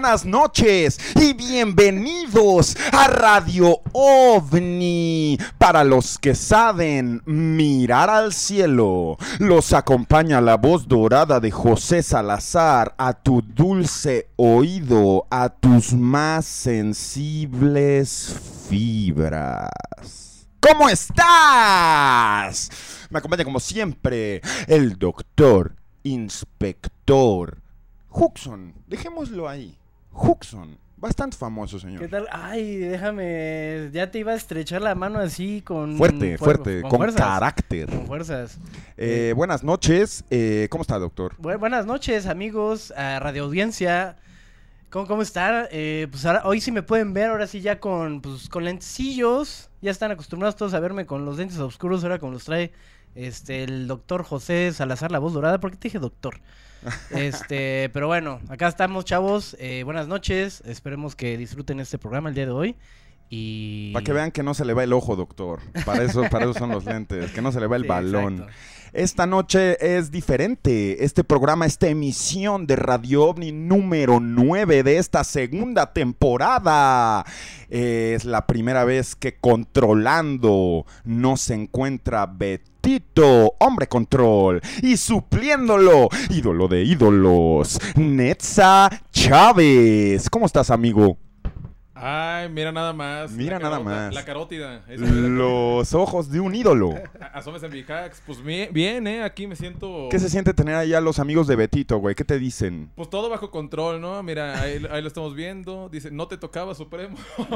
Buenas noches y bienvenidos a Radio OVNI. Para los que saben mirar al cielo, los acompaña la voz dorada de José Salazar a tu dulce oído, a tus más sensibles fibras. ¿Cómo estás? Me acompaña como siempre el doctor, inspector. Huxon, dejémoslo ahí. Huxon, bastante famoso, señor. ¿Qué tal? Ay, déjame. Ya te iba a estrechar la mano así con. Fuerte, fuer- fuerte, con, fuerzas, carácter. Con fuerzas. Eh, buenas noches, eh, ¿cómo está, doctor? Bu- buenas noches, amigos, a Radio Audiencia. ¿Cómo, cómo están? Eh, pues ahora, hoy sí me pueden ver, ahora sí ya con, pues, con lentecillos. Ya están acostumbrados todos a verme con los lentes oscuros, ahora como los trae este, el doctor José Salazar, la voz dorada. ¿Por qué te dije doctor? Este, pero bueno, acá estamos, chavos. Eh, buenas noches. Esperemos que disfruten este programa el día de hoy. Y. Para que vean que no se le va el ojo, doctor. Para eso, para eso son los lentes, que no se le va el Sí, balón. exacto. Esta noche es diferente. Este programa, esta emisión de Radio OVNI número 9 de esta segunda temporada. Es la primera vez que controlando no se encuentra Betito, hombre control, y supliéndolo, ídolo de ídolos, Netza Chávez. ¿Cómo estás, amigo? Ay, mira nada más. Mira nada carota- más. La carótida. Los ojos de un ídolo. carótida. A- Asomes en mi hacks. Pues bien, eh. Aquí me siento. ¿Qué se siente tener allá los amigos de Betito, güey? ¿Qué te dicen? Pues todo bajo control, ¿no? Mira, ahí, ahí lo estamos viendo. Dice, no te tocaba Supremo.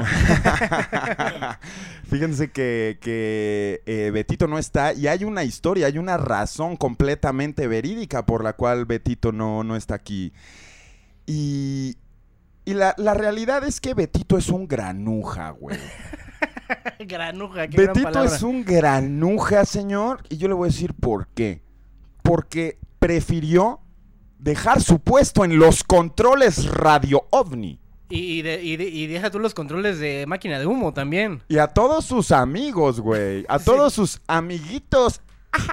Fíjense que, que, eh, Betito no está y hay una historia, hay una razón completamente verídica por la cual Betito no, no está aquí. Y, y la, la realidad es que Betito es un granuja, güey. Granuja, qué gran Betito palabra. es un granuja, señor, y yo le voy a decir por qué. Porque prefirió dejar su puesto en los controles radio ovni. Y, y de- y de- y deja tú los controles de máquina de humo también. Y a todos sus amigos, güey. A Sí. todos sus amiguitos.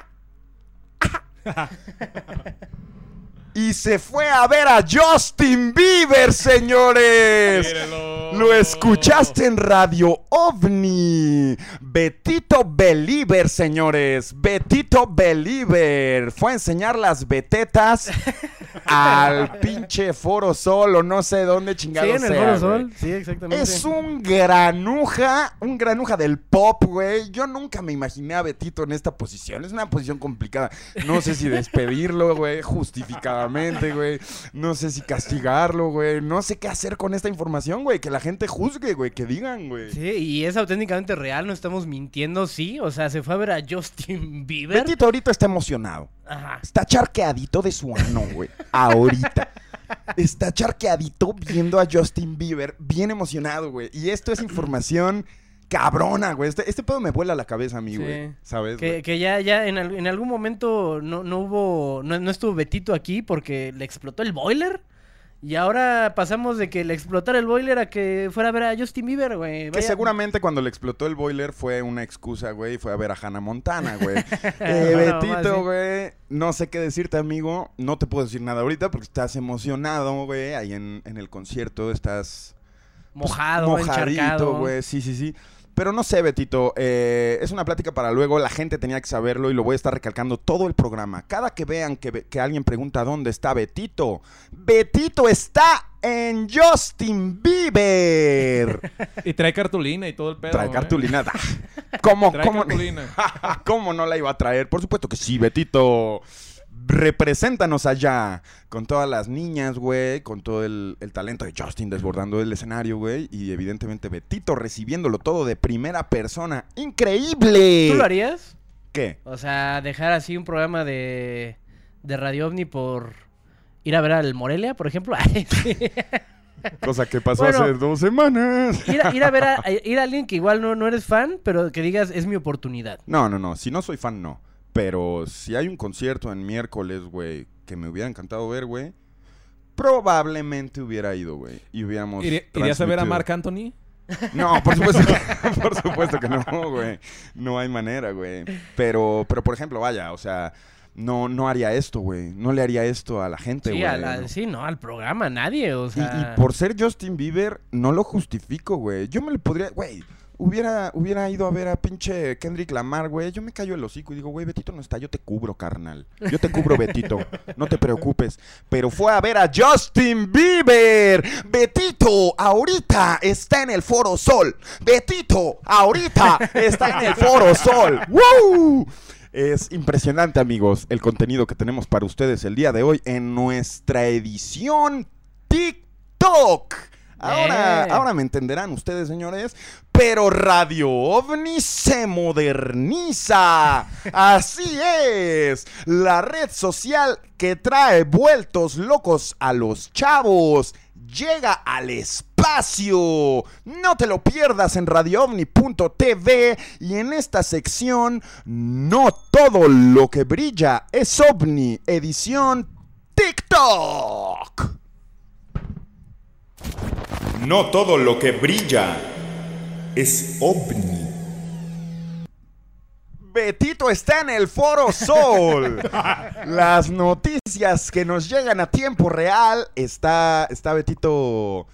y se fue a ver a Justin Bieber, señores. Lo escuchaste en Radio OVNI. Betito Believer, señores. Betito Believer. Fue a enseñar las betetas al pinche Foro Sol o no sé dónde Sí, chingado en el sea, Foro güey. Sol. Sí, exactamente. Es un granuja, un granuja del pop, güey. Yo nunca me imaginé a Betito en esta posición. Es una posición complicada. No sé si despedirlo, güey, justificadamente, güey. No sé si castigarlo, güey. No sé qué hacer con esta información, güey. Que la gente juzgue, güey, que digan, güey. Sí, y es auténticamente real, no estamos mintiendo, sí. O sea, se fue a ver a Justin Bieber. Betito ahorita está emocionado. Ajá. Está charqueadito de su ano, güey. Ahorita. Está charqueadito viendo a Justin Bieber, bien emocionado, güey. Y esto es información cabrona, güey. Este, este pedo me vuela la cabeza a mí, Sí. güey. ¿Sabes? Que, güey? que ya, ya en, al- en algún momento no, no hubo, no, no estuvo Betito aquí porque le explotó el boiler. Y ahora pasamos de que le explotara el boiler a que fuera a ver a Justin Bieber, güey. Que seguramente cuando le explotó el boiler fue una excusa, güey, y fue a ver a Hannah Montana, güey. Eh. Betito, güey, no sé qué decirte, amigo. No te puedo decir nada ahorita porque estás emocionado, güey. Ahí en, en el concierto estás pues, Mojado, encharcado. güey. Sí, sí, sí. Pero no sé, Betito, eh, es una plática para luego, la gente tenía que saberlo y lo voy a estar recalcando todo el programa. Cada que vean que, que alguien pregunta dónde está Betito, Betito está en Justin Bieber. Y trae cartulina y todo el pedo. Trae ¿eh? cartulina. ¿Cómo, Trae cómo, cartulina. ¿Cómo no la iba a traer? Por supuesto que sí, Betito. Represéntanos allá con todas las niñas, güey, con todo el, el talento de Justin desbordando el escenario, güey, y evidentemente Betito recibiéndolo todo de primera persona. ¡Increíble! ¿Tú lo harías? ¿Qué? O sea, dejar así un programa de, de Radio OVNI por ir a ver al Morelia, por ejemplo. Cosa que pasó Bueno. hace dos semanas. ir, a, ir a ver a- ir a alguien que igual no, no eres fan, pero que digas, es mi oportunidad. No, no, no. Si no soy fan, no. Pero si hay un concierto en miércoles, güey, que me hubiera encantado ver, güey, probablemente hubiera ido, güey. Y hubiéramos. ¿Iría- ¿Irías a ver a. Marc Anthony? No, por supuesto que, por supuesto que no, güey. No hay manera, güey. Pero, pero por ejemplo, vaya, o sea, no, no haría esto, güey. No le haría esto a la gente, Sí, güey. la- sí, no, al programa, nadie, o Y, sea... y por ser Justin Bieber, no lo justifico, güey. Yo me le podría, güey. Hubiera, hubiera ido a ver a pinche Kendrick Lamar, güey. Yo me callo el hocico y digo, güey, Betito no está, yo te cubro, carnal. Yo te cubro, Betito. No te preocupes. Pero fue a ver a Justin Bieber. Betito, ahorita está en el Foro Sol. Betito, ahorita está en el Foro Sol. ¡Woo! Es impresionante, amigos, el contenido que tenemos para ustedes el día de hoy en nuestra edición TikTok. Ahora, ahora me entenderán ustedes, señores, pero Radio OVNI se moderniza. Así es, la red social que trae vueltos locos a los chavos llega al espacio. No te lo pierdas en radioovni.tv y en esta sección No todo lo que brilla es ovni, edición TikTok. No todo lo que brilla es ovni. Betito está en el Foro Sol. Las noticias que nos llegan a tiempo real. Está, está Betito.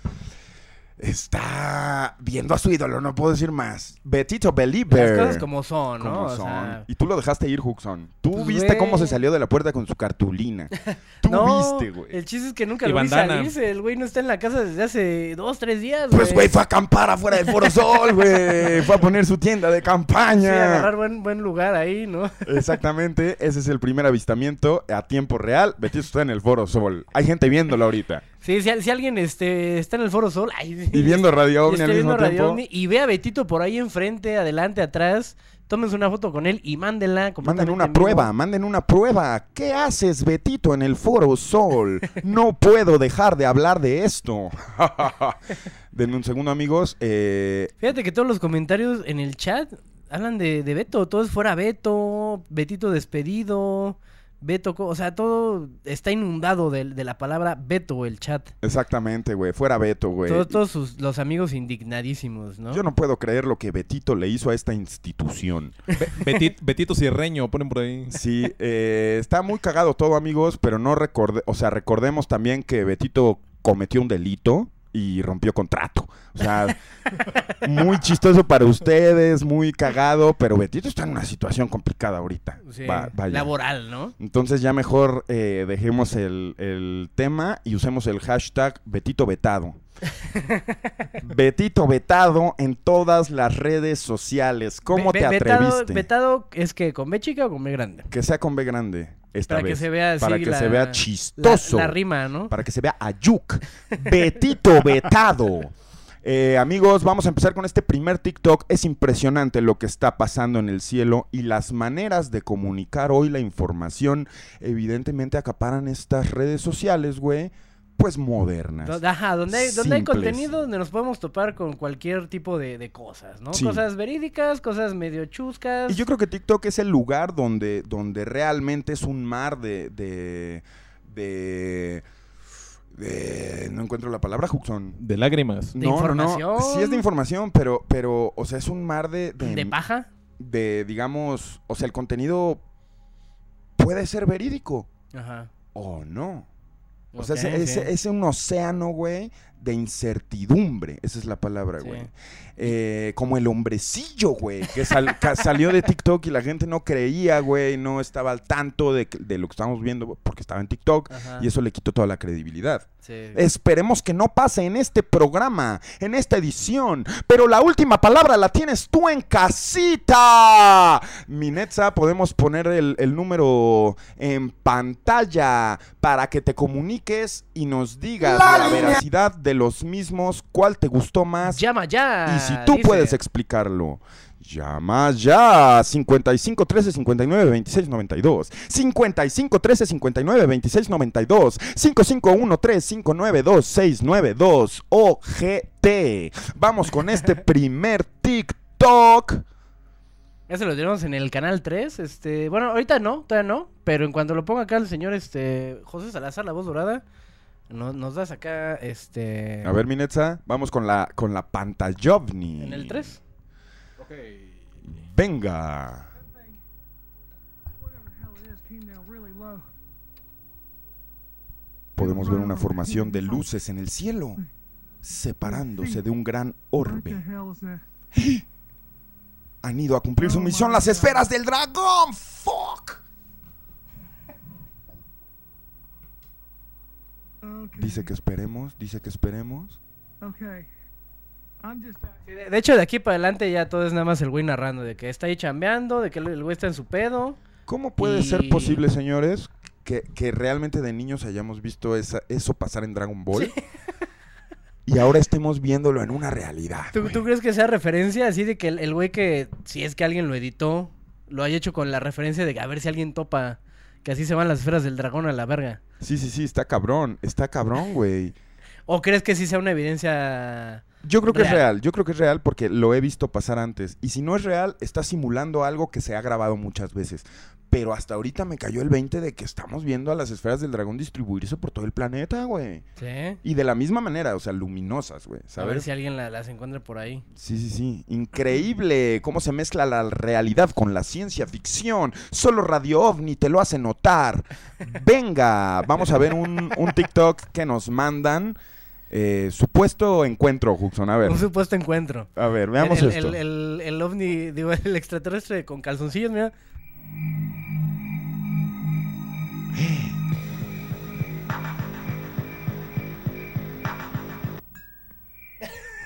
Está viendo a su ídolo, no puedo decir más. Betito Belieber. Las cosas como son, ¿no? Como O son. sea, Y tú lo dejaste ir, Huxon. Tú Pues, viste cómo se salió de la puerta con su cartulina. Tú no, viste, güey. el chiste es que nunca Y lo vi bandana. salirse. El güey no está en la casa desde hace dos, tres días, Pues, güey, fue a acampar afuera del Foro Sol, güey. Fue a poner su tienda de Sí, campaña. agarrar buen, buen lugar ahí, ¿no? Exactamente, ese es el primer avistamiento a tiempo real. Betito está en el Foro Sol. Hay gente viéndolo ahorita. Sí, si, si alguien este, está en el Foro Sol ay, Y viendo Radio esté al mismo Radio tiempo. Y ve a Betito por ahí enfrente, adelante, atrás, tómense una foto con él y mándenla. Manden una prueba, manden una prueba. ¿Qué haces, Betito, en el Foro Sol? No puedo dejar de hablar de esto. Denme un segundo, amigos. Eh, Fíjate que todos los comentarios en el chat hablan de, de Beto, todo es fuera Beto, Betito despedido, Beto, o sea, todo está inundado de, de la palabra Beto el chat. exactamente, güey. Fuera Beto, güey. Todos, todos sus, los amigos indignadísimos, ¿no? Yo no puedo creer lo que Betito le hizo a esta institución. Be- Betit- Betito Cierreño, ponen por ahí. Sí, eh, está muy cagado todo, amigos, pero no recorde, o sea, recordemos también que Betito cometió un delito y rompió contrato. O sea, muy chistoso para ustedes, muy cagado, pero Betito está en una situación complicada ahorita. Sí, Va- laboral, ¿no? Entonces ya mejor eh, dejemos el, el tema y usemos el hashtag Betito Vetado. Betito Vetado en todas las redes sociales. ¿Cómo Be- te be- atreviste? Vetado es que con B chica o con B grande. Que sea con B grande esta Para que se vea así Para que la- se vea La, chistoso. la rima, ¿no? Para que se vea ayuk. Betito Vetado. Eh, amigos, vamos a empezar con este primer TikTok. Es impresionante lo que está pasando en el cielo y las maneras de comunicar hoy la información evidentemente acaparan estas redes sociales, güey, pues modernas. Ajá, donde hay, donde hay contenido donde nos podemos topar con cualquier tipo de, de cosas, ¿no? Sí. Cosas verídicas, cosas medio chuscas. Y yo creo que TikTok es el lugar donde, donde realmente es un mar de. de. de. De Eh, no encuentro la palabra, Juxon. De lágrimas. ¿De no, no, información? no. Sí es de información, pero, pero, o sea, es un mar de... De, ¿De paja? de, digamos, o sea, el contenido puede ser verídico Ajá. o no. O sea, es- es un océano, güey, de incertidumbre. Esa es la palabra, Sí. güey. Eh, como el hombrecillo, güey, que, sal- que salió de TikTok y la gente no creía, güey, no estaba al tanto de, lo que estábamos viendo porque estaba en TikTok Ajá. y eso le quitó toda la credibilidad. Sí. Esperemos que no pase en este programa, en esta edición. Pero la última palabra la tienes tú en casita. Minetza, podemos poner el, el número en pantalla para que te comuniques y nos digas la, veracidad de los mismos, cuál te gustó más. Llama ya. y si tú dice. puedes explicarlo. Llama ya 55 13 59 26 92 55 13 59 26 92 551 3 592 692 OGT Vamos con este primer TikTok Ya se lo tenemos en el canal 3. Este, bueno, ahorita no, todavía no. Pero en cuanto lo ponga acá el señor este José Salazar, la voz dorada, no- nos das acá este. A ver Minetza, vamos con la, con la pantallovni En el 3. Ok. Venga. Podemos ver una formación de luces en el cielo Separándose de un gran orbe? Han ido a cumplir su misión las esferas del dragón. Fuck. Okay. Dice que esperemos, dice que esperemos. Okay. I'm just. De de hecho, de aquí para adelante ya todo es nada más el güey narrando de que está ahí chambeando, de que el el güey está en su pedo. ¿Cómo puede Y- ser posible, señores, que, que realmente de niños hayamos visto esa- eso pasar en Dragon Ball? Y ahora estemos viéndolo en una realidad. ¿Tú, tú crees que sea referencia así de que el el güey que, si es que alguien lo editó, lo haya hecho con la referencia de que a ver si alguien topa que así se van las esferas del dragón a la verga? Sí, sí, sí, está cabrón, está cabrón, güey. ¿O crees que sí sea una evidencia Yo creo que es Real. yo creo que es real porque lo he visto pasar antes. Y si no es real, está simulando algo que se ha grabado muchas veces. Pero hasta ahorita me cayó el 20 de que estamos viendo a las esferas del dragón distribuirse por todo el planeta, güey. Sí. Y de la misma manera, o sea, luminosas, güey, A ver si alguien la- las encuentra por ahí. Sí, sí, sí. Increíble cómo se mezcla la realidad con la ciencia ficción. Solo Radio OVNI te lo hace notar. Venga, vamos a ver un, un TikTok que nos mandan. Eh, supuesto encuentro, Juxon. A ver, Un supuesto encuentro. a ver, veamos el, esto. El, el- el ovni, digo, el extraterrestre con calzoncillos, mira.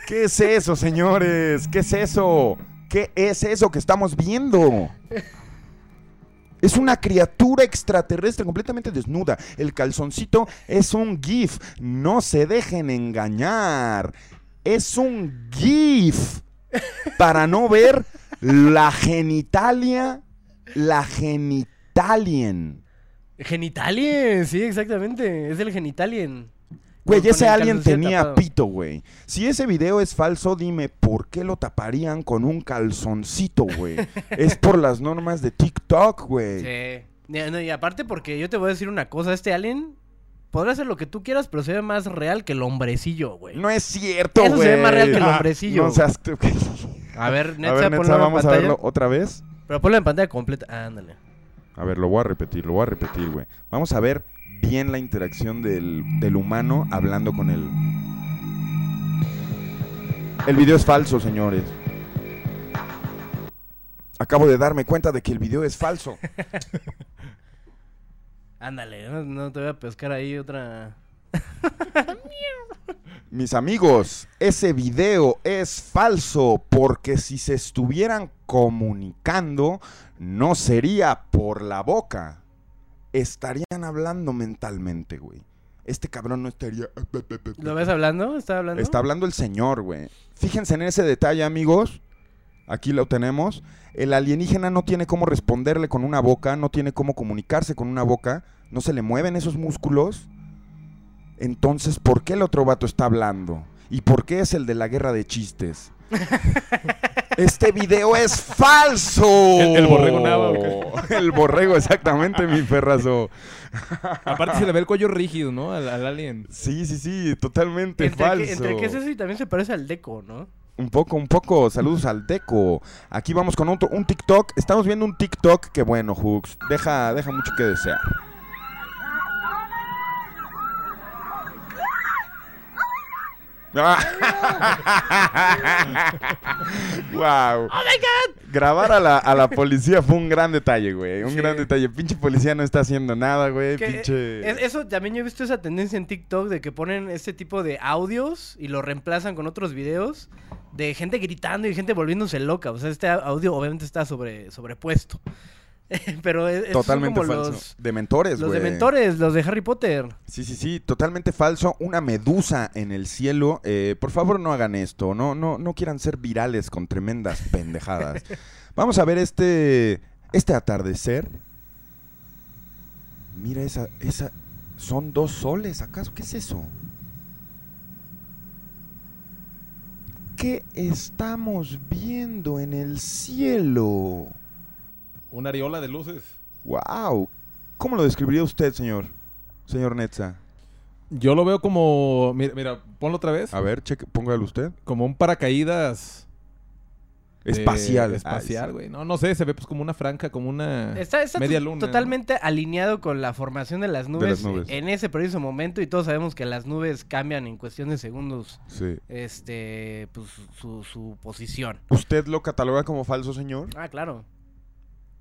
¿Qué es eso, señores? ¿Qué es eso? ¿Qué es eso que estamos viendo? Es una criatura extraterrestre completamente desnuda. El calzoncito es un GIF. No se dejen engañar. Es un GIF. Para no ver la genitalia. La genitalien. Genitalien, sí, exactamente. Es el genitalien. Güey, ese calzoncillo tenía tapado. pito, güey. Si ese video es falso, dime, ¿por qué lo taparían con un calzoncito, güey? es por las normas de TikTok, güey. Sí. Y, aparte porque yo te voy a decir una cosa, este alien podrá hacer lo que tú quieras, pero se ve más real que el hombrecillo, güey. No es cierto, güey. Eso se ve más real que el Ah, hombrecillo. No seas. A ver, A Netza, ver, ponlo Netza, vamos a verlo otra vez. Pero ponlo en pantalla completa. Ah, ándale. A ver, lo voy a repetir, lo voy a repetir, güey. Vamos a ver bien la interacción del, del humano hablando con él. El video es falso, señores. Acabo de darme cuenta de que el video es falso. Ándale, no, no te voy a pescar ahí otra... Mis amigos, ese video es falso porque si se estuvieran comunicando no sería por la boca. Estarían hablando mentalmente, güey. Este cabrón no estaría... ¿Lo ves hablando? ¿Está hablando? Está hablando el señor, güey. Fíjense en ese detalle, amigos. Aquí lo tenemos. El alienígena no tiene cómo responderle con una boca, no tiene cómo comunicarse con una boca, no se le mueven esos músculos. Entonces, ¿por qué el otro vato está hablando? ¿Y por qué es el de la guerra de chistes? Este video es falso. El- el borrego Nava, ¿o El borrego, exactamente, mi perrazo. Aparte se le ve el cuello rígido, ¿no? Al, al alien. Sí, sí, sí, totalmente Entre falso. que, entre que es eso y también se parece al Deco, ¿no? Un poco, un poco. Saludos al Deco. Aquí vamos con otro, un TikTok. Estamos viendo un TikTok que, bueno, Hooks, deja, deja mucho que desear. wow. Oh my god. Grabar a la, a la policía fue un gran detalle, güey. Un Sí. gran detalle. Pinche policía no está haciendo nada, güey. Que, Pinche. es- eso también yo he visto esa tendencia en TikTok de que ponen este tipo de audios y lo reemplazan con otros videos de gente gritando y gente volviéndose loca. O sea, este audio obviamente está sobre, sobrepuesto. Pero es, Totalmente falso. Los, Dementores, los güey. dementores, los de Harry Potter. Sí, sí, sí, totalmente falso. Una medusa en el cielo. Eh, por favor, no hagan esto. No, no, no quieran ser virales con tremendas pendejadas. Vamos a ver este, este atardecer. Mira esa, esa, son dos soles. ¿Acaso qué es eso? ¿Qué estamos viendo en el cielo? Una areola de luces. Wow. ¿Cómo lo describiría usted, señor? Señor Netza. Yo lo veo como. Mira, mira ponlo otra vez. A ver, cheque, póngalo usted. Como un paracaídas. Espacial. espacial, güey. No, no sé, se ve pues como una franja, como una. Está, está media luna. ¿no? totalmente alineado con la formación de las nubes, nubes. en ese preciso momento y todos sabemos que las nubes cambian en cuestión de segundos sí. este pues su, su posición. ¿Usted lo cataloga como falso, señor? Ah, claro.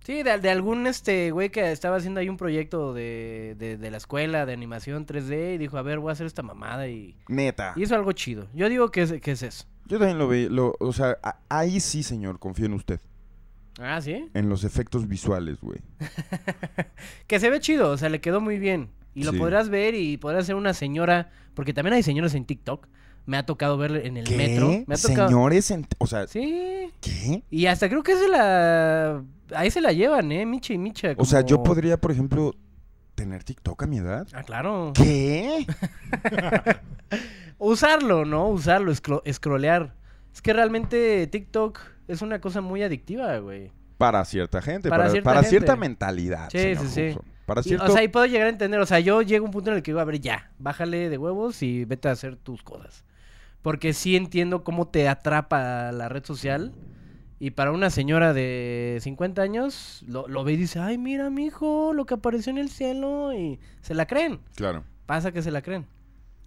Sí, de, de algún este güey que estaba haciendo ahí un proyecto de, de, de la escuela de animación 3D y dijo, a ver, voy a hacer esta mamada y Neta. hizo algo chido. Yo digo que es, que es eso. Yo también lo vi. Lo, o sea, a- ahí sí, señor, confío en usted. Ah, ¿sí? En los efectos visuales, güey. Que se ve chido, o sea, le quedó muy bien. Y lo Sí. podrás ver y podrás ser una señora, porque también hay señoras en TikTok. Me ha tocado ver en el metro. Me ha tocado... Señores, en- o sea, Sí. ¿qué? Y hasta creo que se la... Ahí se la llevan, ¿eh? Micha y Micha. O sea, yo podría, por ejemplo, tener TikTok a mi edad. Ah, claro. ¿Qué? Usarlo, ¿no? Usarlo, escro- scrollear. Es que realmente TikTok es una cosa muy adictiva, güey. Para cierta gente, Para para, cierta para gente. cierta mentalidad. Sí, señor sí, sí. Para Y, cierto... o sea, y puedo llegar a entender, o sea, yo llego a un punto en el que digo, a ver, ya, bájale de huevos y vete a hacer tus cosas. Porque sí entiendo cómo te atrapa la red social. Y para una señora de 50 años, lo, lo ve y dice, ay, mira, mijo, lo que apareció en el cielo. Y se la creen. Claro. Pasa que se la creen.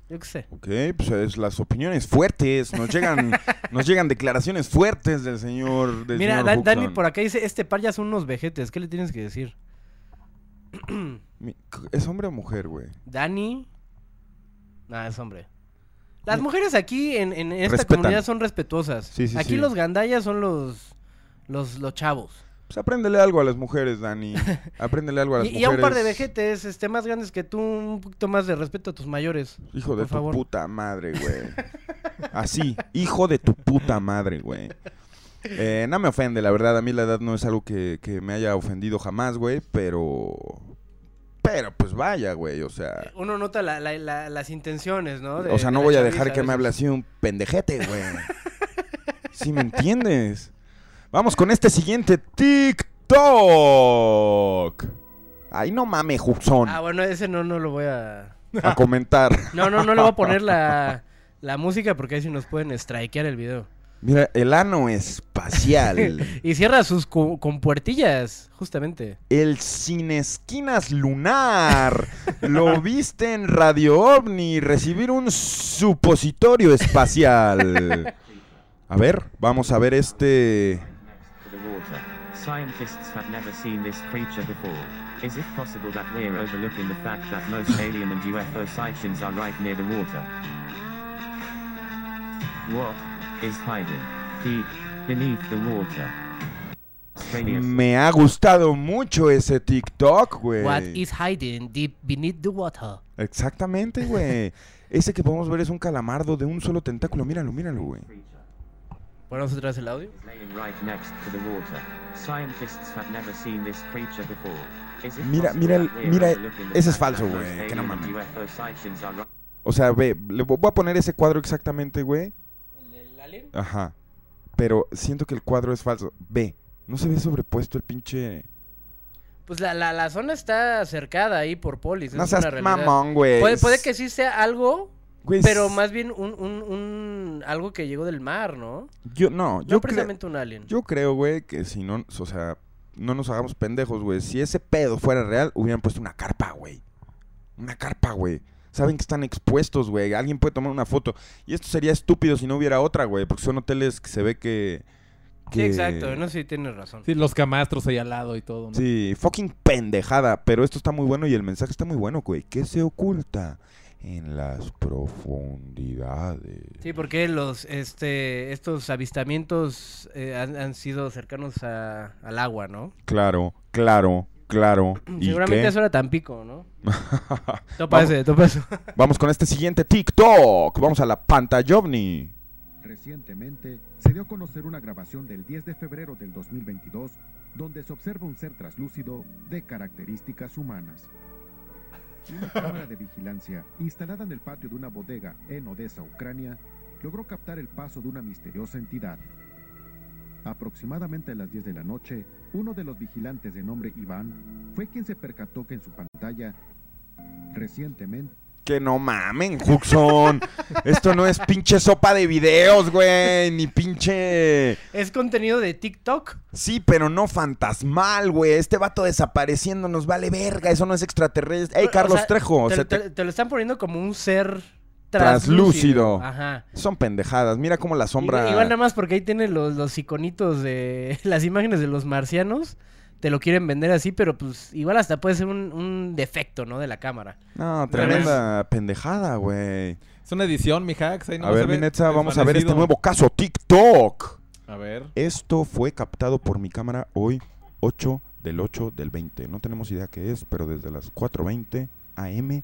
Yo qué sé. Ok, pues es las opiniones fuertes. Nos llegan, nos llegan declaraciones fuertes del señor. Del Mira, señor Dan- Dani por acá dice, este par ya son unos vejetes. ¿Qué le tienes que decir? Mi- ¿Es hombre o mujer, güey? Dani. Nah, es hombre. Las mujeres aquí en, en esta Respetan. comunidad son respetuosas. Sí, sí, aquí sí. los gandallas son los, los, los chavos. Pues apréndele algo a las mujeres, Dani. Apréndele algo a las Y, y mujeres. a un par de vejetes este, más grandes que tú, un poquito más de respeto a tus mayores. Hijo de por tu favor. puta madre, güey. Así, hijo de tu puta madre, güey. Eh, no me ofende, la verdad. A mí la edad no es algo que, que me haya ofendido jamás, güey. Pero. Pero pues vaya, güey. O sea. Uno nota la- la- la- las intenciones, ¿no? De- O sea, no voy a chaviza dejar que me hable así un pendejete, güey. ¿Sí me entiendes? Vamos con este siguiente TikTok. Ay, no mames, Juxón. Ah, bueno, ese no, no lo voy a... A comentar. No, no, no le voy a poner la, la música porque ahí sí nos pueden strikear el video. Mira, el ano espacial. Y cierra sus cu- compuertillas, justamente. El sin esquinas lunar. Lo viste en Radio OVNI recibir un supositorio espacial. A ver, vamos a ver este. to the water. Scientists have never seen this creature before. Is it possible that we're overlooking the fact that most alien and UFO sightings are right near the water? What is hiding deep beneath the water? Me ha gustado mucho ese TikTok, güey. What is hiding deep beneath the water? Exactamente, güey. Ese que podemos ver es un calamardo de un solo tentáculo. Míralo, míralo, güey. Ponemos otra vez el audio. Mira, mira el- mira, ese es falso, güey, que no mames. O sea, ve, le voy a poner ese cuadro exactamente, güey. ¿El del alien? Ajá. pero siento que el cuadro es falso. Ve, no se ve sobrepuesto el pinche... Pues la, la, la zona está cercada ahí por polis. No es seas mamón, güey. Puede, puede que sí sea algo, Güey, pero más bien un, un, un- algo que llegó del mar, ¿no? Yo, no, No yo creo... precisamente un alien. Yo creo, güey, que si no, o sea, no nos hagamos pendejos, güey. Si ese pedo fuera real, hubieran puesto una carpa, güey. Una carpa, güey. Saben que están expuestos, güey. Alguien puede tomar una foto. Y esto sería estúpido si no hubiera otra, güey. Porque son hoteles que se ve que... Sí, que- exacto. En eso sí tienes razón. Sí, los camastros ahí al lado y todo. ¿no? Sí, fucking pendejada. Pero esto está muy bueno y el mensaje está muy bueno, güey. ¿Qué se oculta en las profundidades? Sí, porque los este estos avistamientos eh, han, han sido cercanos a- al agua, ¿no? Claro, claro, claro. ¿Y Seguramente qué? eso era Tampico, ¿no? Topa Vamos. ese, topa eso. Vamos con este siguiente TikTok. Vamos a la pantalla ovni. Recientemente se dio a conocer una grabación del 10 de febrero del 2022 donde se observa un ser traslúcido de características humanas. Una cámara de vigilancia instalada en el patio de una bodega en Odessa, Ucrania, logró captar el paso de una misteriosa entidad. Aproximadamente a las 10 de la noche, uno de los vigilantes de nombre Iván fue quien se percató que en su pantalla recientemente Que no mamen, Huxon. Esto no es pinche sopa de videos, güey. Ni pinche. Es contenido de TikTok. Sí, pero no fantasmal, güey. Este vato desapareciendo nos vale verga. Eso no es extraterrestre. Ey, O Carlos sea, Trejo. Te, se te- te- te lo están poniendo como un ser Traslúcido. Ajá. Son pendejadas. Mira cómo la sombra. Igual, nada más porque ahí tiene los, los iconitos de las imágenes de los marcianos. Te lo quieren vender así, pero pues igual hasta puede ser un, un defecto, ¿no? De la cámara. No, tremenda pendejada, güey. Es una edición, mi hacks. Ahí no A ver, ve mi Netza, vamos a ver este nuevo caso TikTok. A ver. Esto fue captado por mi cámara hoy, 8 del 8 del 20. No tenemos idea qué es, pero desde las 4.20 am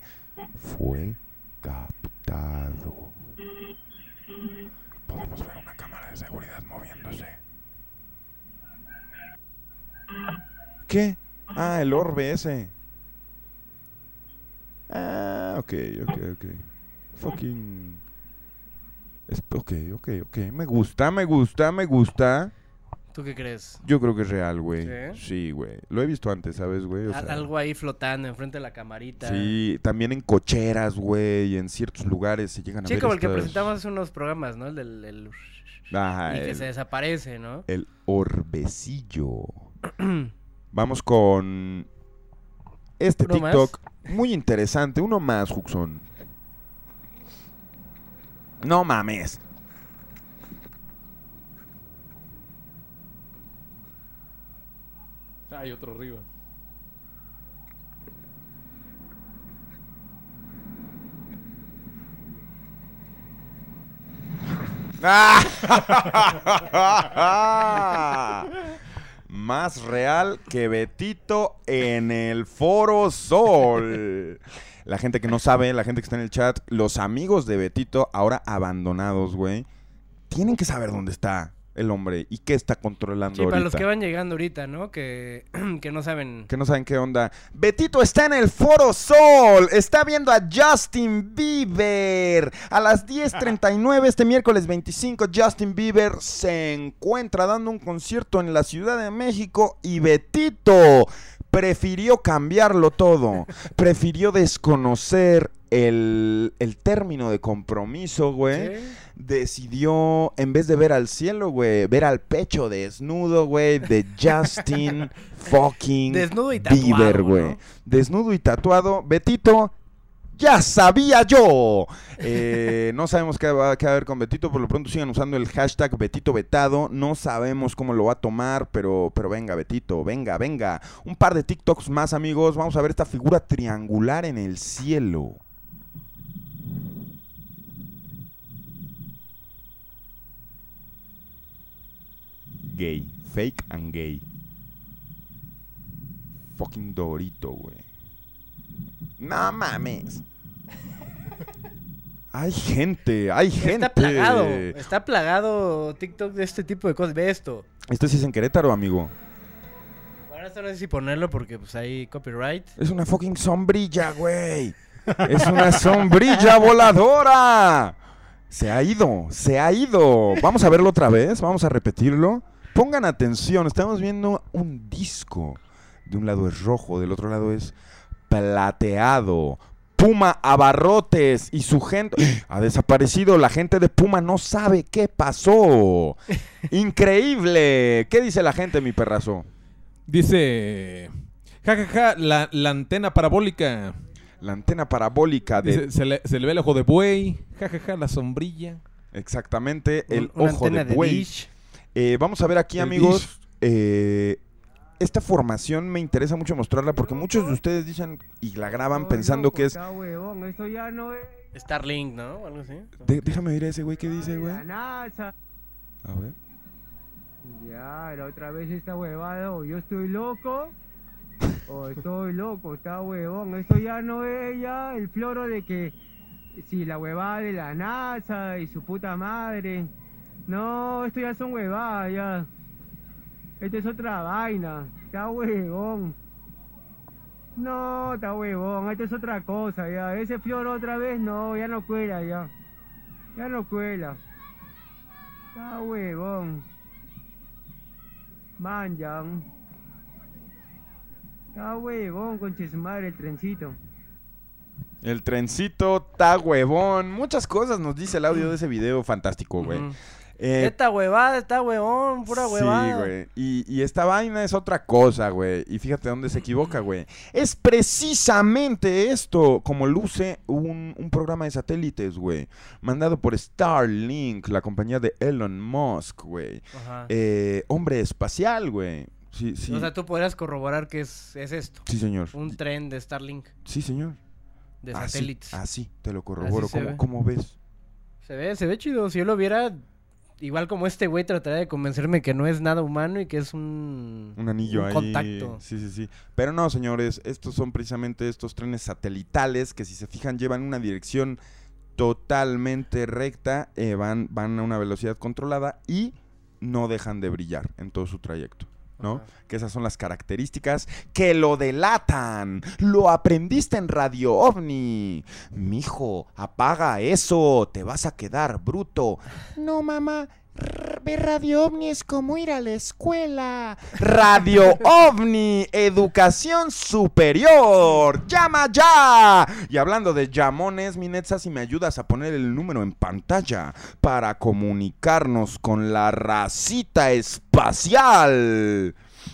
fue captado. Podemos ver una cámara de seguridad moviéndose. ¿Qué? Ah, el orbe ese. Ah, ok, ok, ok. Fucking... Ok, ok, ok. Me gusta, me gusta, me gusta. ¿Tú qué crees? Yo creo que es real, güey. ¿Sí? Sí, güey. Lo he visto antes, ¿sabes, güey? O Al- sea, algo ahí flotando enfrente de la camarita. Sí, también en cocheras, güey, y en ciertos lugares se llegan a Sí, ver como el que presentamos hace unos programas, ¿no? El del... el- Ajá, y que el, se desaparece, ¿no? el orbecillo. Vamos con este. TikTok. Muy interesante. Uno más, Juxon. No mames. Hay otro arriba. ¡Ah! Más real que Betito en el Foro Sol. La gente que no sabe, la gente que está en el chat, los amigos de Betito, ahora abandonados, güey, tienen que saber dónde está el hombre y qué está controlando Sí, para los que van llegando ahorita, ¿no? Que, que no saben... que no saben qué onda. Betito está en el Foro Sol. Está viendo a Justin Bieber. A las 10.39 este miércoles 25, Justin Bieber se encuentra dando un concierto en la Ciudad de México y Betito prefirió cambiarlo todo. Prefirió desconocer el, el término de compromiso, güey Sí. Decidió, en vez de ver al cielo, güey, ver al pecho desnudo, güey, de Justin fucking Desnudo y tatuado, Bieber, güey. ¿no? Desnudo y tatuado. Betito, ya sabía yo. Eh, no sabemos qué va, qué va a haber con Betito, por lo pronto sigan usando el hashtag Betito Vetado. No sabemos cómo lo va a tomar, pero, pero venga, Betito, venga, venga. Un par de TikToks más, amigos. Vamos a ver esta figura triangular en el cielo. Gay. Fake and gay. Fucking Dorito, güey. No mames. Hay gente, hay gente. Está plagado, está plagado TikTok de este tipo de cosas. Ve esto. Esto sí es en Querétaro, amigo. Ahora esto no sé si ponerlo porque pues hay copyright. Es una fucking sombrilla, güey. Es una sombrilla voladora. Se ha ido, se ha ido. Vamos a verlo otra vez, vamos a repetirlo. Pongan atención, estamos viendo un disco. De un lado es rojo, del otro lado es plateado. Puma Abarrotes y su gente ha desaparecido. La gente de Puma no sabe qué pasó. Increíble. ¿Qué dice la gente, mi perrazo? Dice. Ja, ja, ja, la, la antena parabólica. La antena parabólica de Dice, se, le, se le ve el ojo de buey. Ja, ja, ja, la sombrilla. exactamente el Un- ojo antena de buey. dish. Eh, vamos a ver aquí, El amigos. eh, esta formación me interesa mucho mostrarla porque muchos de ustedes dicen y la graban pensando que es. Está huevón, esto ya no es Starlink, ¿no? O algo así. De- déjame oír a ese güey que dice, güey. la NASA. A ver. Ya, la otra vez esta huevada, o yo estoy loco, o estoy loco, está huevón. Esto ya no es ya el floro de que si la huevada de la NASA y su puta madre. No, esto ya son huevadas ya. Esto es otra vaina, está huevón. No, está huevón, esto es otra cosa ya. Ese floro otra vez no, ya no cuela ya. Ya no cuela. Está huevón. Manjan. Está huevón, conche su madre, el trencito. El trencito está huevón. Muchas cosas nos dice el audio de ese video fantástico, güey. Eh, Esta huevada, esta huevón, pura huevada. Sí, güey. Y, y esta vaina es otra cosa, güey. Y fíjate dónde se equivoca, güey. Es precisamente esto, como luce un, un programa de satélites, güey. Mandado por Starlink, la compañía de Elon Musk, güey. Ajá. Eh, hombre espacial, güey. Sí, sí. O sea, tú podrías corroborar que es, es esto. sí, señor. Un tren de Starlink, Sí, señor. de Así, satélites. Así, te lo corroboro. Así ¿Cómo, ve. cómo ves? Se ve, se ve chido. Si yo lo viera, igual como este güey, trataría de convencerme que no es nada humano y que es un... Un anillo un ahí. contacto. Sí, sí, sí. Pero no, señores, estos son precisamente estos trenes satelitales que si se fijan llevan una dirección totalmente recta, eh, van, van a una velocidad controlada y no dejan de brillar en todo su trayecto. ¿No? Ajá. Que esas son las características que lo delatan. Lo aprendiste en Radio OVNI. Mijo, apaga eso, te vas a quedar bruto. No, mamá, ver Radio OVNI es como ir a la escuela. Radio OVNI, educación superior. Llama ya. Y hablando de llamones, mi Netza, si me ayudas a poner el número en pantalla para comunicarnos con la racita espacial.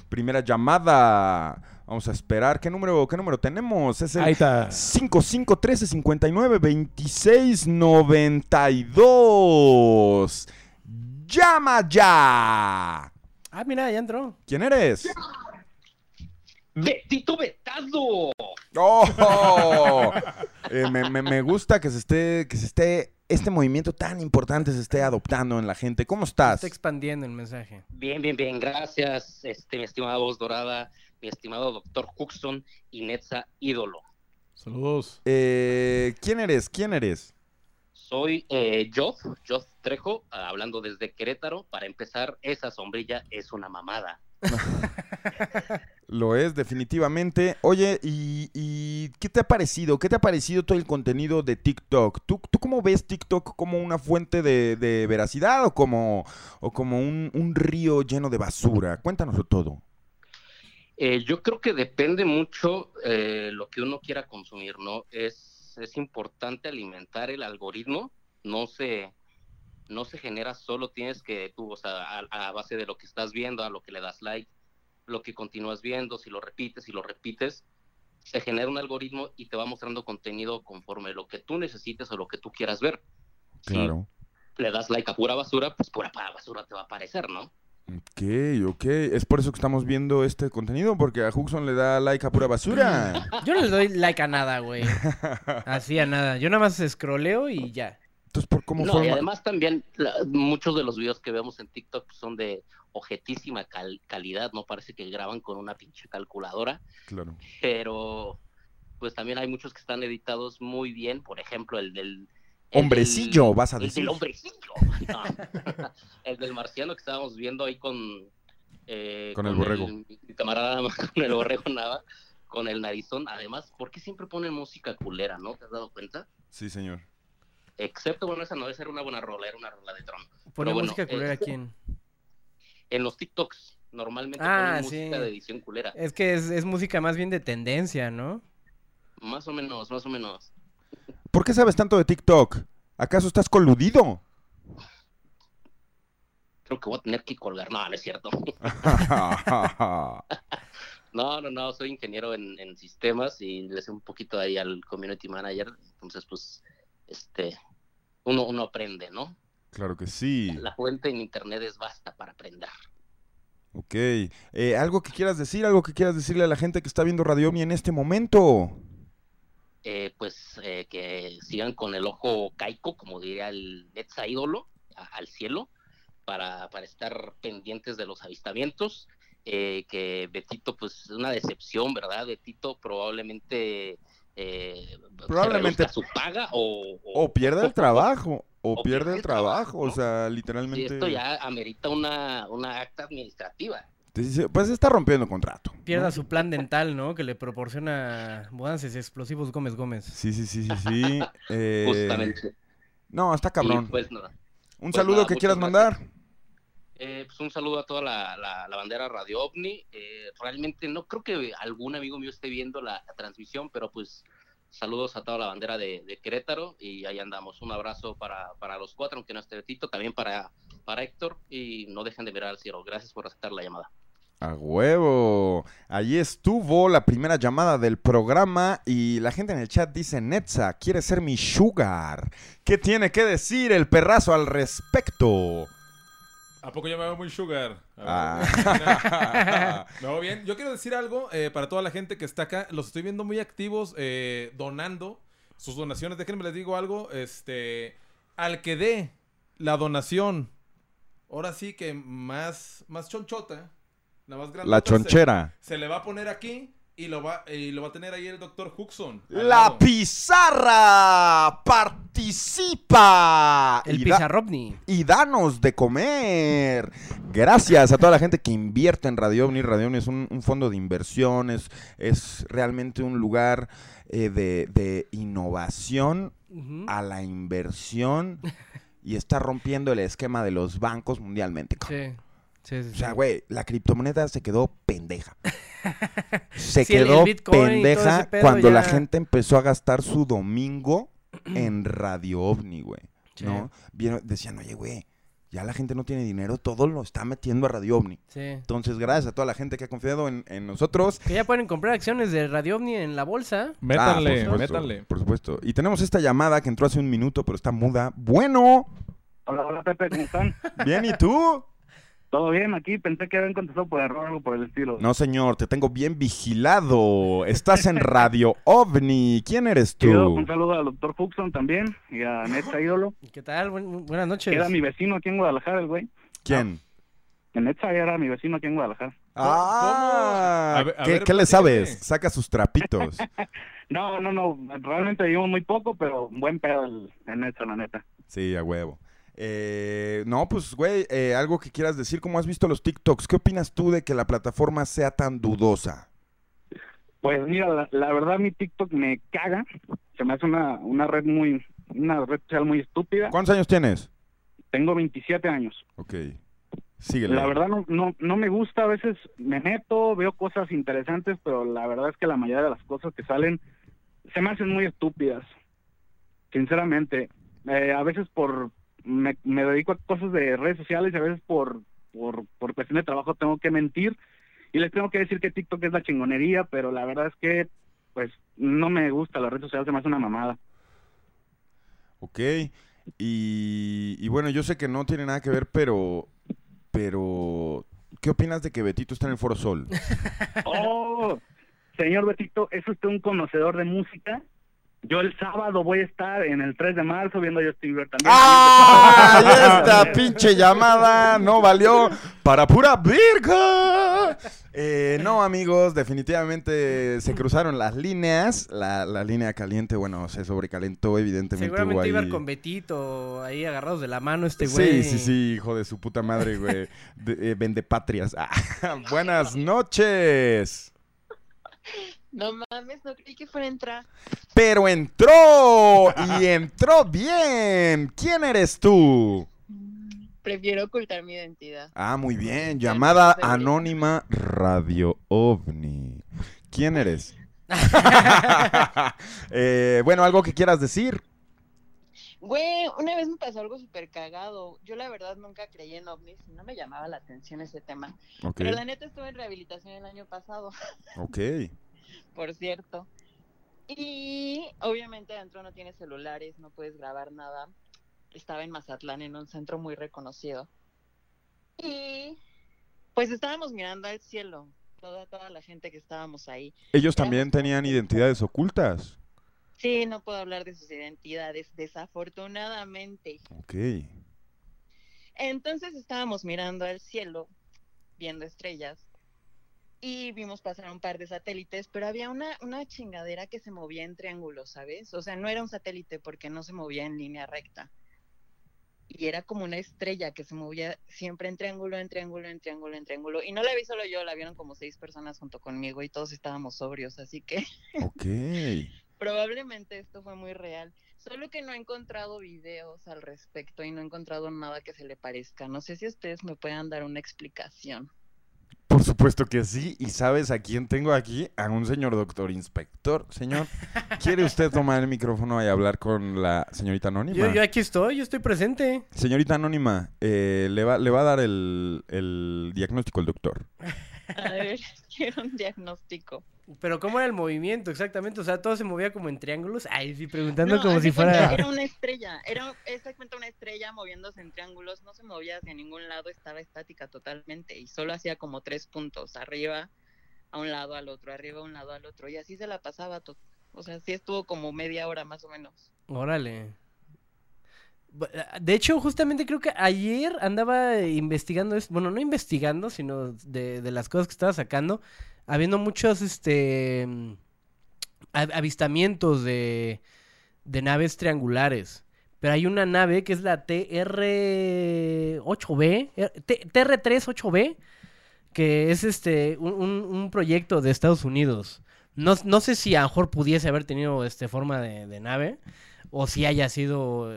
Primera llamada. Vamos a esperar. ¿Qué número, qué número tenemos? Es Ahí el está. 55 13 59 26 92. ¡Llama ya! Ah, mira, ya entró. ¿Quién eres? ¡Betito Betado! ¡Oh! Eh, me, me- me gusta que se esté, que se esté, este movimiento tan importante se esté adoptando en la gente. ¿Cómo estás? Está expandiendo el mensaje. Bien, bien, bien, gracias, este, mi estimada voz dorada, mi estimado doctor Huxton y Netza ídolo. Saludos. Eh, ¿Quién eres? ¿Quién eres? Soy eh, Joff, Joff Trejo, ah, hablando desde Querétaro. Para empezar, esa sombrilla es una mamada. Lo es, definitivamente. Oye, ¿y, y qué te ha parecido? ¿Qué te ha parecido todo el contenido de TikTok? ¿Tú, tú cómo ves TikTok como una fuente de, de veracidad o como, o como un, un río lleno de basura? Cuéntanoslo todo. Eh, yo creo que depende mucho eh, lo que uno quiera consumir, ¿no? Es, es importante alimentar el algoritmo, no se, no se genera solo, tienes que tú, o sea, a, a base de lo que estás viendo, a lo que le das like, lo que continúas viendo, si lo repites, si lo repites, se genera un algoritmo y te va mostrando contenido conforme lo que tú necesites o lo que tú quieras ver. Claro. Si le das like a pura basura, pues pura basura te va a aparecer, ¿no? Ok, ok. Es por eso que estamos viendo este contenido, porque a Huxon le da like a pura basura. Yo no le doy like a nada, güey. Así a nada. Yo nada más scrolleo y ya. Entonces, ¿por cómo No, forma? y además también la- muchos de los videos que vemos en TikTok son de objetísima cal- calidad, no parece que graban con una pinche calculadora, Claro. pero pues también hay muchos que están editados muy bien, por ejemplo el del... el Hombrecillo, del- vas a el decir. del hombrecillo. No. el del marciano que estábamos viendo ahí con... eh, Con el borrego. mi camarada, con el borrego Nava, con el narizón. Además, ¿por qué siempre ponen música culera, no? ¿Te has dado cuenta? Sí, señor. Excepto, bueno, esa no, esa era una buena rola, era una rola de Tron. Pone bueno, música culera eh, quién. En los TikToks, normalmente Ah, ponen sí. música de edición culera. Es que es, es música más bien de tendencia, ¿no? Más o menos, más o menos. ¿Por qué sabes tanto de TikTok? ¿Acaso estás coludido? Creo que voy a tener que colgar. No, no es cierto. No, no, no, soy ingeniero en, en sistemas y le sé un poquito ahí al community manager. Entonces, pues, este, uno, uno aprende, ¿no? claro que sí. La fuente en internet es basta para aprender. Ok. Eh, ¿Algo que quieras decir? ¿Algo que quieras decirle a la gente que está viendo Radio Omni en este momento? Eh, pues eh, que sigan con el ojo caico, como diría el Netza ídolo, a- al cielo, para, para estar pendientes de los avistamientos. Eh, que Betito, pues, una decepción, ¿verdad? Betito probablemente. Eh, se Probablemente- su paga o, o- O pierde el trabajo. O, o pierde el trabajo. O ¿no? sea, Sí, literalmente. esto ya amerita una, una acta administrativa. Pues está rompiendo contrato. ¿no? Pierda su plan dental, ¿no? Que le proporciona mudanzas explosivos Gómez Gómez. Sí, sí, sí, sí, sí. Eh, Justamente. No, está cabrón. Pues. Un pues saludo nada, que quieras gracias. mandar. Eh, pues un saludo a toda la, la- la bandera Radio OVNI. Eh, realmente no creo que algún amigo mío esté viendo la, la transmisión, pero pues saludos a toda la bandera de, de Querétaro y ahí andamos. Un abrazo para, para los cuatro, aunque no esté Betito, también para, para Héctor y no dejen de mirar al cielo. Gracias por aceptar la llamada. A huevo. Allí estuvo la primera llamada del programa y la gente en el chat dice, Netza, quiere ser mi sugar. ¿Qué tiene que decir el perrazo al respecto? ¿A poco yo me veo muy sugar? Ah. Me veo bien. Yo quiero decir algo eh, para toda la gente que está acá. Los estoy viendo muy activos, eh, donando sus donaciones. Déjenme les digo algo. Este, al que dé la donación, ahora sí que más, más chonchota, la más grande. La chonchera. Se, le va a poner aquí y lo va, y lo va a tener ahí el doctor Huxon. La lado. pizarra participa. El y, da- y danos de comer. Gracias a toda la gente que invierte en Radio OVNI. Radio OVNI es un, un fondo de inversiones, es realmente un lugar eh, de, de innovación a la inversión y está rompiendo el esquema de los bancos mundialmente. Sí, sí, sí. O sea, sí. güey, la criptomoneda se quedó pendeja. Se Sí, el- el quedó pendeja cuando la gente empezó a gastar su domingo en Radio OVNI, güey. Sí. ¿No? Vieron- decían, oye, güey, ya la gente no tiene dinero, todo lo está metiendo a Radio OVNI. Sí. Entonces, gracias a toda la gente que ha confiado en, en nosotros. Que ya pueden comprar acciones de Radio OVNI en la bolsa. Métanle, Ah, por supuesto, métanle. Por supuesto. Y tenemos esta llamada que entró hace un minuto, pero está muda. Bueno, Hola, hola Pepe, ¿cómo están? bien, ¿y tú? ¿Todo bien? Aquí pensé que habían contestado por error o algo por el estilo. No, señor, te tengo bien vigilado. Estás en Radio OVNI. ¿Quién eres Quiero tú? un saludo al doctor Huxon también y a Netza Ídolo. ¿Qué tal? Buen- buenas noches. Era mi vecino aquí en Guadalajara, el güey. ¿Quién? El Netza era mi vecino aquí en Guadalajara. Ah, a ¿qué, ver, qué le sabes? Saca sus trapitos. No, no, no. Realmente vivimos muy poco, pero buen pedo el, el Netza, la neta. Sí, a huevo. Eh, no, pues, güey, eh, algo que quieras decir, ¿cómo has visto los TikToks? ¿Qué opinas tú de que la plataforma sea tan dudosa? Pues mira, la, la verdad mi TikTok me caga. Se me hace una, una red muy, una red social muy estúpida. ¿Cuántos años tienes? Tengo 27 años. Ok. Síguele. La verdad no, no, no me gusta, a veces me meto, veo cosas interesantes, pero la verdad es que la mayoría de las cosas que salen se me hacen muy estúpidas, sinceramente. Eh, a veces por, me, me dedico a cosas de redes sociales y a veces por, por, por cuestión de trabajo tengo que mentir y les tengo que decir que TikTok es la chingonería, pero la verdad es que pues no me gusta, la red social se me hace una mamada. Ok. Y, y bueno, yo sé que no tiene nada que ver, pero. Pero. ¿Qué opinas de que Betito está en el Foro Sol? Oh, señor Betito, ¿es usted un conocedor de música? Yo el sábado voy a estar en el 3 de marzo viendo a Justin Bieber también. ¡Ah! Esta pinche llamada no valió para pura virga. Eh, no, amigos, definitivamente se cruzaron las líneas. La, la línea caliente, bueno, se sobrecalentó, evidentemente. Seguramente iba ahí- con Betito ahí agarrados de la mano este güey. Sí, sí, sí, hijo de su puta madre, güey. Eh, vendepatrias. Ah, buenas noches. No mames, no creí que fuera a entrar. Pero entró y entró bien. ¿Quién eres tú? Prefiero ocultar mi identidad. Ah, muy bien. Llamada anónima Radio OVNI. ¿Quién eres? Eh, bueno, algo que quieras decir. Güey, una vez me pasó algo súper cagado. Yo la verdad nunca creí en ovnis no me llamaba la atención ese tema. Ok. Pero la neta estuve en rehabilitación el año pasado, Ok. por cierto. Y obviamente adentro no tienes celulares, no puedes grabar nada. Estaba en Mazatlán, en un centro muy reconocido. Y pues estábamos mirando al cielo, toda, toda la gente que estábamos ahí. Ellos también tenían identidades ocultas. Sí, no puedo hablar de sus identidades, desafortunadamente. Ok. Entonces estábamos mirando al cielo, viendo estrellas, y vimos pasar un par de satélites, pero había una, una chingadera que se movía en triángulos, ¿sabes? O sea, no era un satélite porque no se movía en línea recta. Y era como una estrella que se movía siempre en triángulo, en triángulo, en triángulo, en triángulo. Y no la vi solo yo, la vieron como seis personas junto conmigo y todos estábamos sobrios, así que Ok. probablemente esto fue muy real. Solo que no he encontrado videos al respecto y no he encontrado nada que se le parezca. No sé si ustedes me puedan dar una explicación. Por supuesto que sí. ¿Y sabes a quién tengo aquí? A un señor doctor inspector. Señor, ¿quiere usted tomar el micrófono y hablar con la señorita anónima? Yo, yo aquí estoy, yo estoy presente. Señorita anónima, eh, le, va, le va a dar el, el diagnóstico el doctor. A ver, quiero un diagnóstico. Pero ¿cómo era el movimiento exactamente? O sea, todo se movía como en triángulos. Ay, sí, preguntando No, como si fuera... Era una estrella, era exactamente una estrella moviéndose en triángulos, no se movía hacia ningún lado, estaba estática totalmente y solo hacía como tres puntos, arriba, a un lado, al otro, arriba, a un lado, al otro, y así se la pasaba todo. O sea, sí estuvo como media hora más o menos. Órale. Bu- De hecho, justamente creo que ayer andaba investigando, es- bueno, no investigando, sino de, de las cosas que estaba sacando, habiendo muchos, este, mm, avistamientos de, de naves triangulares. Pero hay una nave que es la TR-8B, eh, T- TR-38B, que es este, un, un- proyecto de Estados Unidos. No, no sé si a lo mejor pudiese haber tenido este forma de nave o si haya sido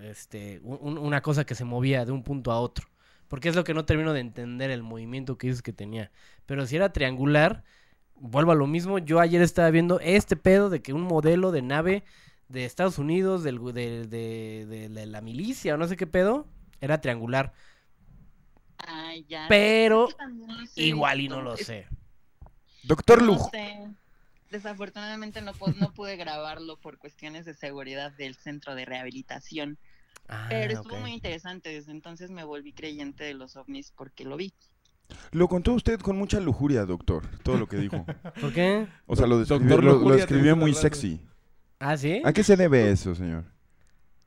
eh, este un- un- una cosa que se movía de un punto a otro. Porque es lo que no termino de entender el movimiento que dices que tenía. Pero si era triangular, vuelvo a lo mismo. Yo ayer estaba viendo este pedo de que un modelo de nave de Estados Unidos, del, de, de- de- de la milicia o no sé qué pedo, era triangular. Ay, ya. Pero no igual y no lo sé. Doctor no Lujo. sé. Desafortunadamente no, pu- no pude grabarlo por cuestiones de seguridad del centro de rehabilitación. Ah, Pero estuvo muy interesante, desde entonces me volví creyente de los ovnis porque lo vi. Lo contó usted con mucha lujuria, doctor, todo lo que dijo. ¿Por qué? O sea, lo describió, lo- lo dice muy sexy. ¿Ah, sí? ¿A qué se debe eso, señor?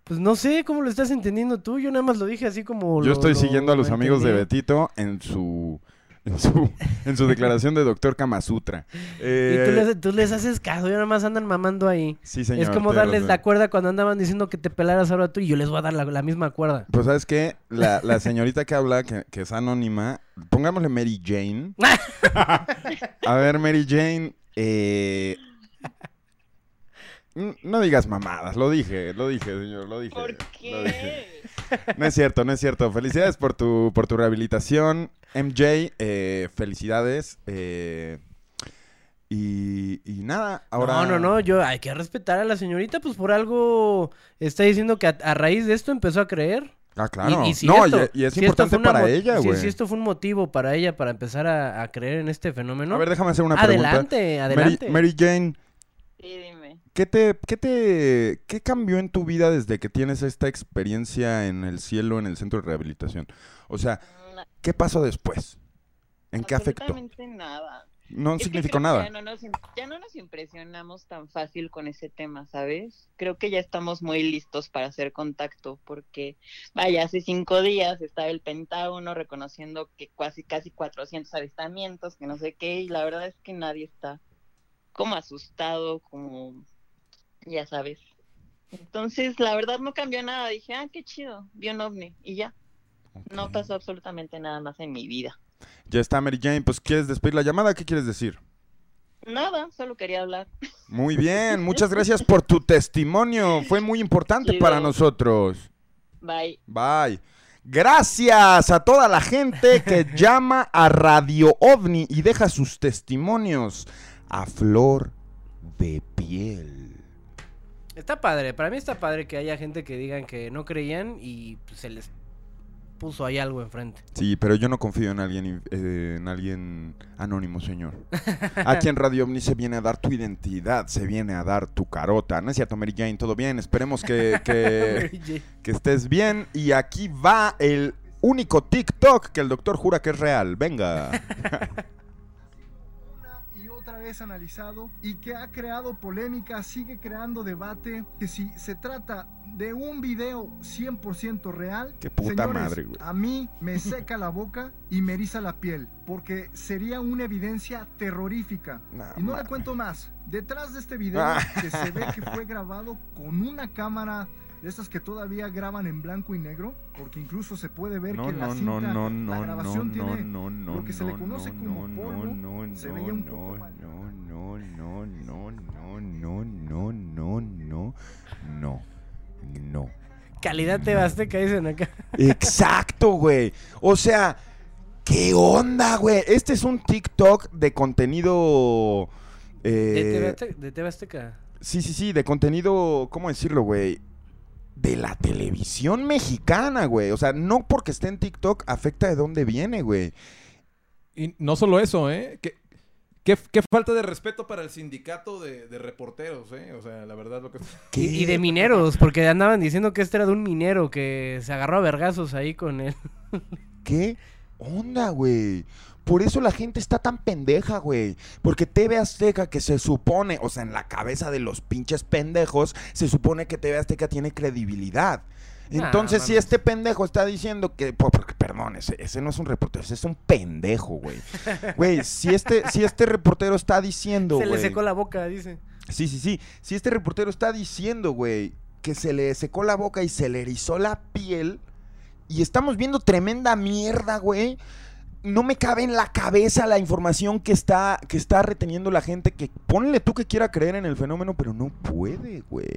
Pues no sé cómo lo estás entendiendo tú. Yo nada más lo dije así como. Yo lo- estoy lo- siguiendo a los lo amigos de. Betito en su en su, en su declaración de doctor Kama Sutra. Y Eh, tú les, tú les haces caso, y nada más andan mamando ahí. Sí, señor. es como darles razón. la cuerda cuando andaban diciendo que te pelaras ahora tú y yo les voy a dar la, la misma cuerda. Pues sabes qué, la, la señorita que habla, que, que es anónima, pongámosle Mary Jane. A ver, Mary Jane, eh, no digas mamadas, lo dije, lo dije, señor, lo dije. ¿Por lo dije. qué? No es cierto, no es cierto. Felicidades por tu, por tu rehabilitación, MJ. eh, felicidades. eh, y, y nada, ahora. No, no, no, yo hay que respetar a la señorita, pues por algo está diciendo que a, a raíz de esto empezó a creer. Ah, claro. Y, y si no, esto- y, y es si importante para mo- ella, si- güey. Si, esto fue un motivo para ella para empezar a, a creer en este fenómeno. A ver, déjame hacer una pregunta. adelante, Mary, adelante. Mary Jane, Sí, dime. ¿Qué te, qué te, qué cambió en tu vida desde que tienes esta experiencia en el cielo, en el centro de rehabilitación? O sea, No, ¿qué pasó después? ¿En qué afectó? absolutamente nada. No Es significó nada. Ya no, nos, im- ya no nos impresionamos tan fácil con ese tema, ¿sabes? Creo que ya estamos muy listos para hacer contacto, porque, vaya, hace cinco días estaba el Pentágono reconociendo que casi, casi 400 avistamientos, que no sé qué, y la verdad es que nadie está como asustado, como, ya sabes. Entonces, la verdad no cambió nada. Dije, ah, qué chido, vi un ovni, y ya. No pasó absolutamente nada más en mi vida. Ya está, Mary Jane. Pues, ¿quieres despedir la llamada? ¿Qué quieres decir? Nada, solo quería hablar. Muy bien, muchas gracias por tu testimonio. Fue muy importante Chido. para nosotros. Bye. Bye. Gracias a toda la gente que llama a Radio OVNI y deja sus testimonios a flor de piel. Está padre, para mí está padre que haya gente que digan que no creían y pues, se les puso ahí algo enfrente. Sí, pero yo no confío en alguien, eh, en alguien anónimo, señor. Aquí en Radio OVNI se viene a dar tu identidad, se viene a dar tu carota. No es cierto, Mary Jane, todo bien. Esperemos que, que, que estés bien. Y aquí va el único TikTok que el doctor jura que es real. Venga. vez analizado y que ha creado polémica, sigue creando debate, que si se trata de un video 100% real, Qué puta señores, madre, güey. a mí me seca la boca y me eriza la piel, porque sería una evidencia terrorífica. No, y no mames. le cuento más, detrás de este video Ah. que se ve que fue grabado con una cámara de esas que todavía graban en blanco y negro, porque incluso se puede ver No, que en la no, cinta no, no, la no, no, grabación no, tiene no, no, lo que se le no, conoce no, como no, polvo, no, se no, veía un no, poco mal. no, no, no, no, no, no, no, no, no, no, no. Calidad te Azteca dicen acá. Exacto, güey. O sea, ¿qué onda, güey? Este es un TikTok de contenido... Eh, de TV Azteca. sí, sí, sí, de contenido, ¿cómo decirlo, güey? De la televisión mexicana, güey. O sea, no porque esté en TikTok afecta de dónde viene, güey. Y no solo eso, ¿eh? ¿Qué, qué, qué falta de respeto para el sindicato de, de reporteros, ¿eh? O sea, la verdad lo que... Y de mineros, porque andaban diciendo que este era de un minero que se agarró a vergazos ahí con él. ¿Qué onda, güey? Por eso la gente está tan pendeja, güey. Porque TV Azteca, que se supone, o sea, en la cabeza de los pinches pendejos, se supone que TV Azteca tiene credibilidad. Entonces, si este pendejo está diciendo que, po- porque, perdón, ese, ese no es un reportero, ese es un pendejo, güey. Güey, si este, si este reportero está diciendo, se le secó la boca, dice. Sí, sí, sí. Si este reportero está diciendo, güey, que se le secó la boca y se le erizó la piel, y estamos viendo tremenda mierda, güey. No me cabe en la cabeza la información que está, que está reteniendo la gente. Que ponle tú que quiera creer en el fenómeno, pero no puede, güey.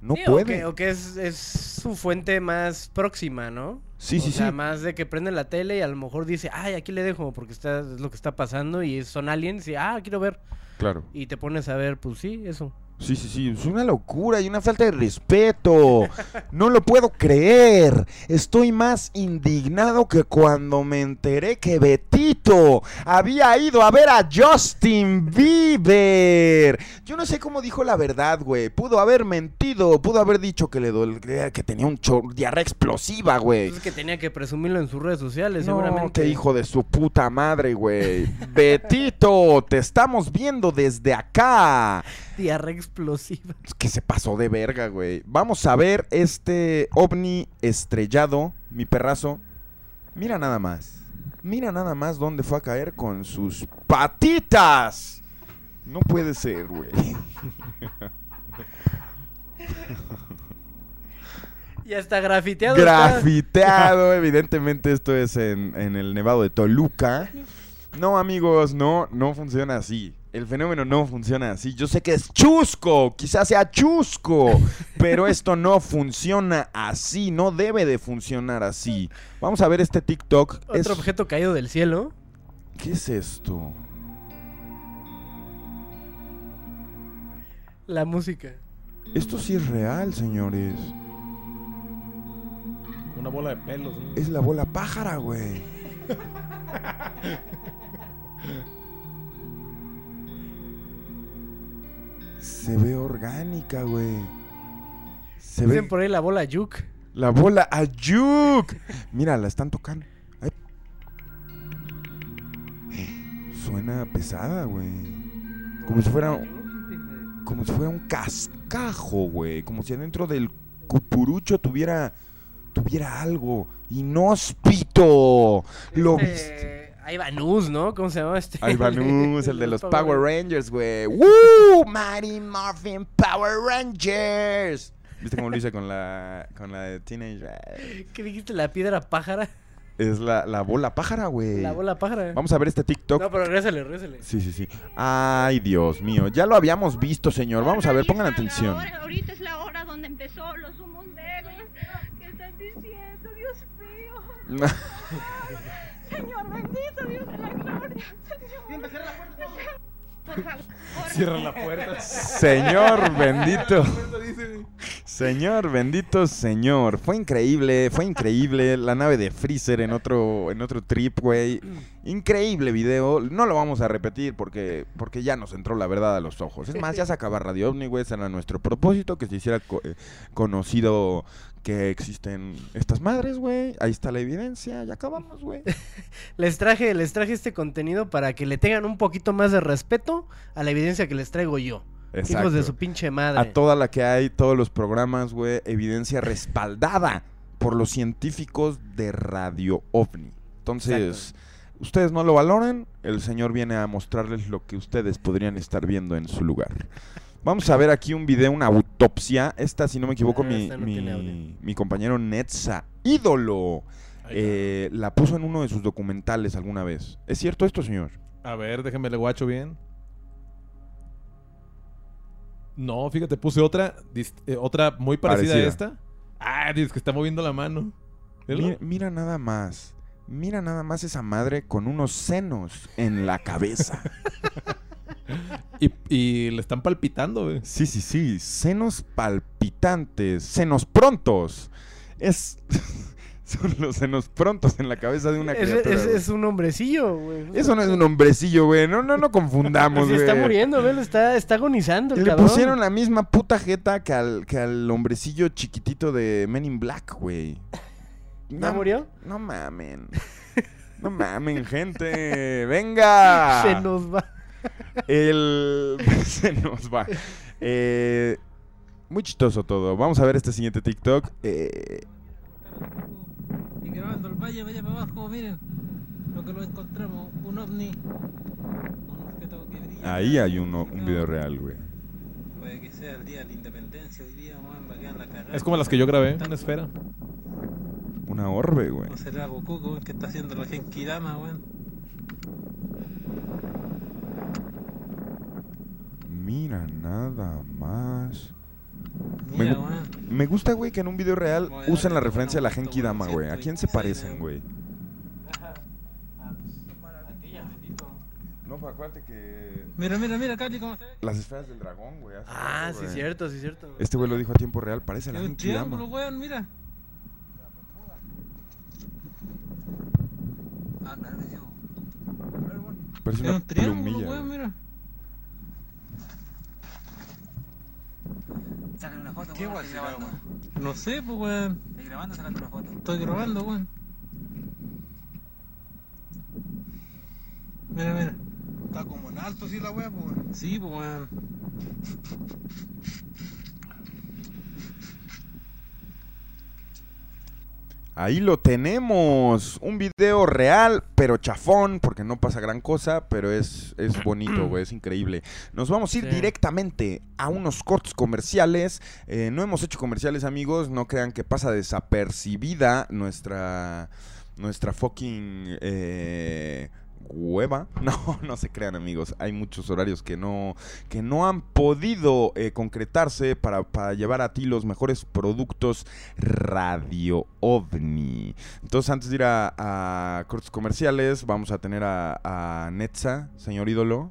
No Sí, o puede. que, o que es, es su fuente más próxima, ¿no? Sí, o sí, sea, sí. más de que prende la tele y a lo mejor dice, ay, aquí le dejo porque está, es lo que está pasando y son aliens y, ah, quiero ver. Claro. Y te pones a ver, pues sí, eso. Sí, sí, sí, es una locura y una falta de respeto. No lo puedo creer. Estoy más indignado que cuando me enteré que Betito había ido a ver a Justin Bieber. Yo no sé cómo dijo la verdad, güey. Pudo haber mentido, pudo haber dicho que le dolía, que tenía un diarrea explosiva, güey. Es que tenía que presumirlo en sus redes sociales, No, seguramente. qué hijo de su puta madre, güey. Betito, te estamos viendo desde acá. Diarrea explosiva. que se pasó de verga, güey. Vamos a ver este ovni estrellado, mi perrazo. Mira nada más. Mira nada más dónde fue a caer con sus patitas. No puede ser, güey. Ya está grafiteado. Grafiteado, evidentemente esto es en, en el Nevado de Toluca. No, amigos, no, no funciona así. El fenómeno no funciona así. Yo sé que es chusco, quizás sea chusco, pero esto no funciona así, no debe de funcionar así. Vamos a ver este TikTok. Otro Es- objeto caído del cielo. ¿Qué es esto? La música. Esto sí es real, señores. Una bola de pelos. ¿no? Es la bola pájara, güey. Se ve orgánica, güey. Se Dicen ve por ahí la bola Yuk. la bola Ayuk. Mira, la están tocando. Ay. Suena pesada, güey. Como si fuera como si fuera un cascajo, güey. Como si adentro del cupurucho tuviera tuviera algo inhóspito. Lo viste. Nuz, ¿no? ¿Cómo se llama este? Ahí va Nuz, el de los Power Rangers. Güey. ¡Woo! Mighty Morphin Power Rangers. ¿Viste cómo lo hice con la, con la de Teenage? ¿Qué dijiste? ¿La piedra pájara? Es la, la bola pájara, güey. La bola pájara. Vamos a ver este TikTok. No, pero regrésale, regrésale. Sí, sí, sí. Ay, Dios mío. Ya lo habíamos visto, señor. Vamos a ver, pongan atención. Ahorita es la hora donde empezó los humos negros. ¿Qué están diciendo, Dios mío? Señor bendito, Dios de la gloria. Señor. Por favor. Cierra la puerta. Señor bendito. Señor bendito, señor. Fue increíble, fue increíble. La nave de Freezer en otro, en otro trip, güey. Increíble video. No lo vamos a repetir porque, porque ya nos entró la verdad a los ojos. Es más, ya se acaba Radio OVNI, güey. Ese era nuestro propósito, que se hiciera co- eh, conocido que existen estas madres, güey. Ahí está la evidencia. Ya acabamos, güey. Les traje, les traje este contenido para que le tengan un poquito más de respeto a la evidencia que les traigo yo. Hijos de su pinche madre. A toda la que hay, todos los programas, güey, evidencia respaldada por los científicos de Radio OVNI. Entonces, ustedes no lo valoran, el señor viene a mostrarles lo que ustedes podrían estar viendo en su lugar. Vamos a ver aquí un video, una autopsia. Esta, si no me equivoco, Ah, mi, no mi, mi compañero Netza, ídolo, eh, la puso en uno de sus documentales alguna vez. ¿Es cierto esto, señor? A ver, déjenme le guacho bien. No, fíjate, puse otra, dist- eh, otra muy parecida Parecida. a esta. Ah, dices que está moviendo la mano. Mira nada más. Mira nada más esa madre con unos senos en la cabeza. Y, y le están palpitando, güey. Sí, sí, sí. Senos palpitantes. Senos prontos. Es. Son los senos prontos en la cabeza de una Es, criatura. es- güey. es un hombrecillo, güey. Eso no es un hombrecillo, güey. No, no, no confundamos, Se güey. está muriendo, velo, está, está agonizando el Le cabrón. pusieron la misma puta jeta que al, que al hombrecillo chiquitito de Men in Black, güey. ¿Ya murió? No mamen. No mamen, gente. Venga. Se nos va. El... Se nos va. Eh, muy chistoso todo. Vamos a ver este siguiente TikTok. Eh, Y grabando el valle, vaya para abajo, miren lo que lo encontramos, un ovni. Un objeto que brilla. ahí hay uno, un video real, güey. Puede que sea el día de la independencia hoy día, va a la cagada. Es como las que yo grabé, una esfera. Una orbe, güey. No será Goku, weón, que está haciendo la Genkidama, weón. Mira nada más. Mira, me, me gusta, güey, que en un video real usen la de- referencia a la Genki Dama, güey. ¿A quién se parecen, güey? No, pues acuérdate que... Mira, mira, mira, Cali, cómo se ve. Las esferas del dragón, güey. Ah, sí, güey. cierto, sí, cierto. Este güey lo dijo a tiempo real, parece la Genki Dama. mira. Ah, claro que sí, weón. Parece Es una un triángulo, plumilla. weón, mira. Sácale una foto, ¿Qué weón, guay estoy grabando. No sé, pues, weón. Estoy grabando, sacando una foto. Estoy grabando, weón. Mira, mira. Está como en alto, sí, la pues, weón. Sí, pues, weón. Ahí lo tenemos. Un video real, pero chafón, porque no pasa gran cosa, pero es, es bonito, güey, es increíble. Nos vamos a ir Sí. directamente a unos cortos comerciales. Eh, no hemos hecho comerciales, amigos. No crean que pasa desapercibida nuestra, nuestra fucking eh, hueva. No, no se crean, amigos. Hay muchos horarios que no, que no han podido eh, concretarse para, para llevar a ti los mejores productos Radio OVNI. Entonces, antes de ir a, a cortos comerciales, vamos a tener a, a Netza, señor ídolo.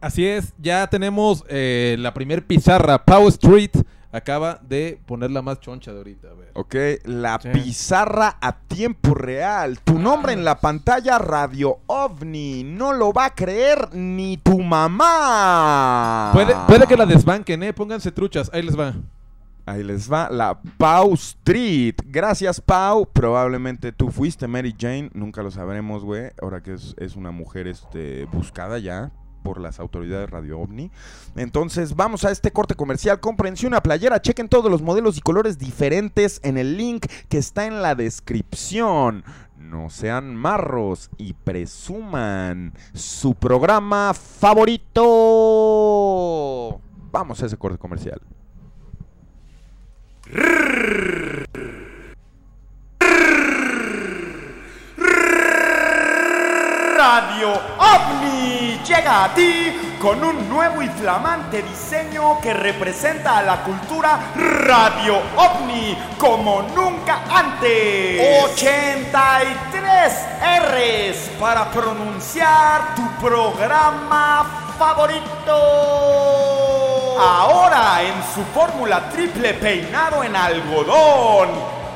Así es, ya tenemos eh, la primer pizarra. Power Street acaba de poner la más choncha de ahorita. A ver. Ok, la pizarra a tiempo real. Tu nombre en la pantalla Radio OVNI. No lo va a creer ni tu mamá. Puede, puede que la desbanquen, ¿eh? Pónganse truchas. Ahí les va. Ahí les va la Pau Street. Gracias, Pau. Probablemente tú fuiste Mary Jane. Nunca lo sabremos, güey. Ahora que es, es una mujer este, buscada ya por las autoridades Radio OVNI. Entonces, vamos a este corte comercial. Cómprense una playera. Chequen todos los modelos y colores diferentes en el link que está en la descripción. No sean marros y presuman su programa favorito. Vamos a ese corte comercial. Radio OVNI llega a ti con un nuevo y flamante diseño que representa a la cultura Radio OVNI como nunca antes. 83 R's para pronunciar tu programa favorito. Ahora en su fórmula triple peinado en algodón.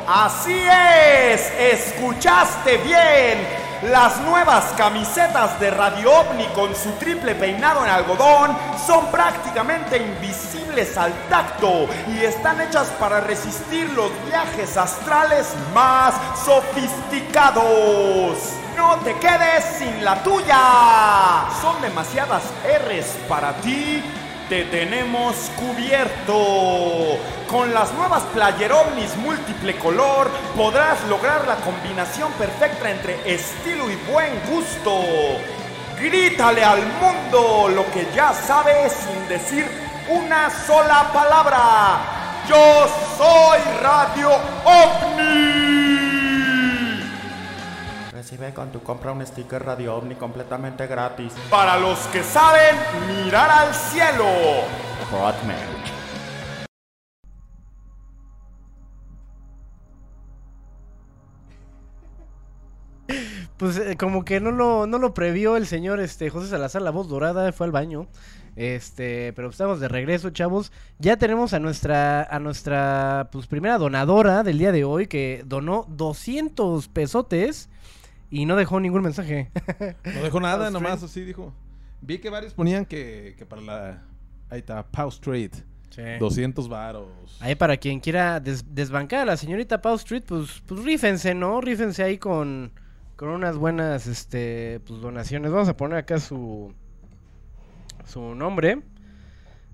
Así es, escuchaste bien. Las nuevas camisetas de Radio OVNI con su triple peinado en algodón son prácticamente invisibles al tacto y están hechas para resistir los viajes astrales más sofisticados. No te quedes sin la tuya. Son demasiadas R's para ti. Te tenemos cubierto. Con las nuevas Player Omnis múltiple color podrás lograr la combinación perfecta entre estilo y buen gusto. Grítale al mundo lo que ya sabes sin decir una sola palabra. Yo soy Radio OVNI. Recibe con tu compra un sticker Radio OVNI completamente gratis. Para los que saben mirar al cielo. Hotmail. Pues eh, como que no lo, no lo previó el señor este José Salazar, la voz dorada, fue al baño. Este, pero estamos de regreso, chavos. Ya tenemos a nuestra a nuestra pues primera donadora del día de hoy que donó 200 pesotes y no dejó ningún mensaje. No dejó nada, Pause nomás Trade. así dijo. Vi que varios ponían que, que para la... Ahí está, Pause Trade. Sí. 200 varos. Ahí para quien quiera des- desbancar a la señorita Pau Street, pues, pues rífense, ¿no? Rífense ahí con, con unas buenas este, pues, donaciones. Vamos a poner acá su, su nombre.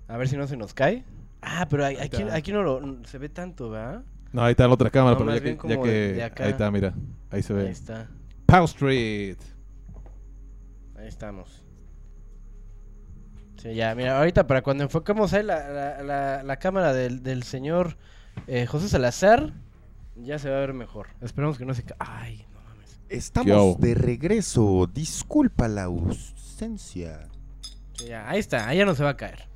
A ver si no se nos cae. Ah, pero aquí, aquí no lo, se ve tanto, ¿verdad? No, ahí está la otra cámara, No, pero ya que, ya como que- de- de acá. ahí está, mira, ahí se ve. Ahí está. Pause Street. Ahí estamos. Sí, ya, mira, ahorita para cuando enfocamos ahí la, la, la, la cámara del, del señor eh, José Salazar, ya se va a ver mejor. Esperemos que no se ca... Ay, no mames. Estamos de regreso. Disculpa la ausencia. Sí, ya, ahí está, ahí ya no se va a caer.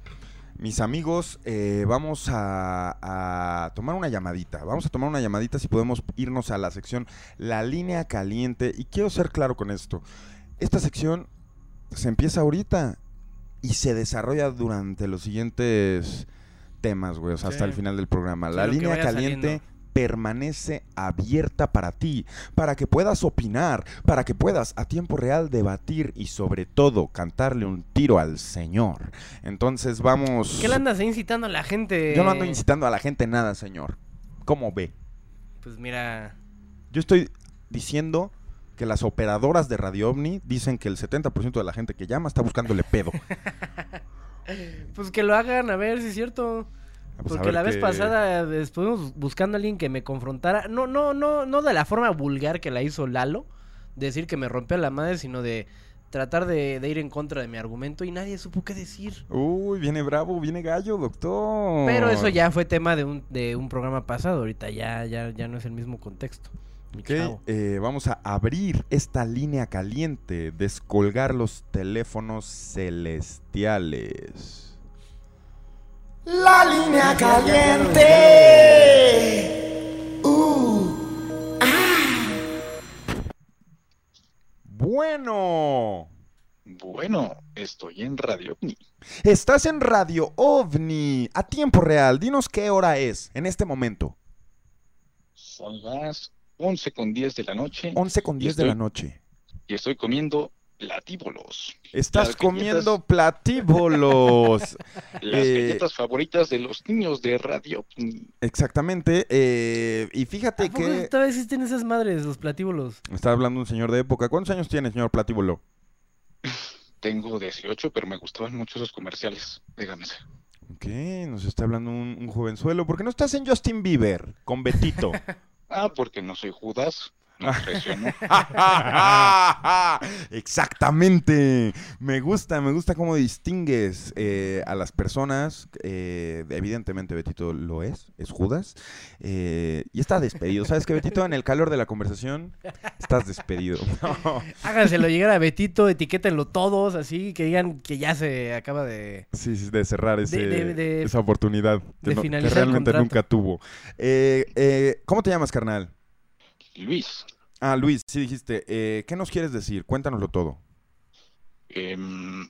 Mis amigos, eh, vamos a, a tomar una llamadita. Vamos a tomar una llamadita si podemos irnos a la sección La línea caliente. Y quiero ser claro con esto. Esta sección se empieza ahorita y se desarrolla durante los siguientes temas, güey. O sea, hasta el final del programa. La línea caliente saliendo. Permanece abierta para ti, para que puedas opinar, para que puedas a tiempo real debatir y sobre todo cantarle un tiro al Señor. Entonces vamos... ¿Qué le andas incitando a la gente? Yo no ando incitando a la gente nada, señor. ¿Cómo ve? Pues mira, Yo estoy diciendo que las operadoras de Radio OVNI dicen que el 70% de la gente que llama está buscándole pedo. pues que lo hagan, a ver si es cierto. Pues, Porque la vez pasada eh, estuvimos buscando a alguien que me confrontara. No, no, no, no de la forma vulgar que la hizo Lalo. Decir que me rompió la madre, sino de tratar de, de ir en contra de mi argumento y nadie supo qué decir. Uy, viene bravo, viene gallo, doctor. Pero eso ya fue tema de un, de un programa pasado. Ahorita ya, ya, ya no es el mismo contexto. mi Ok, chavo. eh, vamos a abrir esta línea caliente, descolgar los teléfonos celestiales. La línea caliente. Bueno. Bueno, estoy en Radio OVNI. Estás en Radio OVNI, a tiempo real. Dinos qué hora es en este momento. Son las 11 con 10 de la noche. 11 con y 10 de la noche. Y estoy comiendo platíbolos. Estás Las galletas- comiendo platíbolos. Las Eh, galletas favoritas de los niños de Radio. Exactamente. eh, y fíjate ¿A poco que... todavía existen esas madres, los platíbulos? Está hablando un señor de época. ¿Cuántos años tiene, señor platíbulo? Tengo 18, pero me gustaban mucho esos comerciales. Dígame. Ok, nos está hablando un, un jovenzuelo. ¿Por qué no estás en Justin Bieber con Betito? Ah, porque no soy Judas. Presiono. Exactamente. Me gusta, me gusta cómo distingues eh, a las personas. eh, evidentemente Betito lo es, es Judas. eh, y está despedido. ¿Sabes qué, Betito? En el calor de la conversación, estás despedido. No. Háganselo llegar a Betito, etiquétenlo todos, así, que digan que ya se acaba de... Sí, sí, de cerrar ese- de- de- esa oportunidad que, de no- que realmente nunca tuvo. Eh, eh, ¿Cómo te llamas, carnal? Luis, Ah, Luis, sí dijiste. eh, ¿Qué nos quieres decir? Cuéntanoslo todo. em,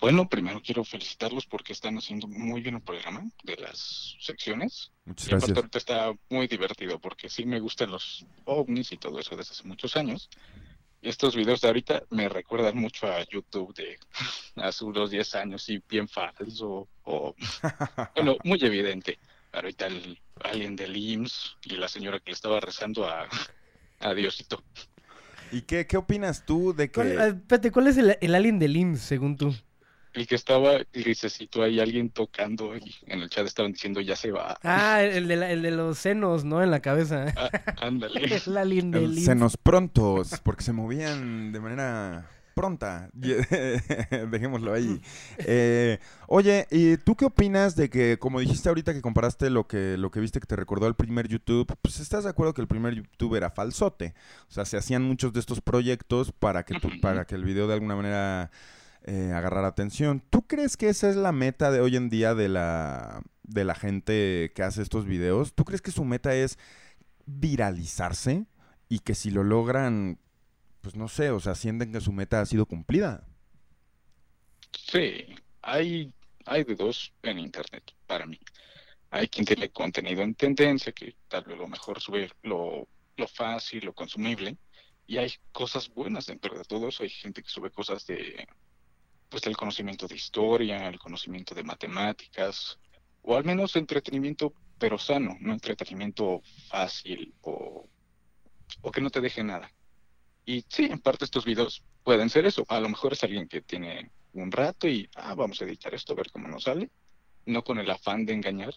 bueno, primero quiero felicitarlos porque están haciendo muy bien el programa de las secciones. Muchas Y aparte gracias. ahorita está muy divertido porque sí me gustan los ovnis y todo eso desde hace muchos años. Estos videos de ahorita me recuerdan mucho a YouTube de hace unos 10 años y bien falso o, bueno, muy evidente. Ahorita el alien del IMSS y la señora que le estaba rezando a, a Diosito. ¿Y qué, qué opinas tú de ¿Cuál, que... ah, espérate, ¿cuál es el, el alien del IMSS, según tú? El que estaba grisecito ahí, alguien tocando y en el chat estaban diciendo ya se va. Ah, el de, la- el de los senos, ¿no? En la cabeza. Ah, ándale. el alien del El IMSS. senos prontos, porque se movían de manera pronta. Dejémoslo ahí. Eh, oye, ¿y tú qué opinas de que, como dijiste ahorita que comparaste lo que, lo que viste que te recordó al primer YouTube, pues estás de acuerdo que el primer YouTube era falsote? O sea, se hacían muchos de estos proyectos para que, tu- para que el video de alguna manera eh, agarrara atención. ¿Tú crees que esa es la meta de hoy en día de la, de la gente que hace estos videos? ¿Tú crees que su meta es viralizarse y que si lo logran, pues no sé, o sea, sienten que su meta ha sido cumplida. Sí, hay, hay de dos en internet para mí. Hay quien tiene contenido en tendencia, que tal vez lo mejor sube lo, lo fácil, lo consumible, y hay cosas buenas dentro de todo eso. Hay gente que sube cosas de, pues, del conocimiento de historia, el conocimiento de matemáticas, o al menos entretenimiento, pero sano, no entretenimiento fácil o, o que no te deje nada. Y sí, en parte estos videos pueden ser eso. A lo mejor es alguien que tiene un rato y, ah, vamos a editar esto, a ver cómo nos sale. No con el afán de engañar,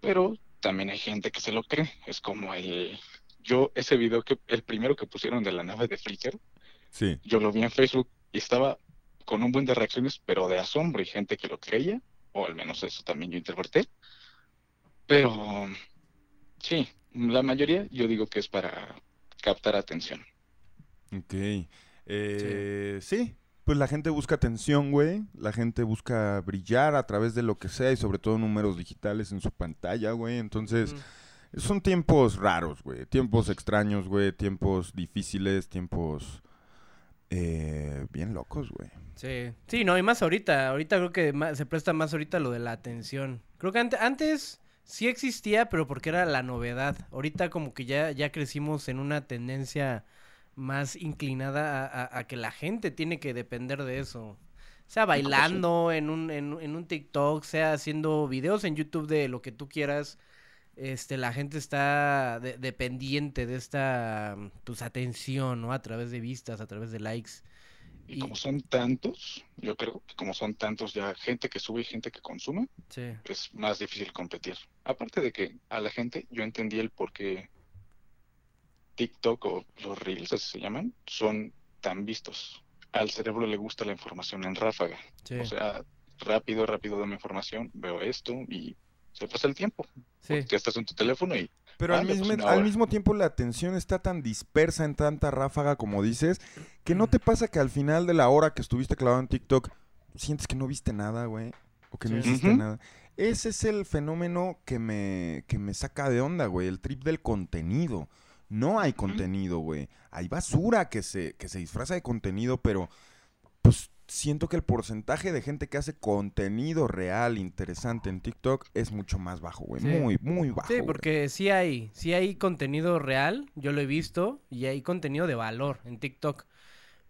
pero también hay gente que se lo cree. Es como el, yo, ese video que, el primero que pusieron de la nave de Flickr, Sí. yo lo vi en Facebook y estaba con un buen de reacciones, pero de asombro y gente que lo creía, o al menos eso también yo interpreté. Pero sí, la mayoría yo digo que es para captar atención. Ok. Eh, sí. Pues la gente busca atención, güey. La gente busca brillar a través de lo que sea y sobre todo números digitales en su pantalla, güey. Entonces, son tiempos raros, güey. Tiempos extraños, güey. Tiempos difíciles, tiempos eh, bien locos, güey. Sí, sí, no, y más ahorita. Ahorita creo que se presta más ahorita lo de la atención. Creo que ante- antes sí existía, pero porque era la novedad. Ahorita como que ya, ya crecimos en una tendencia más inclinada a, a- a que la gente tiene que depender de eso. Sea bailando en un, en, un- en un TikTok, sea haciendo videos en YouTube de lo que tú quieras. Este, la gente está de- dependiente de esta pues atención, ¿no? A través de vistas, a través de likes. Y como son tantos, yo creo que como son tantos ya gente que sube y gente que consume, Sí. es más difícil competir. Aparte de que a la gente yo entendí el por qué TikTok o los Reels, así se llaman, son tan vistos. Al cerebro le gusta la información en ráfaga. Sí. O sea, rápido, rápido dame información, veo esto y se pasa el tiempo. Sí. Ya estás en tu teléfono y... Pero al "Vale, pues mismo, una al hora". mismo tiempo la atención está tan dispersa en tanta ráfaga como dices, que no te pasa que al final de la hora que estuviste clavado en TikTok, sientes que no viste nada, güey, o que no hiciste nada. Ese es el fenómeno que me, que me saca de onda, güey, el trip del contenido. No hay contenido, güey. Hay basura que se, que se disfraza de contenido, pero pues siento que el porcentaje de gente que hace contenido real, interesante en TikTok es mucho más bajo, güey. Sí. Muy, muy bajo. Sí, porque sí hay, sí hay contenido real, yo lo he visto, y hay contenido de valor en TikTok.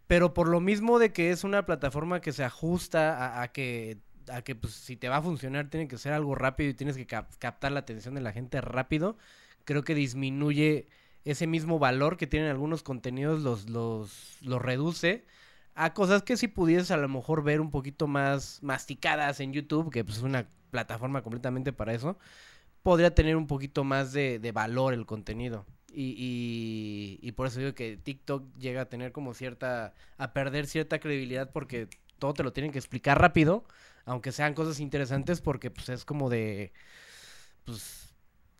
Pero por lo mismo de que es una plataforma que se ajusta a, a que, a que pues, si te va a funcionar tiene que ser algo rápido y tienes que cap- captar la atención de la gente rápido, creo que disminuye ese mismo valor que tienen algunos contenidos, los, los, los reduce a cosas que si pudieses a lo mejor ver un poquito más masticadas en YouTube, que pues, es una plataforma completamente para eso, podría tener un poquito más de, de valor el contenido. Y, y, y por eso digo que TikTok llega a tener como cierta, a perder cierta credibilidad porque todo te lo tienen que explicar rápido, aunque sean cosas interesantes porque pues es como de, pues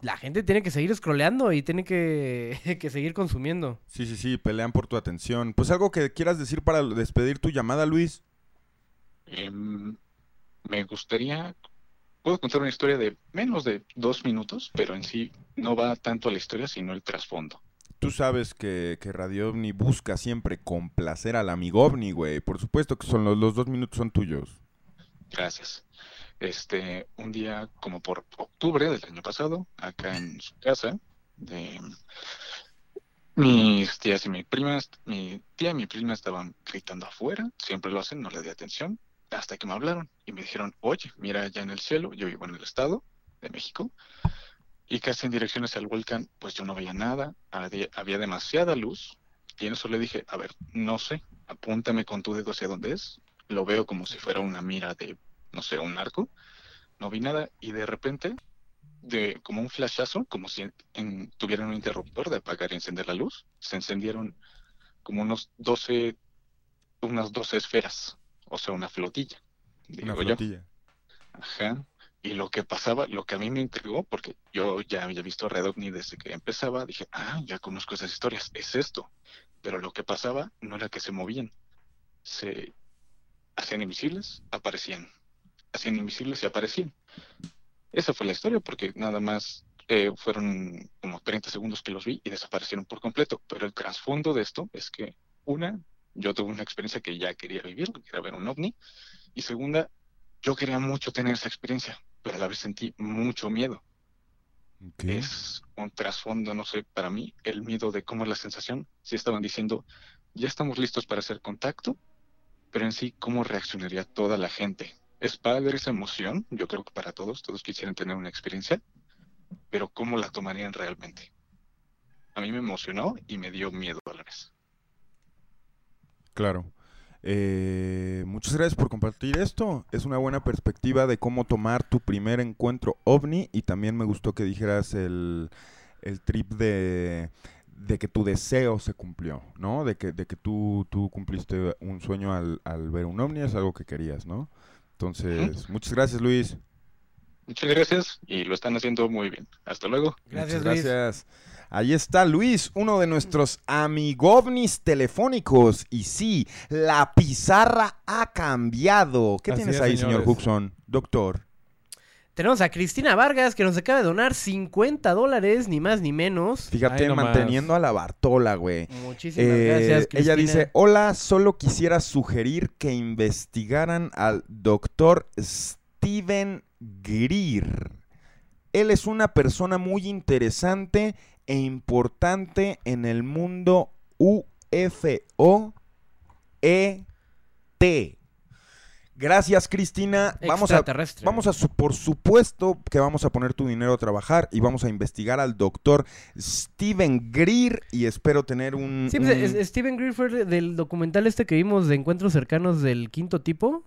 la gente tiene que seguir scrolleando y tiene que, que seguir consumiendo. Sí, sí, sí, pelean por tu atención. Pues algo que quieras decir para despedir tu llamada, Luis. Em, me gustaría, puedo contar una historia de menos de dos minutos, pero en sí no va tanto a la historia, sino el trasfondo. Tú sabes que, que Radio OVNI busca siempre complacer al amigo OVNI, güey. Por supuesto que son los, los dos minutos son tuyos. Gracias. Este, un día como por octubre del año pasado, acá en su casa, de mis tías y mi prima, mi tía y mi prima estaban gritando afuera, siempre lo hacen, no le di atención, hasta que me hablaron y me dijeron, oye, mira allá en el cielo, yo vivo en el estado de México, y casi en dirección hacia el volcán, pues yo no veía nada, había, demasiada luz, y en eso le dije, a ver, no sé, apúntame con tu dedo hacia dónde es, lo veo como si fuera una mira de, no sé, un arco, no vi nada, y de repente, de como un flashazo, como si en- tuvieran un interruptor de apagar y encender la luz, se encendieron como unos 12, unas 12 esferas, o sea, una flotilla. Una yo. flotilla. Ajá. Y lo que pasaba, lo que a mí me intrigó, porque yo ya había visto Red OVNI desde que empezaba, dije, ah, ya conozco esas historias, es esto. Pero lo que pasaba no era que se movían, se hacían invisibles, aparecían, hacían invisibles y aparecían. Esa fue la historia, porque nada más eh, fueron como 30 segundos que los vi y desaparecieron por completo. Pero el trasfondo de esto es que, una, yo tuve una experiencia que ya quería vivir, que era ver un ovni, y segunda, yo quería mucho tener esa experiencia, pero a la vez sentí mucho miedo. Es un trasfondo, no sé, para mí, el miedo de cómo es la sensación. Si estaban diciendo, ya estamos listos para hacer contacto, pero en sí, ¿cómo reaccionaría toda la gente? Es padre esa emoción, yo creo que para todos, todos quisieran tener una experiencia, pero ¿cómo la tomarían realmente? A mí me emocionó y me dio miedo a la vez. Claro. Eh, muchas gracias por compartir esto. Es una buena perspectiva de cómo tomar tu primer encuentro ovni y también me gustó que dijeras el, el trip de, de que tu deseo se cumplió, ¿no? De que, de que tú, tú cumpliste un sueño al, al ver un ovni, es algo que querías, ¿no? Entonces, muchas gracias Luis. Muchas gracias y lo están haciendo muy bien. Hasta luego. Muchas gracias. Ahí está Luis, uno de nuestros amigovnis telefónicos. Y sí, la pizarra ha cambiado. ¿Qué Así tienes es, ahí, señor. Huxon? Doctor. Tenemos a Cristina Vargas que nos acaba de donar 50 dólares, ni más ni menos. Fíjate, manteniendo a la Bartola, güey. Eh, Muchísimas gracias, Ella Cristina. dice, hola, solo quisiera sugerir que investigaran al doctor Steven Greer. Él es una persona muy interesante e importante en el mundo UFO ET. Gracias, Cristina. Vamos a, vamos a por supuesto que vamos a poner tu dinero a trabajar y vamos a investigar al doctor Steven Greer y espero tener un... Sí, pues, un- Steven Greer fue del documental este que vimos de encuentros cercanos del quinto tipo.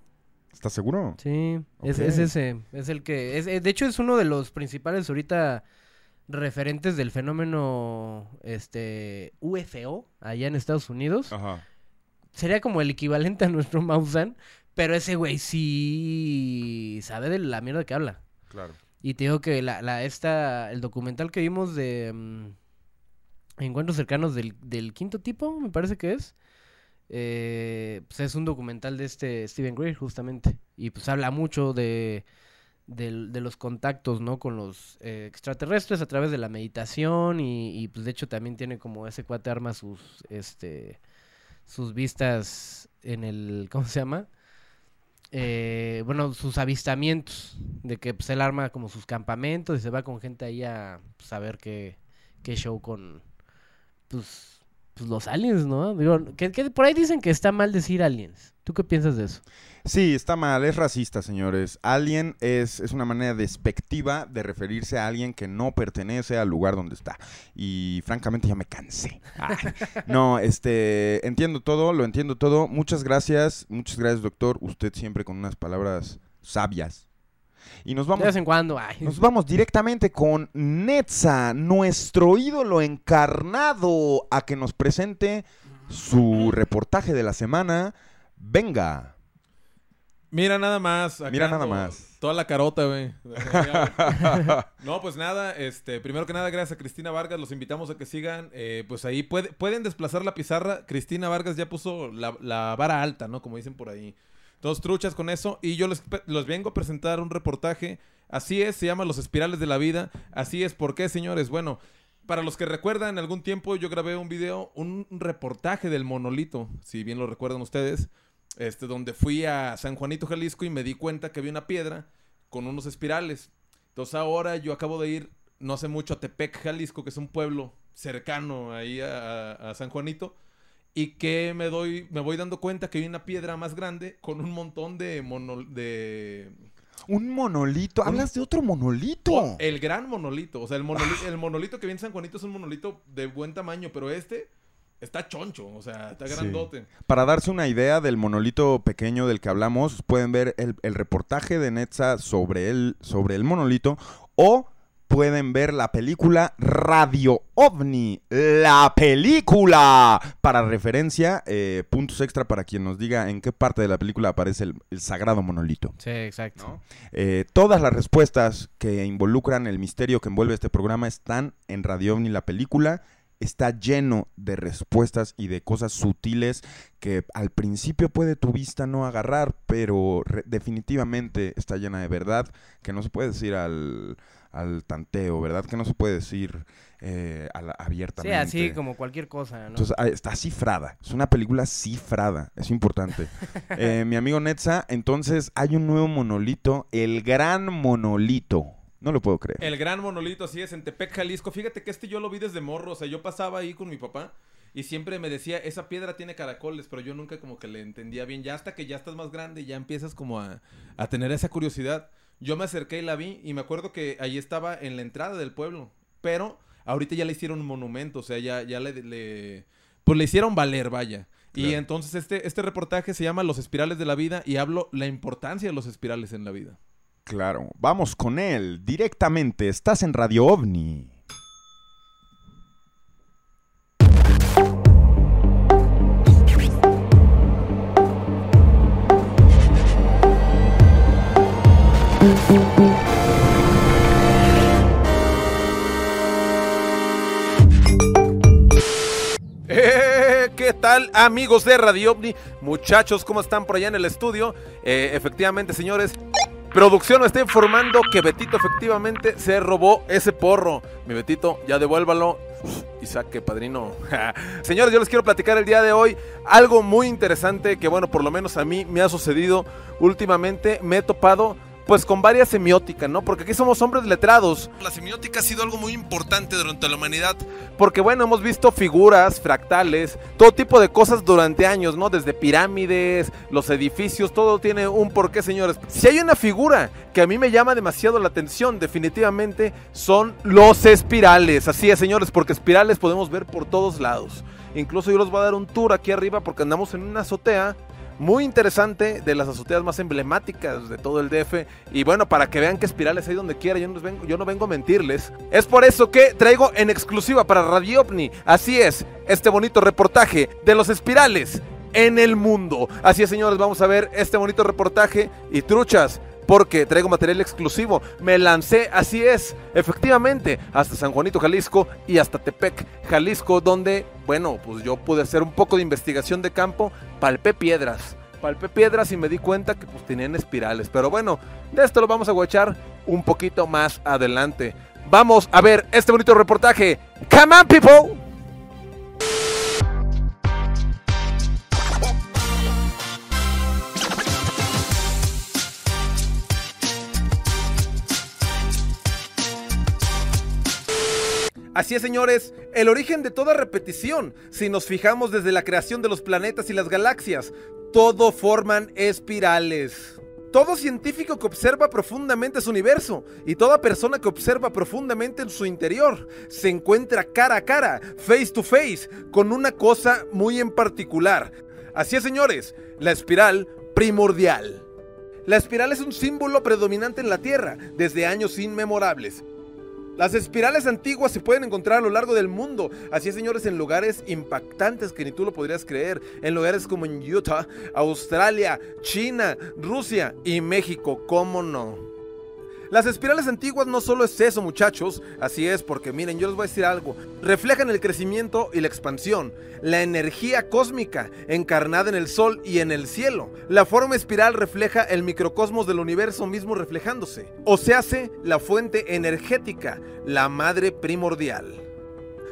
¿Estás seguro? Sí, es, ese. Es el que. Es, eh, de hecho, es uno de los principales ahorita referentes del fenómeno este UFO allá en Estados Unidos. Ajá. Sería como el equivalente a nuestro Mausan, pero ese güey sí sabe de la mierda que habla. Claro. Y te digo que la, la esta, el documental que vimos de mm, encuentros cercanos del, del quinto tipo, me parece que es. eh, pues es un documental de este Steven Greer, justamente. Y pues habla mucho de, de los contactos, ¿no? Con los eh, extraterrestres a través de la meditación. Y, y, pues de hecho también tiene como ese cuate arma sus, este, sus vistas en el, ¿cómo se llama? Eh, bueno, sus avistamientos, de que pues, él arma como sus campamentos y se va con gente ahí a pues, a ver qué, qué show con pues, pues los aliens, ¿no? Digo, que, por ahí dicen que está mal decir aliens. ¿Tú qué piensas de eso? Sí, está mal, es racista, señores. Alien es, es una manera despectiva de referirse a alguien que no pertenece al lugar donde está. Y francamente ya me cansé. No, este, entiendo todo, lo entiendo todo. Muchas gracias, muchas gracias, doctor. Usted siempre con unas palabras sabias. Y nos De vamos vez en cuando, ay. nos vamos directamente con Netza, nuestro ídolo encarnado, a que nos presente su reportaje de la semana. Venga. Mira nada más. acá Mira nada más. Toda la carota, güey. no, pues nada, este, primero que nada, gracias a Cristina Vargas, los invitamos a que sigan, eh, pues ahí puede- pueden desplazar la pizarra. Cristina Vargas ya puso la, la vara alta, ¿no? Como dicen por ahí. Dos truchas con eso. Y yo les, vengo a presentar un reportaje. Así es, se llama Los Espirales de la Vida. Así es, ¿por qué, señores? Bueno, para los que recuerdan, algún tiempo yo grabé un video, un, reportaje del monolito, si bien lo recuerdan ustedes, este, donde fui a San Juanito, Jalisco y me di cuenta que había una piedra con unos espirales. Entonces ahora yo acabo de ir, no hace mucho, a Tepec, Jalisco, que es un pueblo cercano ahí a San Juanito, y que me doy, me voy dando cuenta que hay una piedra más grande con un montón de mono, de Un monolito. Hablas de otro monolito. Oh, el gran monolito. O sea, el, monoli- el monolito que viene en San Juanito es un monolito de buen tamaño, pero este está choncho, o sea, está Sí. grandote. Para darse una idea del monolito pequeño del que hablamos, pueden ver el, el reportaje de Netza sobre el, sobre el monolito o pueden ver la película Radio OVNI, la película. Para referencia, eh, puntos extra para quien nos diga en qué parte de la película aparece el, el sagrado monolito. Sí, exacto. Eh, todas las respuestas que involucran el misterio que envuelve este programa están en Radio OVNI, la película. Está lleno de respuestas y de cosas sutiles que al principio puede tu vista no agarrar, pero definitivamente está llena de verdad que no se puede decir al, al tanteo, ¿verdad? Que no se puede decir eh, a la- Sí, abiertamente. así como cualquier cosa, ¿no? Entonces, ah, está cifrada. Es una película cifrada. Es importante. Eh, mi amigo Netza, entonces hay un nuevo monolito, el gran monolito. No lo puedo creer. El gran monolito, así es, en Tepec, Jalisco. Fíjate que este yo lo vi desde morro. O sea, yo pasaba ahí con mi papá y siempre me decía, esa piedra tiene caracoles, pero yo nunca como que le entendía bien. Ya hasta que ya estás más grande, ya empiezas como a, a tener esa curiosidad. Yo me acerqué y la vi y me acuerdo que ahí estaba en la entrada del pueblo. Pero ahorita ya le hicieron un monumento, o sea, ya, ya le, le- Pues le hicieron valer, vaya. Y entonces este, este reportaje se llama Los espirales de la vida y hablo la importancia de los espirales en la vida. Claro. Vamos con él directamente. Estás en Radio OVNI. Eh, ¿Qué tal amigos de Radio OVNI? Muchachos, ¿cómo están por allá en el estudio? Eh, efectivamente, señores, producción me está informando que Betito efectivamente se robó ese porro. Mi Betito, ya devuélvalo y saque, padrino. señores, yo les quiero platicar el día de hoy algo muy interesante que, bueno, por lo menos a mí me ha sucedido últimamente. Me he topado pues con varias semióticas, ¿no? Porque aquí somos hombres letrados. La semiótica ha sido algo muy importante durante la humanidad. Porque bueno, hemos visto figuras, fractales, todo tipo de cosas durante años, ¿no? Desde pirámides, los edificios, todo tiene un porqué, señores. Si hay una figura que a mí me llama demasiado la atención, definitivamente son los espirales. Así es, señores, porque espirales podemos ver por todos lados. Incluso yo les voy a dar un tour aquí arriba porque andamos en una azotea muy interesante, de las azoteas más emblemáticas de todo el DF. Y bueno, para que vean que espirales hay donde quiera, yo no, vengo a mentirles. Es por eso que traigo en exclusiva para Radio OVNI, así es, este bonito reportaje de los espirales en el mundo. Así es, señores, vamos a ver este bonito reportaje y truchas. Porque traigo material exclusivo. Me lancé, así es, efectivamente, hasta San Juanito, Jalisco y hasta Tepec, Jalisco, donde, bueno, pues yo pude hacer un poco de investigación de campo, palpé piedras. Palpé piedras y me di cuenta que pues tenían espirales. Pero bueno, de esto lo vamos a guachar un poquito más adelante. Vamos a ver este bonito reportaje. Come on, people. Así es, señores, el origen de toda repetición, si nos fijamos desde la creación de los planetas y las galaxias, todo forman espirales. Todo científico que observa profundamente su universo y toda persona que observa profundamente en su interior se encuentra cara a cara, face to face, con una cosa muy en particular. Así es, señores, la espiral primordial. La espiral es un símbolo predominante en la Tierra desde años inmemorables. Las espirales antiguas se pueden encontrar a lo largo del mundo, así es señores, en lugares impactantes que ni tú lo podrías creer, en lugares como en Utah, Australia, China, Rusia y México, ¿cómo no? Las espirales antiguas no solo es eso, muchachos, así es, porque miren, yo les voy a decir algo, reflejan el crecimiento y la expansión, la energía cósmica encarnada en el sol y en el cielo. La forma espiral refleja el microcosmos del universo mismo reflejándose, o se hace la fuente energética, la madre primordial.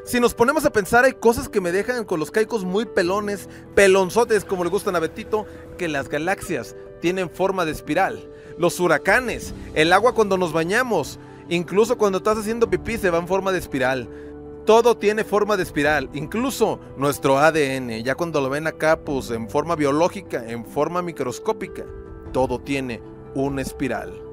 Si nos ponemos a pensar, hay cosas que me dejan con los caicos muy pelones, pelonzotes como le gustan a Betito, que las galaxias tienen forma de espiral los huracanes, el agua cuando nos bañamos, incluso cuando estás haciendo pipí se va en forma de espiral. Todo tiene forma de espiral, incluso nuestro ADN, ya cuando lo ven acá, pues en forma biológica, en forma microscópica, todo tiene una espiral.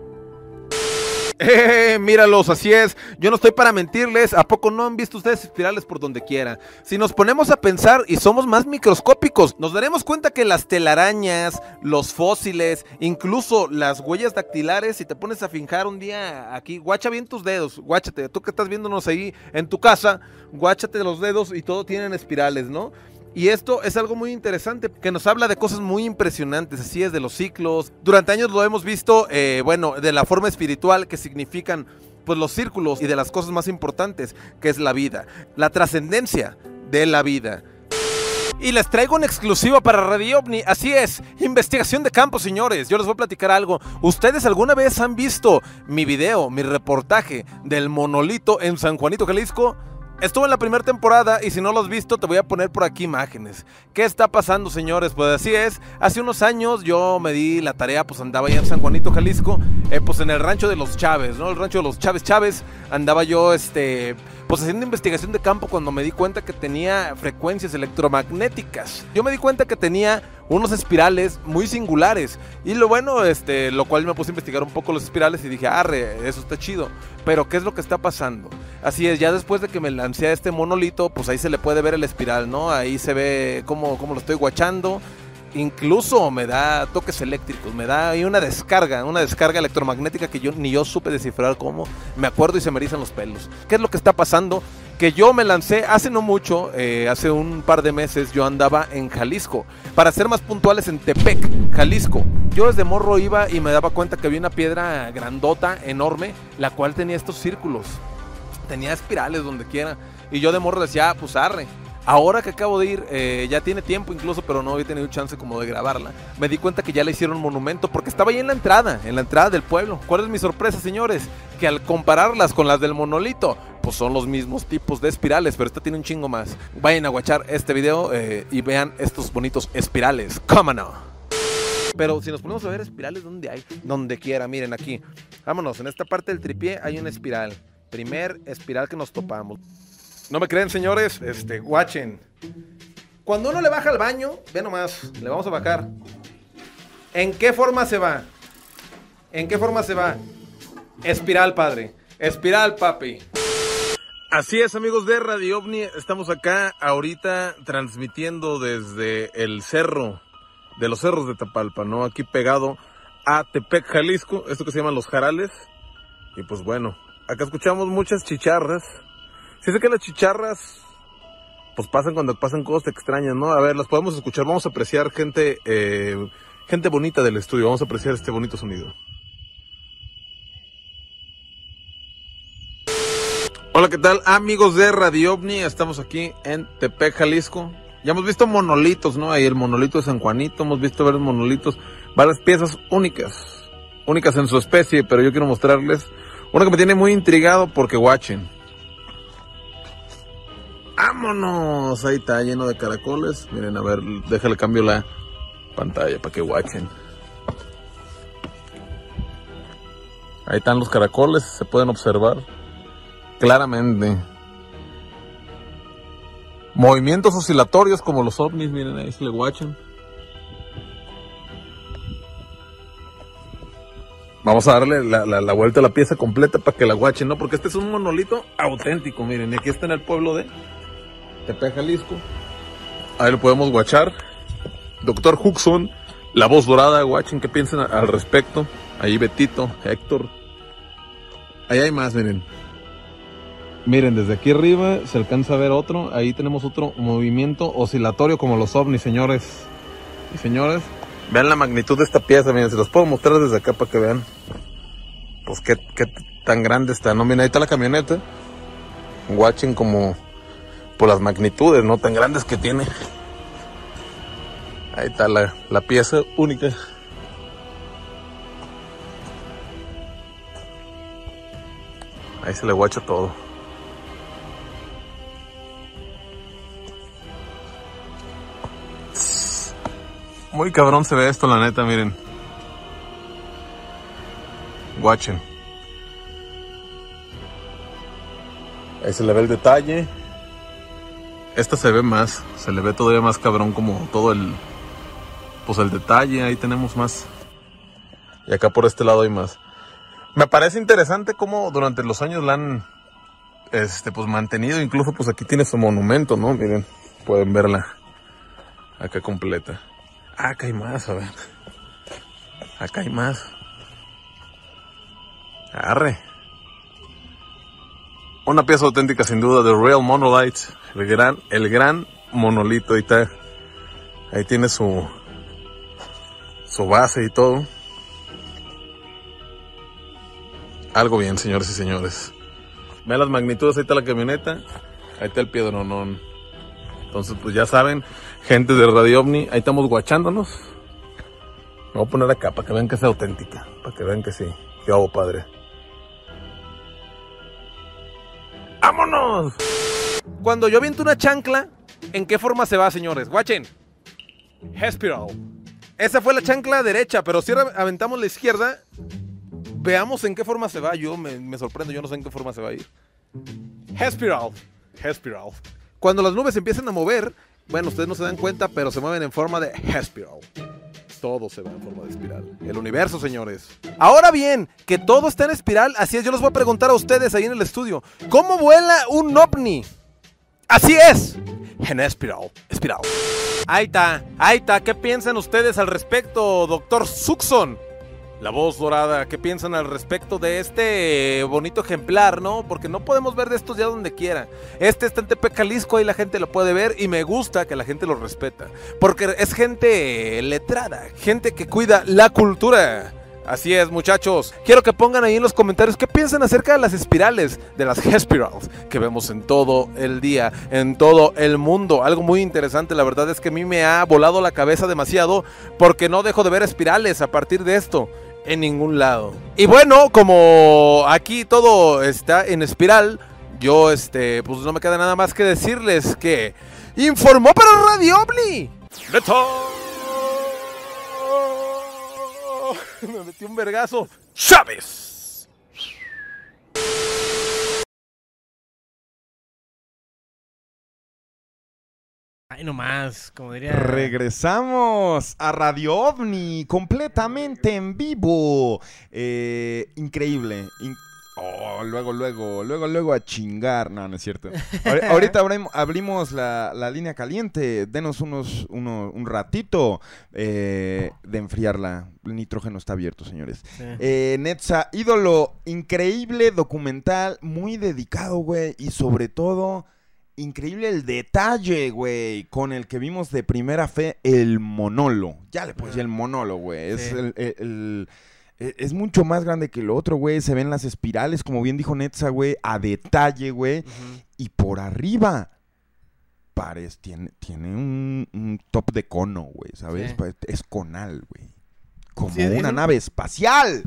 ¡Eh! Míralos, así es. Yo no estoy para mentirles. ¿A poco no han visto ustedes espirales por donde quiera? Si nos ponemos a pensar y somos más microscópicos, nos daremos cuenta que las telarañas, los fósiles, incluso las huellas dactilares, si te pones a finjar un día aquí, guacha bien tus dedos, guáchate, tú que estás viéndonos ahí en tu casa, guáchate los dedos y todo tienen espirales, ¿no? Y esto es algo muy interesante que nos habla de cosas muy impresionantes, así es, de los ciclos. Durante años lo hemos visto, eh, bueno, de la forma espiritual que significan pues los círculos y de las cosas más importantes, que es la vida, la trascendencia de la vida. Y les traigo una exclusiva para Radio OVNI. Así es, investigación de campo, señores. Yo les voy a platicar algo. ¿Ustedes alguna vez han visto mi video, mi reportaje del monolito en San Juanito, Jalisco? Estuvo en la primera temporada y si no lo has visto te voy a poner por aquí imágenes. ¿Qué está pasando señores? Pues así es, hace unos años yo me di la tarea, pues andaba allá en San Juanito, Jalisco, eh, pues en el rancho de los Chávez, ¿no? El rancho de los Chávez Chávez, andaba yo este, pues haciendo investigación de campo cuando me di cuenta que tenía frecuencias electromagnéticas. Yo me di cuenta que tenía unos espirales muy singulares. Y lo bueno, este, lo cual me puse a investigar un poco los espirales y dije, arre, eso está chido. Pero, ¿qué es lo que está pasando? Así es, ya después de que me lancé a este monolito, pues ahí se le puede ver el espiral, ¿no? Ahí se ve cómo, cómo lo estoy guachando. Incluso me da toques eléctricos, me da una descarga, una descarga electromagnética que yo ni yo supe descifrar cómo. Me acuerdo y se me erizan los pelos. ¿Qué es lo que está pasando? que yo me lancé hace no mucho, eh, hace un par de meses, yo andaba en Jalisco. Para ser más puntuales, en Tepec, Jalisco. Yo desde morro iba y me daba cuenta que había una piedra grandota, enorme, la cual tenía estos círculos. Tenía espirales donde quiera. Y yo de morro decía, ah, pues arre. Ahora que acabo de ir, eh, ya tiene tiempo incluso, pero no había tenido chance como de grabarla. Me di cuenta que ya le hicieron monumento porque estaba ahí en la entrada, en la entrada del pueblo. ¿Cuál es mi sorpresa, señores? Que al compararlas con las del monolito, pues son los mismos tipos de espirales, pero esta tiene un chingo más. Vayan a guachar este video eh, y vean estos bonitos espirales. ¿Cómo no? Pero si nos ponemos a ver espirales, ¿dónde hay? Donde quiera, miren aquí. Vámonos, en esta parte del tripié hay una espiral. Primer espiral que nos topamos. No me creen, señores, este, guachen. Cuando uno le baja al baño, ve nomás, le vamos a bajar. ¿En qué forma se va? ¿En qué forma se va? Espiral, padre. Espiral, papi. Así es, amigos de Radio OVNI. Estamos acá ahorita transmitiendo desde el cerro, de los cerros de Tapalpa, ¿no? Aquí pegado a Tepec, Jalisco, esto que se llaman los jarales. Y pues bueno, acá escuchamos muchas chicharras. Si sé que las chicharras, pues pasan cuando pasan cosas extrañas, ¿no? A ver, las podemos escuchar. Vamos a apreciar gente, eh, gente bonita del estudio. Vamos a apreciar este bonito sonido. Hola, ¿qué tal? Amigos de Radio OVNI, estamos aquí en Tepec, Jalisco. Ya hemos visto monolitos, ¿no? Ahí el monolito de San Juanito, hemos visto varios monolitos, varias piezas únicas, únicas en su especie, pero yo quiero mostrarles una que me tiene muy intrigado porque guachen. ¡Vámonos! Ahí está lleno de caracoles. Miren, a ver, déjale cambio la pantalla para que guachen. Ahí están los caracoles, se pueden observar claramente. Movimientos oscilatorios como los ovnis, miren ahí se le guachan. Vamos a darle la, vuelta a la pieza completa para que la guachen, ¿no? Porque este es un monolito auténtico, miren, aquí está en el pueblo de Tepe, Jalisco. Ahí lo podemos guachar. Doctor Huxon La voz dorada, watching, ¿qué piensan al respecto? Ahí Betito, Héctor. Ahí hay más, miren. Miren, desde aquí arriba se alcanza a ver otro. Ahí tenemos otro movimiento oscilatorio como los ovnis, señores. Y señores, vean la magnitud de esta pieza, miren, se los puedo mostrar desde acá para que vean. Pues qué, qué tan grande está, ¿no? Miren, ahí está la camioneta. Watching como por las magnitudes, ¿no? Tan grandes que tiene. Ahí está la, la pieza única. Ahí se le guacha todo. Muy cabrón se ve esto, la neta, miren. Watchen. Ahí se le ve el detalle. Esta se ve más, se le ve todavía más cabrón como todo el, pues el detalle, ahí tenemos más. Y acá por este lado hay más. Me parece interesante cómo durante los años la han, este, pues mantenido, incluso pues aquí tiene su monumento, ¿no? Miren, pueden verla acá completa. Ah, acá hay más, a ver. Acá hay más. Arre. Una pieza auténtica sin duda de Real Monolith. El gran, el gran monolito. Ahí está. Ahí tiene su, su base y todo. Algo bien, señores y señores. Vean las magnitudes, ahí está la camioneta. Ahí está el piedronón. Entonces, pues ya saben, gente de Radio OVNI, ahí estamos guachándonos. Me voy a poner acá para que vean que es auténtica. Para que vean que sí. Qué hago, padre. ¡Vámonos! Cuando yo aviento una chancla, ¿en qué forma se va, señores? Guachen. Hespiral. Esa fue la chancla derecha, pero si ahora aventamos la izquierda, veamos en qué forma se va. Yo me, me sorprendo, yo no sé en qué forma se va a ir. Hespiral. Hespiral. Cuando las nubes empiezan a mover, bueno, ustedes no se dan cuenta, pero se mueven en forma de Hespiral. Todo se va en forma de espiral. El universo, señores. Ahora bien, que todo está en espiral, así es, yo les voy a preguntar a ustedes ahí en el estudio, ¿cómo vuela un ovni? Así es, en espiral, espiral. Ahí está, ahí está, ¿qué piensan ustedes al respecto, doctor Suxon? La voz dorada, ¿qué piensan al respecto de este bonito ejemplar, no? Porque no podemos ver de estos ya donde quiera. Este está en Tepe Jalisco, ahí la gente lo puede ver y me gusta que la gente lo respeta. Porque es gente letrada, gente que cuida la cultura. Así es, muchachos. Quiero que pongan ahí en los comentarios qué piensan acerca de las espirales, de las Hespirals, que vemos en todo el día, en todo el mundo. Algo muy interesante, la verdad es que a mí me ha volado la cabeza demasiado porque no dejo de ver espirales a partir de esto en ningún lado. Y bueno, como aquí todo está en espiral, yo este, pues no me queda nada más que decirles que informó para Radio OVNI. Me metí un vergazo. Chávez. Ay, nomás, como diría. Regresamos a Radio OVNI completamente en vivo. Eh, increíble. in- Oh, luego, luego, luego, luego a chingar. No, no es cierto. Ahori- Ahorita abrim- abrimos la, la línea caliente. Denos unos, uno- un ratito eh, de enfriarla. El nitrógeno está abierto, señores. Sí. Eh, Netza, ídolo, increíble documental, muy dedicado, güey. Y sobre todo, increíble el detalle, güey, con el que vimos de primera fe el monolo. Ya le puse el monolo, güey. Es, el- el- el- es mucho más grande que el otro, güey. Se ven las espirales, como bien dijo Netza, güey, a detalle, güey. Y por arriba. Parece, tiene, tiene un, un top de cono, güey, ¿sabes? Sí. Es conal, güey. Como Sí, es- es una un- nave espacial.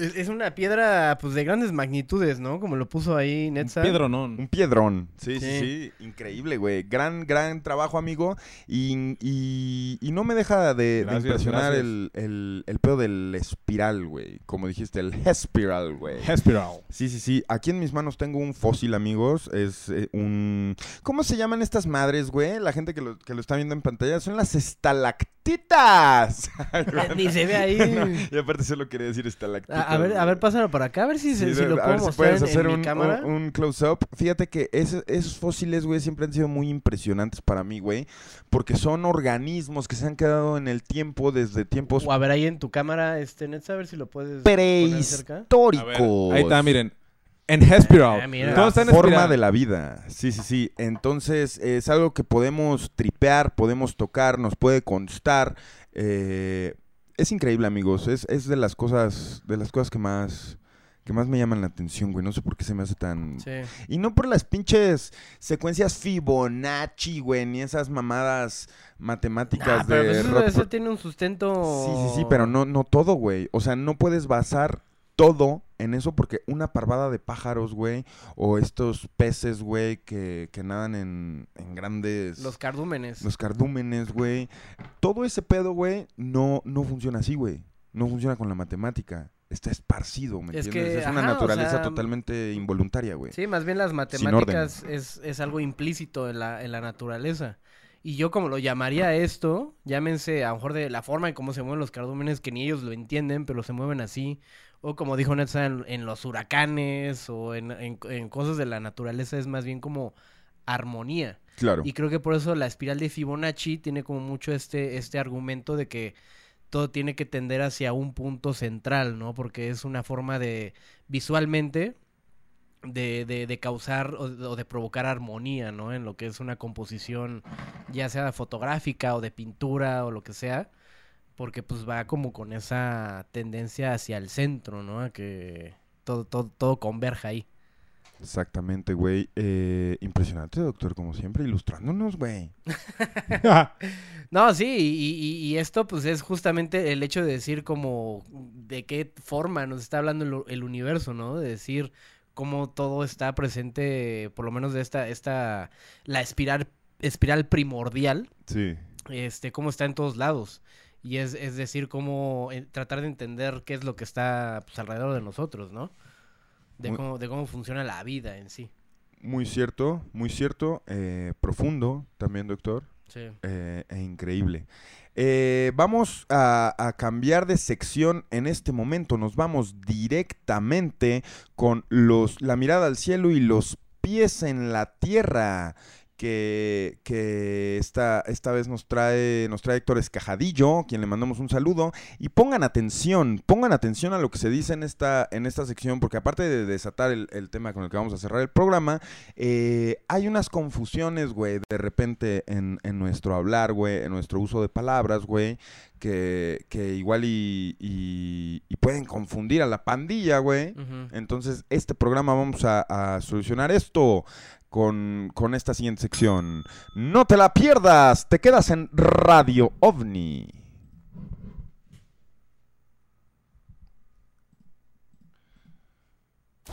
Es, una piedra, pues, de grandes magnitudes, ¿no? Como lo puso ahí Netza. Un piedrón. Sí, sí, Sí. sí. Increíble, güey. Gran, gran trabajo, amigo. Y, y- y no me deja de, impresionar gracias. el, el, el pedo del espiral, güey. Como dijiste, el Hespiral, güey. Hespiral. Sí, sí, sí. Aquí en mis manos tengo un fósil, amigos. Es eh, un... ¿Cómo se llaman estas madres, güey? La gente que lo, que lo está viendo en pantalla. Son las estalactitas. Ni se ve ahí. y aparte solo quería decir estalactitas. A, ver, a ver, pásalo para acá, a ver si, se- Sí, si lo puedo ver si mostrar puedes en, hacer en mi un, cámara. un- un close-up. Fíjate que ese- esos fósiles, güey, siempre han sido muy impresionantes para mí, güey. Porque son organismos que se han quedado en el tiempo desde tiempos O a ver ahí en tu cámara, este, Nets, a ver si lo puedes poner cerca. prehistóricos. Ahí está, miren. En Hespiral. Ah, está La en forma espiral. de la vida. Sí, sí, sí. Entonces, es algo que podemos tripear, podemos tocar, nos puede constar. Eh, es increíble, amigos. Es, es de las cosas, de las cosas que más, que más me llaman la atención, güey. No sé por qué se me hace tan. Sí. Y no por las pinches secuencias Fibonacci, güey, ni esas mamadas matemáticas Ah, pero de pues eso, eso tiene un sustento. Sí, sí, sí, pero no, no todo, güey. O sea, no puedes basar todo en eso porque una parvada de pájaros, güey, o estos peces, güey, que, que nadan en, en grandes... Los cardúmenes. Los cardúmenes, güey. Todo ese pedo, güey, no, no funciona así, güey. No funciona con la matemática. Está esparcido, ¿me Es entiendes? que, es una ajá, o naturaleza sea, totalmente involuntaria, güey. Sí, más bien las matemáticas es, es algo implícito en la, en la naturaleza. Y yo como lo llamaría esto, llámense a lo mejor de la forma en cómo se mueven los cardúmenes, que ni ellos lo entienden, pero se mueven así. O como dijo Netza, en, en los huracanes o en, en- en cosas de la naturaleza es más bien como armonía. Claro. Y creo que por eso la espiral de Fibonacci tiene como mucho este, este argumento de que todo tiene que tender hacia un punto central, ¿no? Porque es una forma de visualmente de, de, de causar o, o de provocar armonía, ¿no? En lo que es una composición, ya sea fotográfica o de pintura o lo que sea, porque pues va como con esa tendencia hacia el centro, ¿no? A que todo, todo, todo converja ahí. Exactamente, güey. Eh, impresionante, doctor, como siempre, ilustrándonos, güey. No, sí, y, y- y esto pues es justamente el hecho de decir como de qué forma nos está hablando el, el universo, ¿no? De decir cómo todo está presente, por lo menos de esta, esta, la espiral, espiral primordial, Sí. este, cómo está en todos lados. Y es, es decir, cómo eh, tratar de entender qué es lo que está pues, alrededor de nosotros, ¿no? De Muy- cómo, de cómo funciona la vida en sí. Muy cierto, muy cierto. eh, profundo también, doctor. Sí. Eh, e increíble. Eh, vamos a, a cambiar de sección en este momento. Nos vamos directamente con los, la mirada al cielo y los pies en la tierra. Que, que esta, esta vez nos trae, nos trae Héctor Escajadillo, quien le mandamos un saludo. Y pongan atención, pongan atención a lo que se dice en esta, en esta sección, porque aparte de desatar el, el tema con el que vamos a cerrar el programa, eh, hay unas confusiones, güey, de repente en, en nuestro hablar, güey, en nuestro uso de palabras, güey, que, que igual y, y- y pueden confundir a la pandilla, güey. Entonces, este programa vamos a, a solucionar esto con, con esta siguiente sección. No te la pierdas, te quedas en Radio OVNI.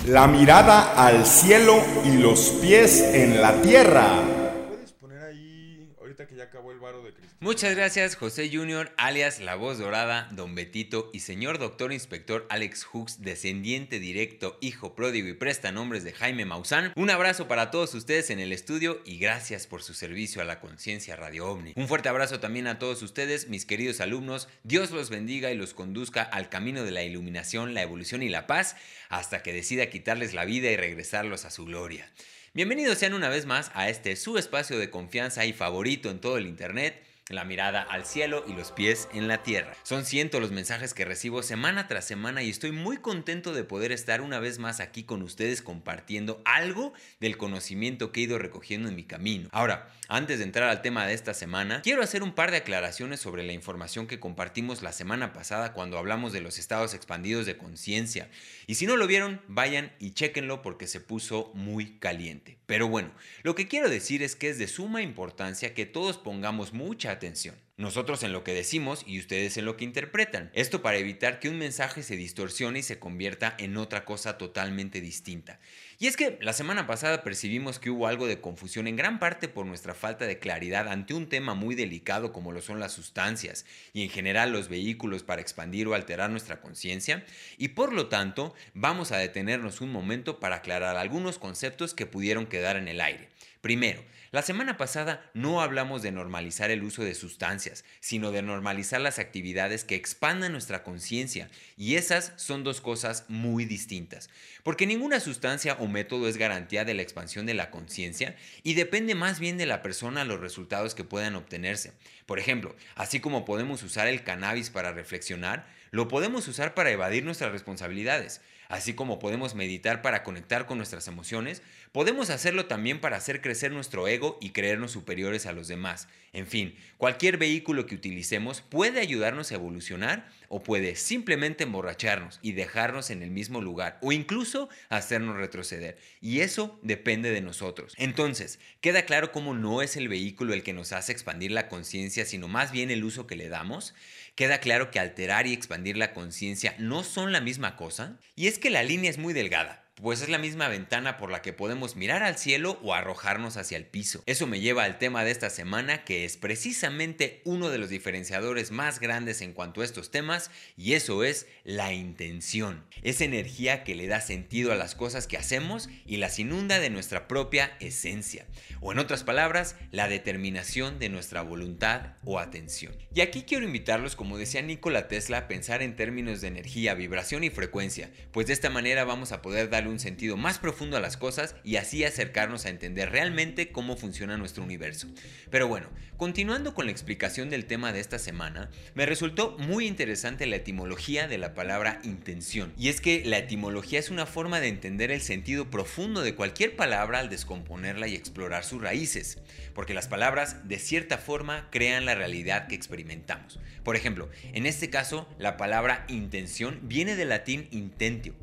La mirada al cielo y los pies en la tierra. ¿Puedes poner ahí, ahorita que ya acabó el varo de Cristo? Muchas gracias, José Junior, alias La Voz Dorada, Don Betito y señor doctor inspector Alex Hooks, descendiente directo, hijo pródigo y prestanombres de Jaime Maussan. Un abrazo para todos ustedes en el estudio y gracias por su servicio a la conciencia Radio OVNI. Un fuerte abrazo también a todos ustedes, mis queridos alumnos. Dios los bendiga y los conduzca al camino de la iluminación, la evolución y la paz hasta que decida quitarles la vida y regresarlos a su gloria. Bienvenidos sean una vez más a este su espacio de confianza y favorito en todo el internet. La mirada al cielo y los pies en la tierra. Son cientos los mensajes que recibo semana tras semana y estoy muy contento de poder estar una vez más aquí con ustedes compartiendo algo del conocimiento que he ido recogiendo en mi camino. Ahora, antes de entrar al tema de esta semana, quiero hacer un par de aclaraciones sobre la información que compartimos la semana pasada cuando hablamos de los estados expandidos de conciencia. Y si no lo vieron, vayan y chéquenlo porque se puso muy caliente. Pero bueno, lo que quiero decir es que es de suma importancia que todos pongamos mucha atención. Nosotros en lo que decimos y ustedes en lo que interpretan. Esto para evitar que un mensaje se distorsione y se convierta en otra cosa totalmente distinta. Y es que la semana pasada percibimos que hubo algo de confusión en gran parte por nuestra falta de claridad ante un tema muy delicado como lo son las sustancias y en general los vehículos para expandir o alterar nuestra conciencia y por lo tanto vamos a detenernos un momento para aclarar algunos conceptos que pudieron quedar en el aire. Primero, la semana pasada no hablamos de normalizar el uso de sustancias, sino de normalizar las actividades que expandan nuestra conciencia, y esas son dos cosas muy distintas, porque ninguna sustancia o método es garantía de la expansión de la conciencia y depende más bien de la persona los resultados que puedan obtenerse. Por ejemplo, así como podemos usar el cannabis para reflexionar, lo podemos usar para evadir nuestras responsabilidades. Así como podemos meditar para conectar con nuestras emociones, podemos hacerlo también para hacer crecer nuestro ego y creernos superiores a los demás. En fin, cualquier vehículo que utilicemos puede ayudarnos a evolucionar o puede simplemente emborracharnos y dejarnos en el mismo lugar o incluso hacernos retroceder. Y eso depende de nosotros. Entonces, queda claro cómo no es el vehículo el que nos hace expandir la conciencia, sino más bien el uso que le damos. Queda claro que alterar y expandir la conciencia no son la misma cosa. Y es que la línea es muy delgada pues es la misma ventana por la que podemos mirar al cielo o arrojarnos hacia el piso. Eso me lleva al tema de esta semana, que es precisamente uno de los diferenciadores más grandes en cuanto a estos temas, y eso es la intención. Esa energía que le da sentido a las cosas que hacemos y las inunda de nuestra propia esencia, o en otras palabras, la determinación de nuestra voluntad o atención. Y aquí quiero invitarlos, como decía Nikola Tesla, a pensar en términos de energía, vibración y frecuencia, pues de esta manera vamos a poder un sentido más profundo a las cosas y así acercarnos a entender realmente cómo funciona nuestro universo. Pero bueno, continuando con la explicación del tema de esta semana, me resultó muy interesante la etimología de la palabra intención. Y es que la etimología es una forma de entender el sentido profundo de cualquier palabra al descomponerla y explorar sus raíces, porque las palabras de cierta forma crean la realidad que experimentamos. Por ejemplo, en este caso, la palabra intención viene del latín intentio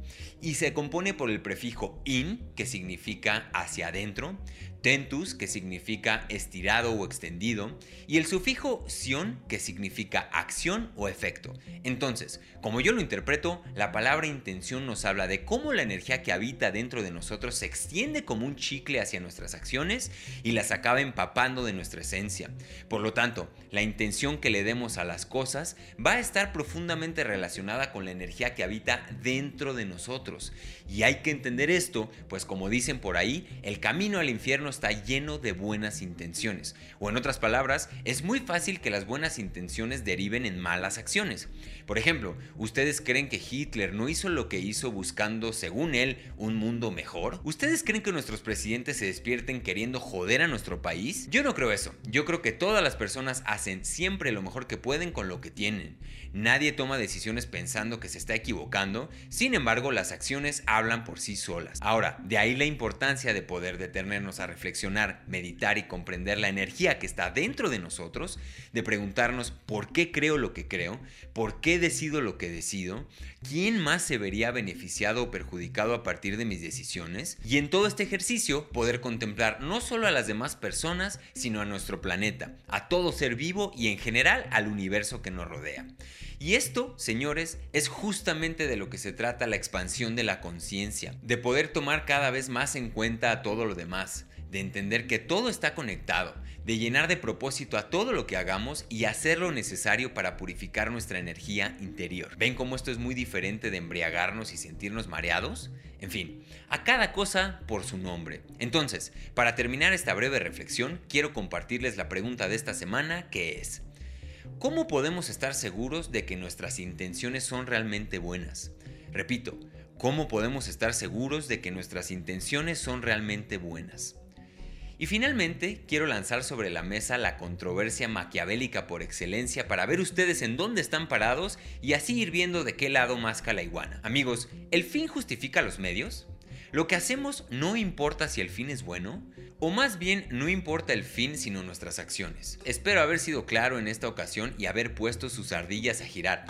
y se compone por el prefijo in, que significa hacia adentro, tentus, que significa estirado o extendido, y el sufijo sion, que significa acción o efecto. Entonces, como yo lo interpreto, la palabra intención nos habla de cómo la energía que habita dentro de nosotros se extiende como un chicle hacia nuestras acciones y las acaba empapando de nuestra esencia. Por lo tanto, la intención que le demos a las cosas va a estar profundamente relacionada con la energía que habita dentro de nosotros. Y hay que entender esto, pues como dicen por ahí, el camino al infierno está lleno de buenas intenciones. O en otras palabras, es muy fácil que las buenas intenciones deriven en malas acciones. Por ejemplo, ¿ustedes creen que Hitler no hizo lo que hizo buscando, según él, un mundo mejor? ¿Ustedes creen que nuestros presidentes se despierten queriendo joder a nuestro país? Yo no creo eso. Yo creo que todas las personas hacen siempre lo mejor que pueden con lo que tienen. Nadie toma decisiones pensando que se está equivocando, sin embargo las acciones hablan por sí solas. Ahora, de ahí la importancia de poder detenernos a reflexionar, meditar y comprender la energía que está dentro de nosotros, de preguntarnos por qué creo lo que creo, por qué decido lo que decido, quién más se vería beneficiado o perjudicado a partir de mis decisiones, y en todo este ejercicio poder contemplar no solo a las demás personas, sino a nuestro planeta, a todo ser vivo y en general al universo que nos rodea. Y esto, señores, es justamente de lo que se trata la expansión de la conciencia, de poder tomar cada vez más en cuenta a todo lo demás, de entender que todo está conectado, de llenar de propósito a todo lo que hagamos y hacer lo necesario para purificar nuestra energía interior. ¿Ven cómo esto es muy diferente de embriagarnos y sentirnos mareados? En fin, a cada cosa por su nombre. Entonces, para terminar esta breve reflexión, quiero compartirles la pregunta de esta semana que es, ¿cómo podemos estar seguros de que nuestras intenciones son realmente buenas? Repito, ¿cómo podemos estar seguros de que nuestras intenciones son realmente buenas? Y finalmente, quiero lanzar sobre la mesa la controversia maquiavélica por excelencia para ver ustedes en dónde están parados y así ir viendo de qué lado masca la iguana. Amigos, ¿el fin justifica los medios? ¿Lo que hacemos no importa si el fin es bueno? O más bien, no importa el fin sino nuestras acciones. Espero haber sido claro en esta ocasión y haber puesto sus ardillas a girar.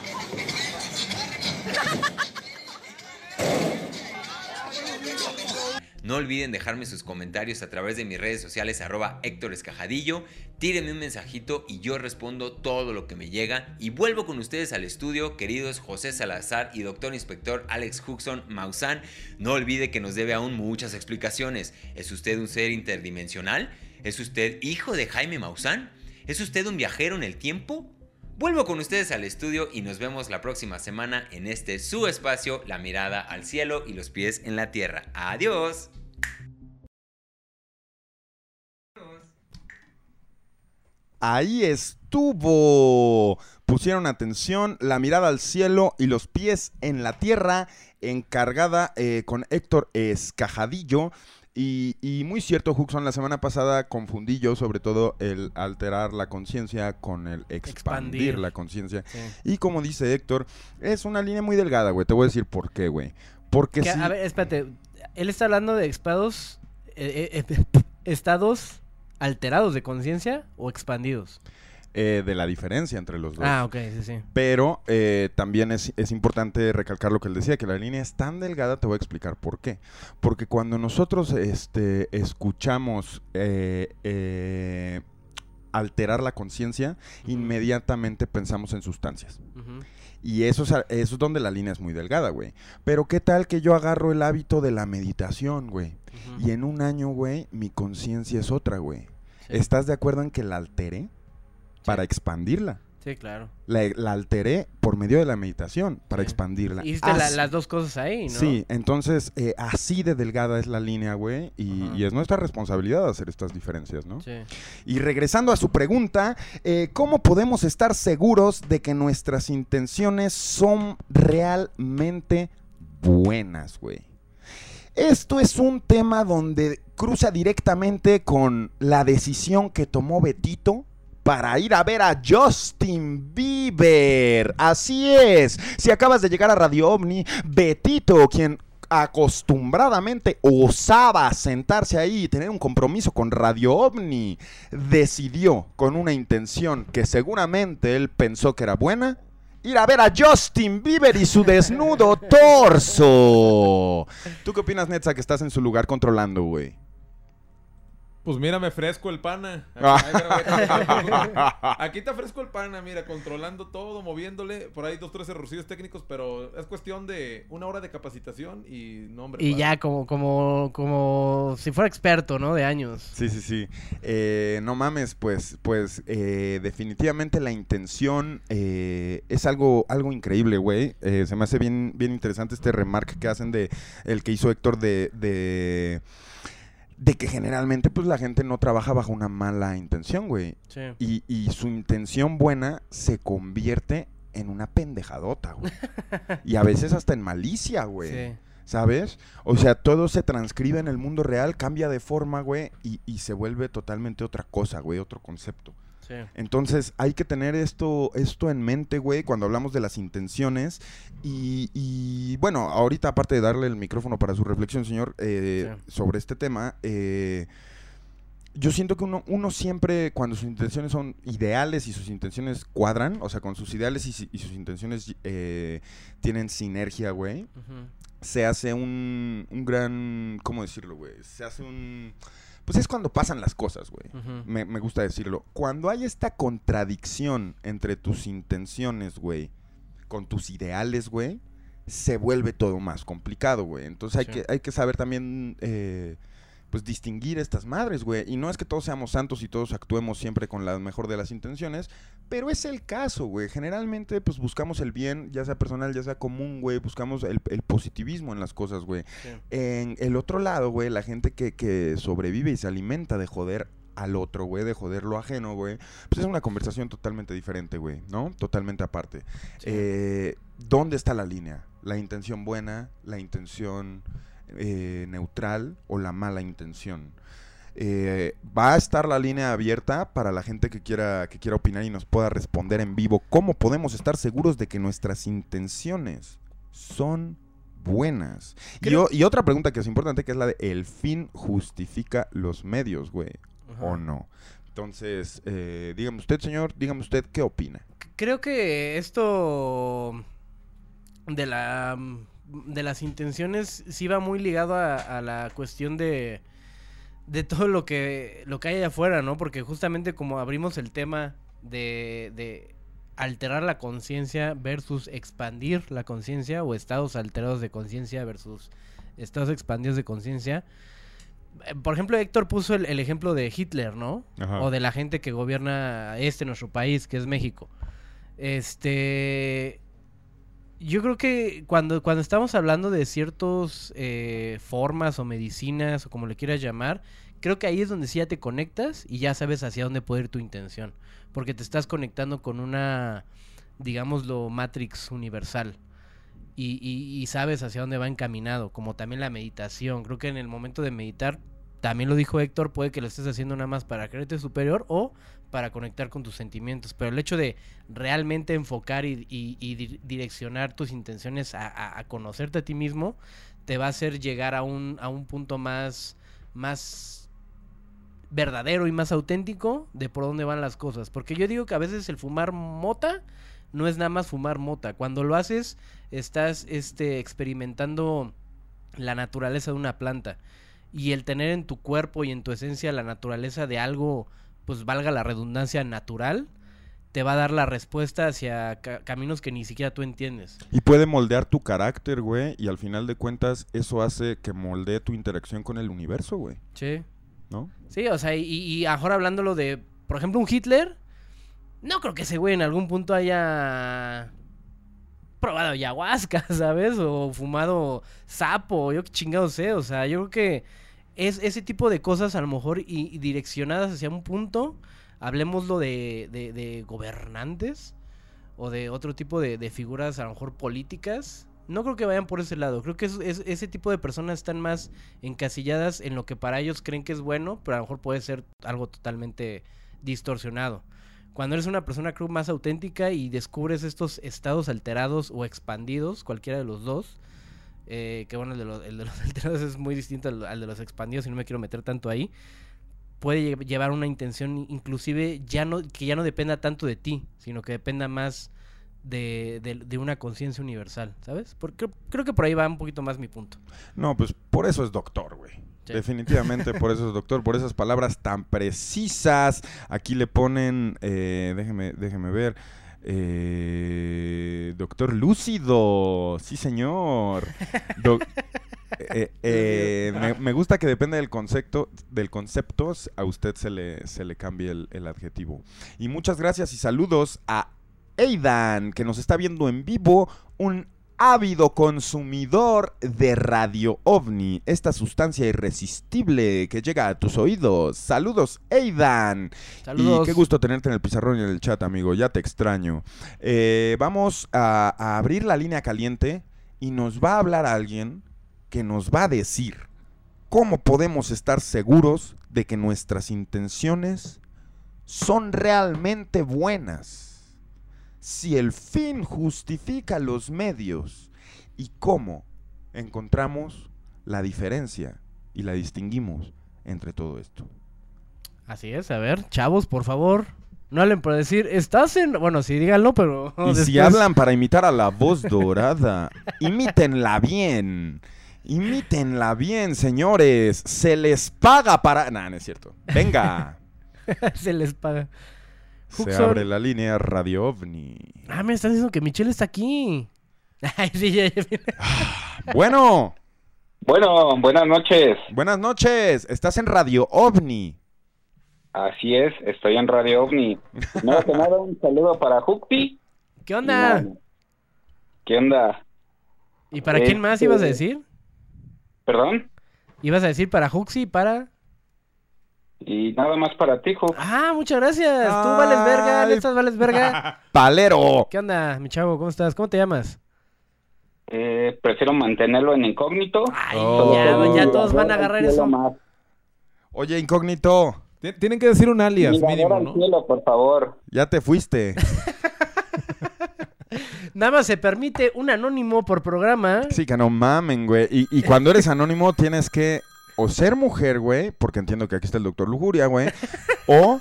No olviden dejarme sus comentarios a través de mis redes sociales arroba Héctor Escajadillo. Tírenme un mensajito y yo respondo todo lo que me llega. Y vuelvo con ustedes al estudio, queridos José Salazar y doctor inspector Alex Huxon Maussan. No olvide que nos debe aún muchas explicaciones. ¿Es usted un ser interdimensional? ¿Es usted hijo de Jaime Maussan? ¿Es usted un viajero en el tiempo? Vuelvo con ustedes al estudio y nos vemos la próxima semana en este su espacio, la mirada al cielo y los pies en la tierra. Adiós. Ahí estuvo. Pusieron atención, la mirada al cielo y los pies en la tierra, encargada eh, con Héctor Escajadillo y, y muy cierto, Huxon, la semana pasada confundí yo sobre todo el alterar la conciencia con el expandir, Expandir. la conciencia. Sí. Y como dice Héctor, es una línea muy delgada, güey. Te voy a decir por qué, güey. Porque Que, A ver, espérate. Él está hablando de estados, eh, eh, eh, estados alterados de conciencia o expandidos. Eh, de la diferencia entre los dos. Ah, ok, sí, sí. Pero eh, también es, es importante recalcar lo que él decía, que la línea es tan delgada, te voy a explicar por qué. Porque cuando nosotros este, escuchamos eh, alterar la conciencia, inmediatamente pensamos en sustancias. Y eso es, eso es donde la línea es muy delgada, güey. Pero qué tal que yo agarro el hábito de la meditación, güey. Y en un año, güey, mi conciencia es otra, güey. ¿Estás de acuerdo en que la alteré para expandirla? Sí, claro. La, la alteré por medio de la meditación para expandirla. Hiciste la- las dos cosas ahí, ¿no? Sí, entonces eh, así de delgada es la línea, güey, y, y es nuestra responsabilidad hacer estas diferencias, ¿no? Sí. Y regresando a su pregunta, eh, ¿cómo podemos estar seguros de que nuestras intenciones son realmente buenas, güey? Esto es un tema donde cruza directamente con la decisión que tomó Betito para ir a ver a Justin Bieber. Así es. Si acabas de llegar a Radio OVNI, Betito, quien acostumbradamente osaba sentarse ahí y tener un compromiso con Radio OVNI, decidió con una intención que seguramente él pensó que era buena, ir a ver a Justin Bieber y su desnudo torso. ¿Tú qué opinas, Netza, que estás en su lugar controlando, güey? Pues mírame fresco el pana. Mira. Aquí está fresco el pana, mira, controlando todo, moviéndole. Por ahí dos, tres errorcillos técnicos, pero es cuestión de una hora de capacitación y no, hombre. Y padre. ya como, como, como si fuera experto, ¿no? De años. Sí, sí, sí. Eh, no mames, pues, pues eh, definitivamente la intención eh, es algo, algo increíble, güey. Eh, se me hace bien, bien interesante este remark que hacen de el que hizo Héctor de, de, de que generalmente pues la gente no trabaja bajo una mala intención, güey. Sí. Y, y su intención buena se convierte en una pendejadota, güey. y a veces hasta en malicia, güey. Sí. ¿Sabes? O sea, todo se transcribe en el mundo real, cambia de forma, güey, y, y se vuelve totalmente otra cosa, güey, otro concepto. Sí. Entonces hay que tener esto, esto en mente, güey, cuando hablamos de las intenciones. Y, y, bueno, ahorita aparte de darle el micrófono para su reflexión, señor, eh, sobre este tema, eh, yo siento que uno, uno siempre, cuando sus intenciones son ideales y sus intenciones cuadran, o sea, con sus ideales y, sus intenciones eh, tienen sinergia, güey, se hace un, un gran, ¿cómo decirlo, güey? Se hace un... Pues es cuando pasan las cosas, güey. Me, me gusta decirlo. Cuando hay esta contradicción entre tus intenciones, güey, con tus ideales, güey, se vuelve todo más complicado, güey. Entonces hay, Sí. que, hay que saber también, eh, pues, distinguir estas madres, güey. Y no es que todos seamos santos y todos actuemos siempre con la mejor de las intenciones, pero es el caso, güey. Generalmente, pues, buscamos el bien, ya sea personal, ya sea común, güey. Buscamos el, el positivismo en las cosas, güey. Sí. En el otro lado, güey, la gente que, que sobrevive y se alimenta de joder al otro, güey, de joder lo ajeno, güey, pues es una conversación totalmente diferente, güey, ¿no? Totalmente aparte. Eh, ¿Dónde está la línea? ¿La intención buena, la intención eh, neutral o la mala intención? Eh, va a estar la línea abierta para la gente que quiera, que quiera opinar y nos pueda responder en vivo. ¿Cómo podemos estar seguros de que nuestras intenciones son buenas? Y, Creo- o- y otra pregunta que es importante, que es la de ¿el fin justifica los medios, güey? ¿O no? Entonces, eh, dígame usted, señor, dígame usted qué opina. Creo que esto de la de las intenciones sí va muy ligado a, a la cuestión de de todo lo que lo que hay allá afuera, ¿no? Porque justamente como abrimos el tema de, de alterar la conciencia versus expandir la conciencia o estados alterados de conciencia versus estados expandidos de conciencia. eh, Por ejemplo, Héctor puso el, el ejemplo de Hitler, ¿no? Ajá. O de la gente que gobierna este nuestro país, que es México. Este. Yo creo que cuando, cuando estamos hablando de ciertas formas o medicinas o como le quieras llamar, creo que ahí es donde sí ya te conectas y ya sabes hacia dónde puede ir tu intención. Porque te estás conectando con una, digámoslo, Matrix universal. Y, y- y sabes hacia dónde va encaminado, como también la meditación. Creo que en el momento de meditar, también lo dijo Héctor, puede que lo estés haciendo nada más para creerte superior o para conectar con tus sentimientos. Pero el hecho de realmente enfocar y, y- y di- direccionar tus intenciones a, a- a conocerte a ti mismo, te va a hacer llegar a un, a un punto más, más verdadero y más auténtico de por dónde van las cosas. Porque yo digo que a veces el fumar mota no es nada más fumar mota. Cuando lo haces, estás este, experimentando la naturaleza de una planta. Y el tener en tu cuerpo y en tu esencia la naturaleza de algo, pues valga la redundancia, natural, te va a dar la respuesta hacia ca- caminos que ni siquiera tú entiendes. Y puede moldear tu carácter, güey, y al final de cuentas eso hace que moldee tu interacción con el universo, güey. Sí. ¿No? Sí, o sea, y, y ahora hablándolo de, por ejemplo, un Hitler, no creo que ese güey en algún punto haya probado ayahuasca, ¿sabes? O fumado sapo, yo qué chingado sé, o sea, yo creo que es ese tipo de cosas a lo mejor y, direccionadas hacia un punto, hablemoslo de, de, de gobernantes o de otro tipo de, figuras a lo mejor políticas. No creo que vayan por ese lado. Creo que es- ese tipo de personas están más encasilladas en lo que para ellos creen que es bueno, pero a lo mejor puede ser algo totalmente distorsionado. Cuando eres una persona creo más auténtica y descubres estos estados alterados o expandidos, cualquiera de los dos, eh, que bueno, el de, los, el de los alterados es muy distinto al, al de los expandidos y no me quiero meter tanto ahí, puede lle- llevar una intención inclusive ya no que ya no dependa tanto de ti, sino que dependa más de, de- de una conciencia universal, ¿sabes? Porque creo que por ahí va un poquito más mi punto. No, pues por eso es doctor, güey. Sí. Definitivamente por eso es doctor, por esas palabras tan precisas. Aquí le ponen, eh, déjeme, déjeme ver, eh, doctor lúcido, sí señor. Eh, eh, me, me gusta que depende del concepto, del concepto, a usted se le, se le cambie el, el adjetivo. Y muchas gracias y saludos a Aidan, que nos está viendo en vivo, un ávido consumidor de Radio OVNI, esta sustancia irresistible que llega a tus oídos. Saludos, Aidan. Saludos. Y qué gusto tenerte en el pizarrón y en el chat, amigo, ya te extraño. Eh, vamos a, a abrir la línea caliente y nos va a hablar alguien que nos va a decir cómo podemos estar seguros de que nuestras intenciones son realmente buenas si el fin justifica los medios y cómo encontramos la diferencia y la distinguimos entre todo esto. Así es, a ver, chavos, por favor, no hablen por decir, estás en... Bueno, sí, díganlo, pero... Y si hablan para imitar a la voz dorada, imítenla bien. Imítenla bien, señores. Se les paga para... Nah, no es cierto. Venga. Se les paga. Se Huxon. abre la línea Radio OVNI. Ah, me están diciendo que Michelle está aquí. Ay, sí, ya, ya. Bueno. Bueno, buenas noches. Buenas noches. Estás en Radio OVNI. Así es, estoy en Radio OVNI. Primero que nada, un saludo para Jupi. ¿Qué onda? ¿Qué onda? ¿Y para quién más Este- ibas a decir? ¿Perdón? ¿Ibas a decir para Huxi y para...? Y nada más para ti, Jup. Ah, muchas gracias. Tú vales verga, Ay. estas vales verga. Palero. ¿Qué onda, mi chavo? ¿Cómo estás? ¿Cómo te llamas? Eh, prefiero mantenerlo en incógnito. Ay, Oh. ya, ya todos van a agarrar eso. Oye, incógnito. Ti- Tienen que decir un alias Mirador mínimo, al ¿no? cielo, por favor. Ya te fuiste. Nada más se permite un anónimo por programa. Sí, que no mamen, güey. Y, y cuando eres anónimo tienes que o ser mujer, güey, porque entiendo que aquí está el doctor Lujuria, güey, o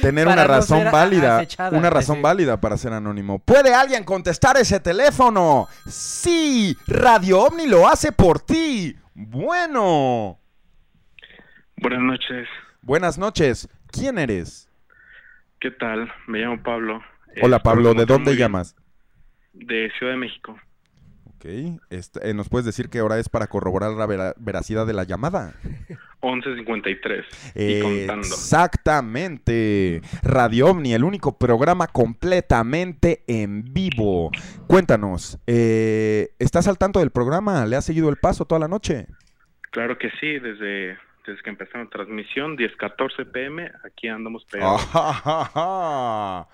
tener Para una no razón válida, acechada, una razón sí. válida para ser anónimo. ¿Puede alguien contestar ese teléfono? Sí, Radio OVNI lo hace por ti. Bueno. Buenas noches. Buenas noches. ¿Quién eres? ¿Qué tal? Me llamo Pablo. Hola Eh, Pablo, ¿de dónde llamas? De Ciudad de México. Ok, este, eh, ¿nos puedes decir qué hora es para corroborar la vera- veracidad de la llamada? 11.53. y contando. Exactamente. Radio OVNI, el único programa completamente en vivo. Cuéntanos, eh, ¿estás al tanto del programa? ¿Le has seguido el paso toda la noche? Claro que sí, desde desde que empezaron transmisión, 10-14 pm, aquí andamos pegados. Ah,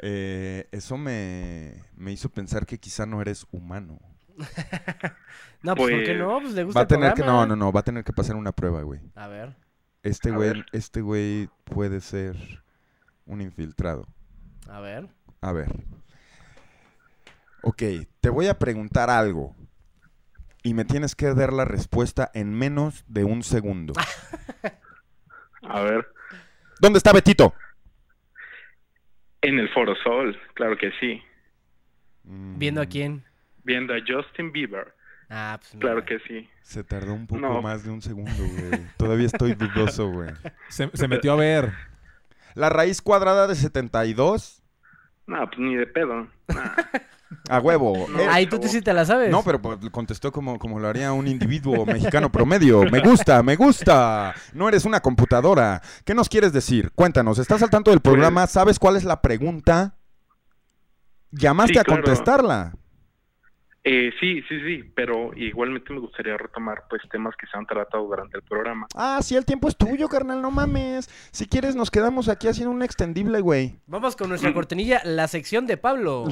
eh, eso me, me hizo pensar que quizá no eres humano. No, pues, ¿por qué Pues, no? Pues le gusta Va a el tener que, no, no, no, va a tener que pasar una prueba, güey. A ver. Este A güey, ver. este güey puede ser un infiltrado. A ver. A ver. Ok, te voy a preguntar algo. Y me tienes que dar la respuesta en menos de un segundo. A ver, ¿Dónde está Betito? en el Foro Sol, claro que sí. ¿Viendo a quién? Viendo a Justin Bieber. Ah, pues Claro que sí. Se tardó un poco No. más de un segundo, güey. Todavía estoy dudoso, güey. Se, se metió a ver. La raíz cuadrada de 72. No, pues ni de pedo. A huevo. No, Eh, Ay, tú te sí te la sabes. No, pero pues, contestó como, como lo haría un individuo mexicano promedio. Me gusta, me gusta. No eres una computadora. ¿Qué nos quieres decir? Cuéntanos, ¿estás al tanto del programa? ¿Sabes cuál es la pregunta? ¿Llamaste Sí, a claro. contestarla? Eh, sí, sí, sí, pero igualmente me gustaría retomar pues temas que se han tratado durante el programa. Ah, sí, el tiempo es tuyo, carnal, no mames. Si quieres, nos quedamos aquí haciendo un extendible, güey. Vamos con nuestra cortinilla, la sección de Pablo.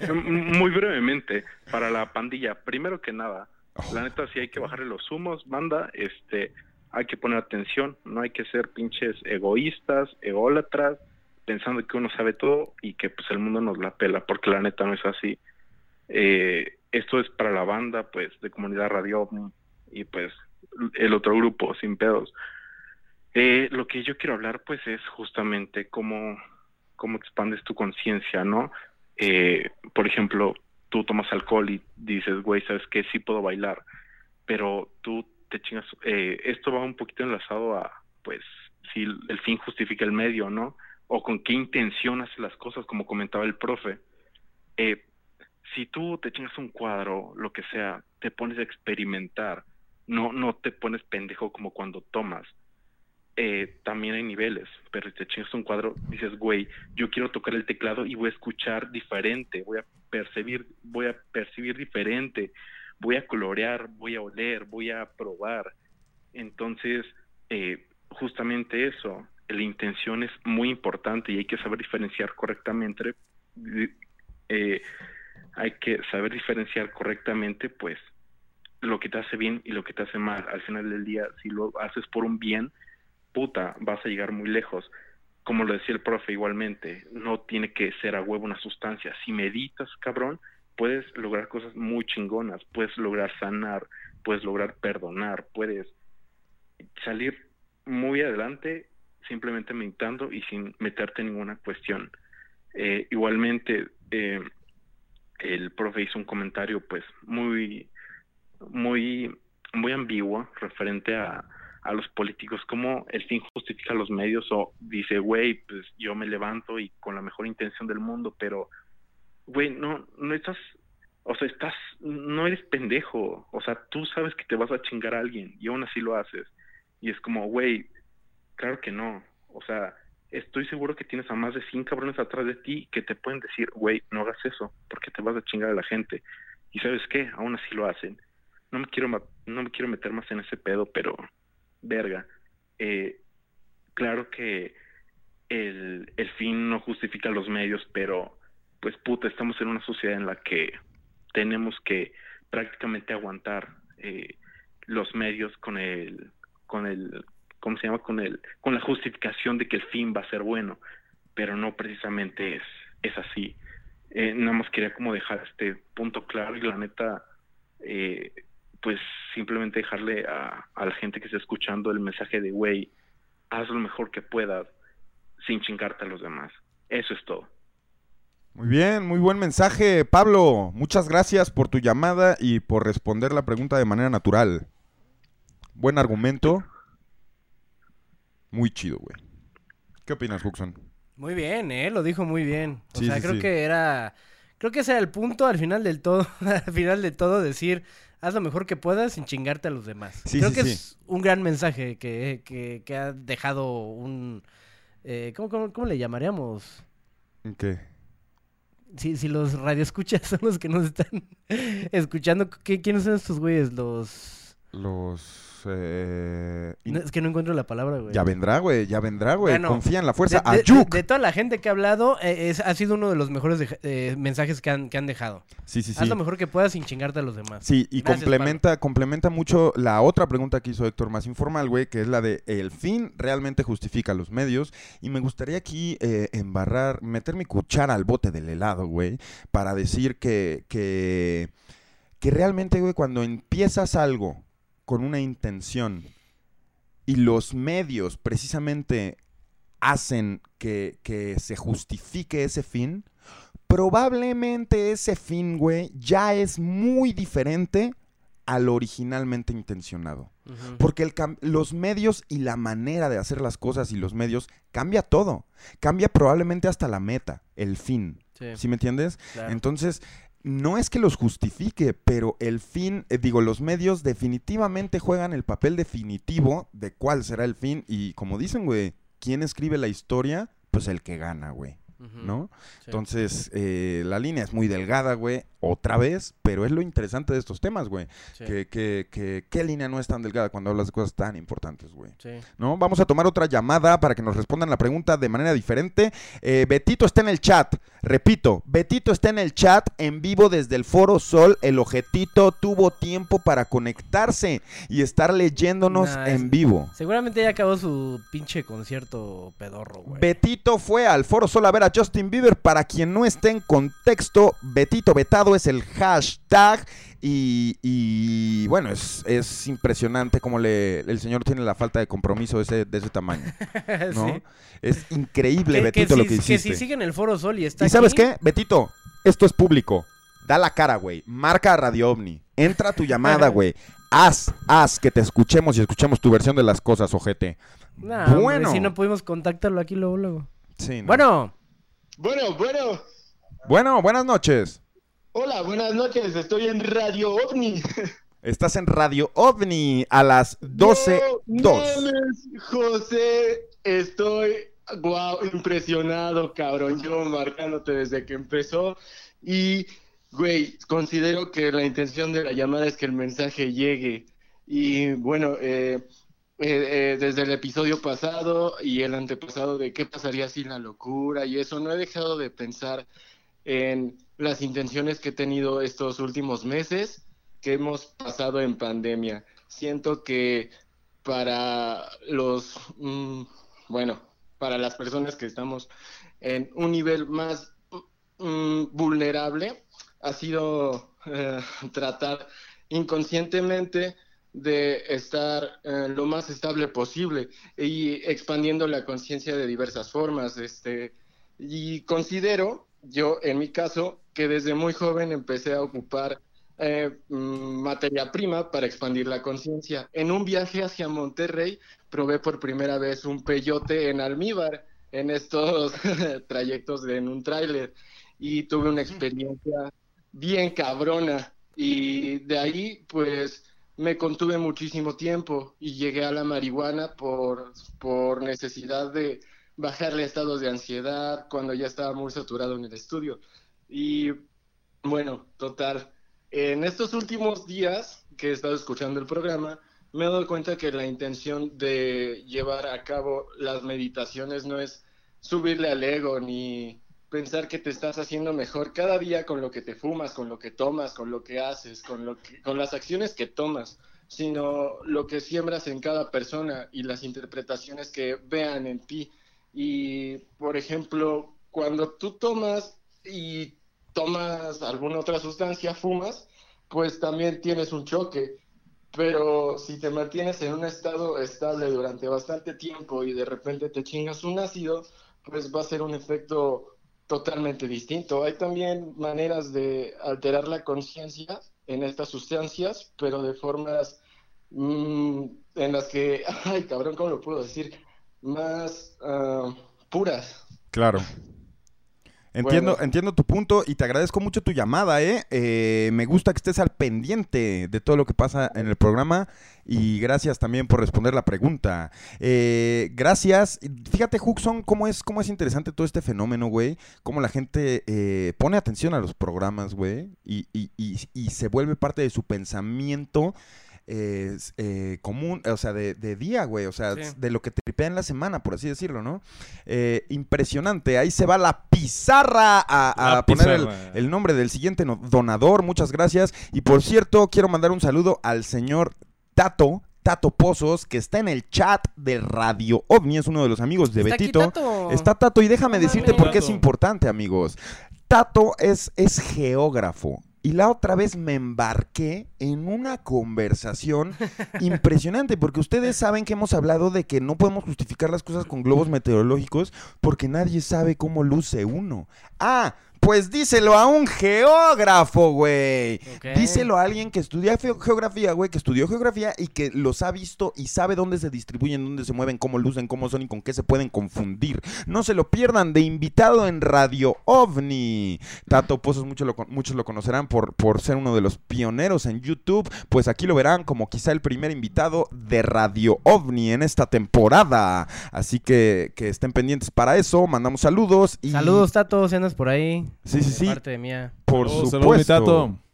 M- Muy brevemente, para la pandilla, primero que nada, la neta sí hay que bajarle los humos, banda, este, hay que poner atención, no hay que ser pinches egoístas, ególatras, pensando que uno sabe todo y que pues el mundo nos la pela, porque la neta no es así. Eh, esto es para la banda, pues, de Comunidad Radio y pues el otro grupo, Sin Pedos. Eh, lo que yo quiero hablar, pues, es justamente cómo, cómo expandes tu conciencia, ¿no? Eh, por ejemplo, tú tomas alcohol y dices, güey, ¿sabes qué? Sí puedo bailar, pero tú te chingas. eh, esto va un poquito enlazado a, pues, si el fin justifica el medio, ¿no? O con qué intención haces las cosas, como comentaba el profe. Eh, si tú te chingas un cuadro, lo que sea, te pones a experimentar, no, no te pones pendejo como cuando tomas. Eh, también hay niveles, pero si te chingas un cuadro, dices, güey, yo quiero tocar el teclado y voy a escuchar diferente, voy a percibir, voy a percibir diferente, voy a colorear, voy a oler, voy a probar. Entonces, eh, justamente eso, la intención es muy importante y hay que saber diferenciar correctamente eh, hay que saber diferenciar correctamente, pues, lo que te hace bien y lo que te hace mal. Al final del día, si lo haces por un bien, puta, vas a llegar muy lejos. Como lo decía el profe igualmente, no tiene que ser a huevo una sustancia. Si meditas, cabrón, puedes lograr cosas muy chingonas, puedes lograr sanar, puedes lograr perdonar, puedes salir muy adelante simplemente meditando y sin meterte en ninguna cuestión. Eh, igualmente, eh, el profe hizo un comentario pues muy, muy, muy ambiguo referente a, a los políticos, como el fin justifica los medios o dice, güey, pues yo me levanto y con la mejor intención del mundo, pero, güey, no, no estás, o sea, estás, no eres pendejo, o sea, tú sabes que te vas a chingar a alguien y aún así lo haces. Y es como, güey, claro que no, o sea, estoy seguro que tienes a más de 100 cabrones atrás de ti que te pueden decir, güey, no hagas eso, porque te vas a chingar a la gente. Y sabes qué, aún así lo hacen. No me quiero, no me quiero meter más en ese pedo, pero, verga, eh, claro que el, el fin no justifica los medios, pero, pues puta, estamos en una sociedad en la que tenemos que prácticamente aguantar eh, los medios con el, con el, ¿cómo se llama? Con el, con la justificación de que el fin va a ser bueno, pero no precisamente es, es así. Eh, nada más quería como dejar este punto claro y la neta, eh, pues simplemente dejarle a, a la gente que está escuchando el mensaje de, güey, haz lo mejor que puedas sin chingarte a los demás. Eso es todo. Muy bien, muy buen mensaje, Pablo. Muchas gracias por tu llamada y por responder la pregunta de manera natural. Buen argumento. Muy chido, güey. ¿Qué opinas, Huxon? Muy bien, ¿eh? Lo dijo muy bien. O Sí, sea, sí, creo sí. que era... Creo que ese era el punto al final del todo. al final de todo, decir, haz lo mejor que puedas sin chingarte a los demás. Creo que es un gran mensaje que, que, que ha dejado un... eh, ¿cómo, cómo, cómo le llamaríamos? ¿Qué? Si, si los radioescuchas son los que nos están escuchando, ¿qué, ¿quiénes son estos güeyes? Los... Los... eh, No, es que no encuentro la palabra, güey. Ya vendrá, güey, ya vendrá, güey. Bueno, Confía en la fuerza. De, de- Ayuk. de toda la gente que ha hablado, eh, es- ha sido uno de los mejores eh, mensajes que han, que han dejado. Sí, sí, Haz sí. lo mejor que puedas sin chingarte a los demás. Sí, y Gracias, complementa, complementa mucho la otra pregunta que hizo Héctor más informal, güey, que es la de el fin realmente justifica los medios. Y me gustaría aquí embarrar, meter mi cuchara al bote del helado, güey, para decir que, que, que realmente, güey, cuando empiezas algo con una intención y los medios precisamente hacen que, que se justifique ese fin, probablemente ese fin, güey, ya es muy diferente al originalmente intencionado. Porque el los medios y la manera de hacer las cosas y los medios cambia todo. Cambia probablemente hasta la meta, el fin. Sí. ¿Sí, me entiendes? Claro. Entonces, no es que los justifique, pero el fin, eh, digo, los medios definitivamente juegan el papel definitivo de cuál será el fin. Y como dicen, güey, ¿quién escribe la historia? Pues el que gana, güey. ¿No? Sí. Entonces, eh, la línea es muy delgada, güey, otra vez, pero es lo interesante de estos temas, güey. Sí. Que, que, que, ¿qué línea no es tan delgada cuando hablas de cosas tan importantes, güey? Sí. ¿No? Vamos a tomar otra llamada para que nos respondan la pregunta de manera diferente. Eh, Betito está en el chat. Repito, Betito está en el chat en vivo desde el Foro Sol. El ojetito tuvo tiempo para conectarse y estar leyéndonos Nah, es- en vivo. Seguramente ya acabó su pinche concierto pedorro, güey. Betito fue al Foro Sol a ver a Justin Bieber. Para quien no esté en contexto, Betito Vetado es el hashtag. Y, y, bueno, es, es impresionante cómo le, el señor tiene la falta de compromiso de ese, de ese tamaño. ¿no? Sí. Es increíble, Que- Betito, que lo si- que hiciste. Que si sigue en el Foro Sol y está ¿Y sabes qué? Betito, esto es público. Da la cara, güey. Marca a Radio OVNI. Entra a tu llamada, güey. Haz, haz que te escuchemos y escuchemos tu versión de las cosas, ojete. Nah, hombre, bueno. si no pudimos contactarlo aquí luego, luego. Sí, no. Bueno. Bueno, bueno. Bueno, buenas noches. Hola, buenas noches. Estoy en Radio OVNI. Estás en Radio OVNI a las 12.02. No José, estoy wow, impresionado, cabrón. Yo marcándote desde que empezó. Y, güey, considero que la intención de la llamada es que el mensaje llegue. Y bueno, eh, eh, eh, desde el episodio pasado y el antepasado de qué pasaría sin la locura y eso, no he dejado de pensar en las intenciones que he tenido estos últimos meses que hemos pasado en pandemia. Siento que para los, mm, bueno, para las personas que estamos en un nivel más mm, vulnerable, ha sido eh, tratar inconscientemente de estar eh, lo más estable posible y expandiendo la conciencia de diversas formas. Este, y considero, yo en mi caso, que desde muy joven empecé a ocupar eh, mm, materia prima para expandir la conciencia. En un viaje hacia Monterrey probé por primera vez un peyote en almíbar en estos trayectos de, en un tráiler y tuve una experiencia bien cabrona y de ahí pues me contuve muchísimo tiempo y llegué a la marihuana por, por necesidad de bajarle estados de ansiedad cuando ya estaba muy saturado en el estudio. Y bueno, total, en estos últimos días que he estado escuchando el programa, me he dado cuenta que la intención de llevar a cabo las meditaciones no es subirle al ego ni pensar que te estás haciendo mejor cada día con lo que te fumas, con lo que tomas, con lo que haces, con, lo que, con las acciones que tomas, sino lo que siembras en cada persona y las interpretaciones que vean en ti. Y, por ejemplo, cuando tú tomas y tomas alguna otra sustancia, fumas, pues también tienes un choque. Pero si te mantienes en un estado estable durante bastante tiempo y de repente te chingas un ácido, pues va a ser un efecto totalmente distinto. Hay también maneras de alterar la conciencia en estas sustancias, pero de formas mm, en las que, ay cabrón, ¿cómo lo puedo decir? Más ah, puras. Claro. Entiendo, Bueno. entiendo tu punto y te agradezco mucho tu llamada, ¿eh? Eh, Me gusta que estés al pendiente de todo lo que pasa en el programa y gracias también por responder la pregunta. Eh, gracias. Fíjate, Huxon, cómo es, cómo es interesante todo este fenómeno, güey. Cómo la gente eh, pone atención a los programas, güey, y, y- y- y se vuelve parte de su pensamiento eh, eh, común, o sea, de, de día, güey, o sea, Sí. de lo que tripea en la semana, por así decirlo, ¿no? Eh, impresionante, ahí se va la pizarra a, a La poner el, pizarra. el nombre del siguiente donador, muchas gracias. Y por cierto, quiero mandar un saludo al señor Tato. Tato Pozos, que está en el chat de Radio OVNI, es uno de los amigos de Está aquí Betito. Tato. Está Tato, y déjame No decirte por qué es importante, amigos. Tato es, es geógrafo. Y la otra vez me embarqué en una conversación impresionante, porque ustedes saben que hemos hablado de que no podemos justificar las cosas con globos meteorológicos porque nadie sabe cómo luce uno. Ah, pues díselo a un geógrafo, güey. Díselo a alguien que estudia geografía, güey, que estudió geografía y que los ha visto y sabe dónde se distribuyen, dónde se mueven, cómo lucen, cómo son y con qué se pueden confundir. No se lo pierdan de invitado en Radio OVNI. Tato Pozos, muchos lo, muchos lo conocerán por, por ser uno de los pioneros en YouTube. Pues aquí lo verán como quizá el primer invitado de Radio OVNI en esta temporada. Así que, que estén pendientes para eso. Mandamos saludos y... Saludos, Tato, si andas por ahí. Sí, sí, sí. parte de mía. Por Saludos, supuesto. saludos, mi Tato.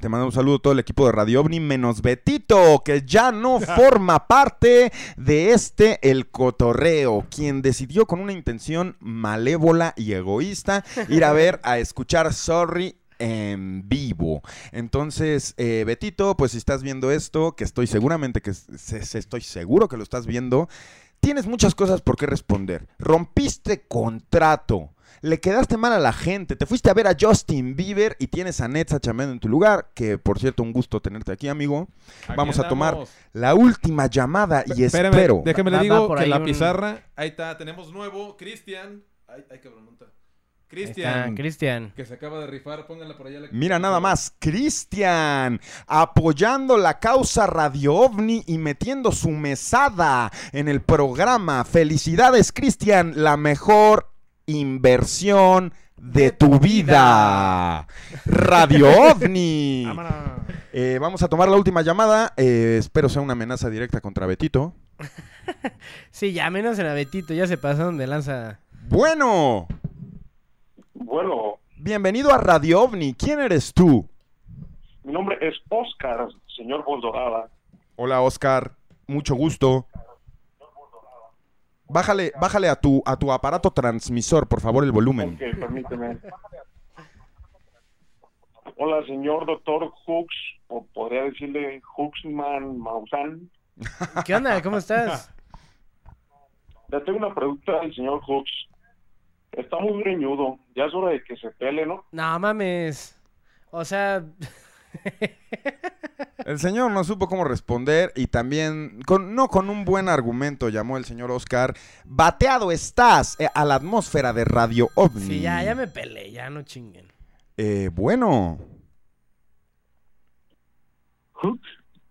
Te mando un saludo a todo el equipo de Radio OVNI, menos Betito, que ya no forma parte de este El Cotorreo, quien decidió con una intención malévola y egoísta ir a ver, a escuchar Sorry en vivo. Entonces, eh, Betito, pues si estás viendo esto, que estoy seguramente que se- se- estoy seguro que lo estás viendo, tienes muchas cosas por qué responder. Rompiste contrato. Le quedaste mal a la gente, te fuiste a ver a Justin Bieber y tienes a Netza chambeando en tu lugar, que por cierto un gusto tenerte aquí, amigo. Aquí Vamos a tomar la última llamada y Espérame, espero. déjame le digo que la un- pizarra, ahí está, tenemos nuevo, Cristian. Ay, ay, Cristian. Cristian. Que se acaba de rifar, pónganla por allá. la- Mira nada más, Cristian, apoyando la causa Radio OVNI y metiendo su mesada en el programa. Felicidades, Cristian, la mejor inversión de tu vida. Radio OVNI. Eh, vamos a tomar la última llamada. eh, espero sea una amenaza directa contra Betito. Sí, ya menos en a Betito, ya se pasaron de lanza. Bueno, Bueno, bienvenido a Radio OVNI. ¿Quién eres tú? mi nombre es Oscar, señor Voz Dorada. Hola, Oscar. Mucho gusto. Bájale, bájale a tu, a tu aparato transmisor, por favor, el volumen. Ok, permíteme. Hola, señor doctor Hooks, o podría decirle Hooksman Maussan. ¿Qué onda? ¿Cómo estás? Le tengo una pregunta al señor Hooks. Está muy greñudo, ya es hora de que se pele, ¿no? No mames. O sea, El señor no supo cómo responder y también, con, no con un buen argumento, llamó el señor Oscar. Bateado estás eh, a la atmósfera de Radio OVNI. sí, ya, ya me peleé, ya no chinguen. Eh, bueno.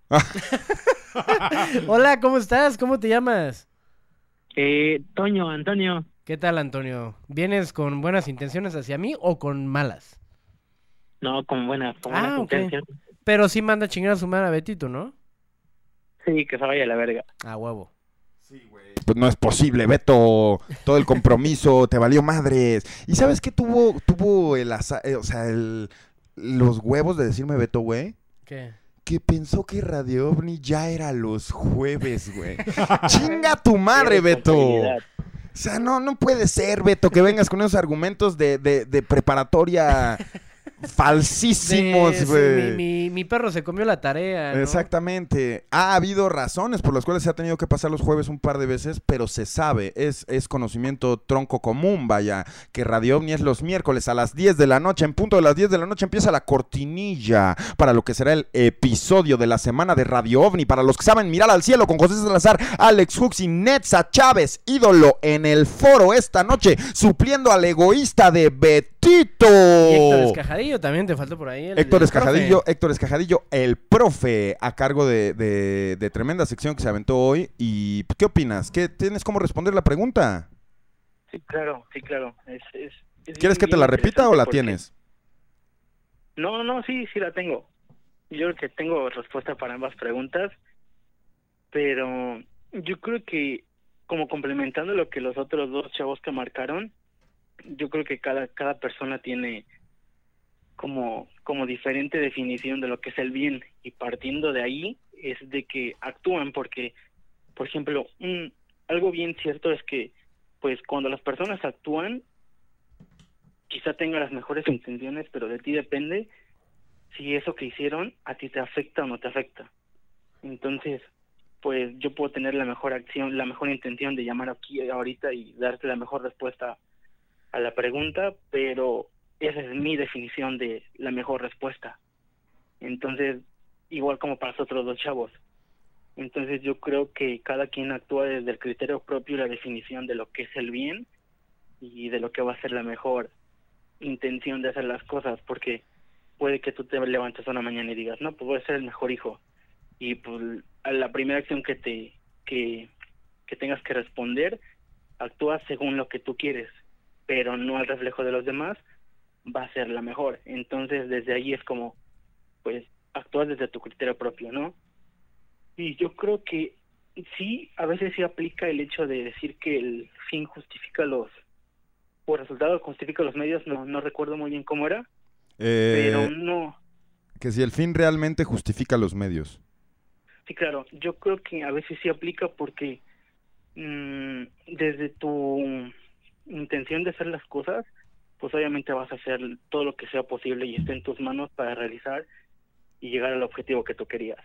Hola, ¿cómo estás? ¿Cómo te llamas? Eh, Toño, Antonio. ¿Qué tal, Antonio? ¿Vienes con buenas intenciones hacia mí o con malas? No, con buenas, con Ah, ok. intenciones. Pero sí manda a chingar a su madre a Betito, ¿no? Sí, que se vaya a la verga. A huevo. Pues no es posible, Beto. Todo el compromiso te valió madres. ¿Y sabes qué tuvo, tuvo el asa- eh, o sea, el, los huevos de decirme Beto, güey? ¿Qué? Que pensó que Radio OVNI ya era los jueves, güey. Chinga tu madre, Beto. O sea, no, no puede ser, Beto, que vengas con esos argumentos de, de, de preparatoria falsísimos, güey. mi, mi- mi perro se comió la tarea. ¿no? Exactamente. Ha habido razones por las cuales se ha tenido que pasar los jueves un par de veces, pero se sabe, es, es conocimiento tronco común, vaya, que Radio OVNI es los miércoles a las 10 de la noche, en punto de las 10 de la noche empieza la cortinilla para lo que será el episodio de la semana de Radio OVNI. Para los que saben, mirar al cielo con José Salazar, Alex Hooks y Netza Chávez, ídolo en el foro esta noche, supliendo al egoísta de Y Héctor Escajadillo también te faltó por ahí. el- Héctor el Escajadillo, profe. Héctor Escajadillo, el profe, a cargo de, de- de tremenda sección que se aventó hoy. ¿Y qué opinas? ¿Qué tienes cómo responder la pregunta? Sí, claro, sí, claro. Es, es, es ¿Quieres que te la repita o la porque- tienes? No, no, sí, sí la tengo. Yo creo que tengo respuesta para ambas preguntas, pero yo creo que como complementando lo que los otros dos chavos que marcaron, yo creo que cada cada persona tiene como como diferente definición de lo que es el bien y partiendo de ahí es de que actúan porque, por ejemplo, un, algo bien cierto es que, pues cuando las personas actúan, quizá tengan las mejores intenciones, pero de ti depende si eso que hicieron a ti te afecta o no te afecta. Entonces, pues yo puedo tener la mejor acción, la mejor intención de llamar aquí ahorita y darte la mejor respuesta a la pregunta, pero esa es mi definición de la mejor respuesta. Entonces, igual como para los otros dos chavos. Entonces yo creo que cada quien actúa desde el criterio propio y la definición de lo que es el bien y de lo que va a ser la mejor intención de hacer las cosas, porque puede que tú te levantes una mañana y digas, no, pues voy a ser el mejor hijo. Y pues a la primera acción que te que, que tengas que responder, actúas según lo que tú quieres, pero no al reflejo de los demás, va a ser la mejor. Entonces desde ahí es como, pues, actúas desde tu criterio propio, ¿no? Y yo creo que sí, a veces sí aplica el hecho de decir que el fin justifica los, o el resultado justifica los medios, no, no recuerdo muy bien cómo era, Eh, pero no, Que si el fin realmente justifica los medios. sí, claro, yo creo que a veces sí aplica porque mm, desde tu intención de hacer las cosas, pues obviamente vas a hacer todo lo que sea posible y esté en tus manos para realizar y llegar al objetivo que tú querías.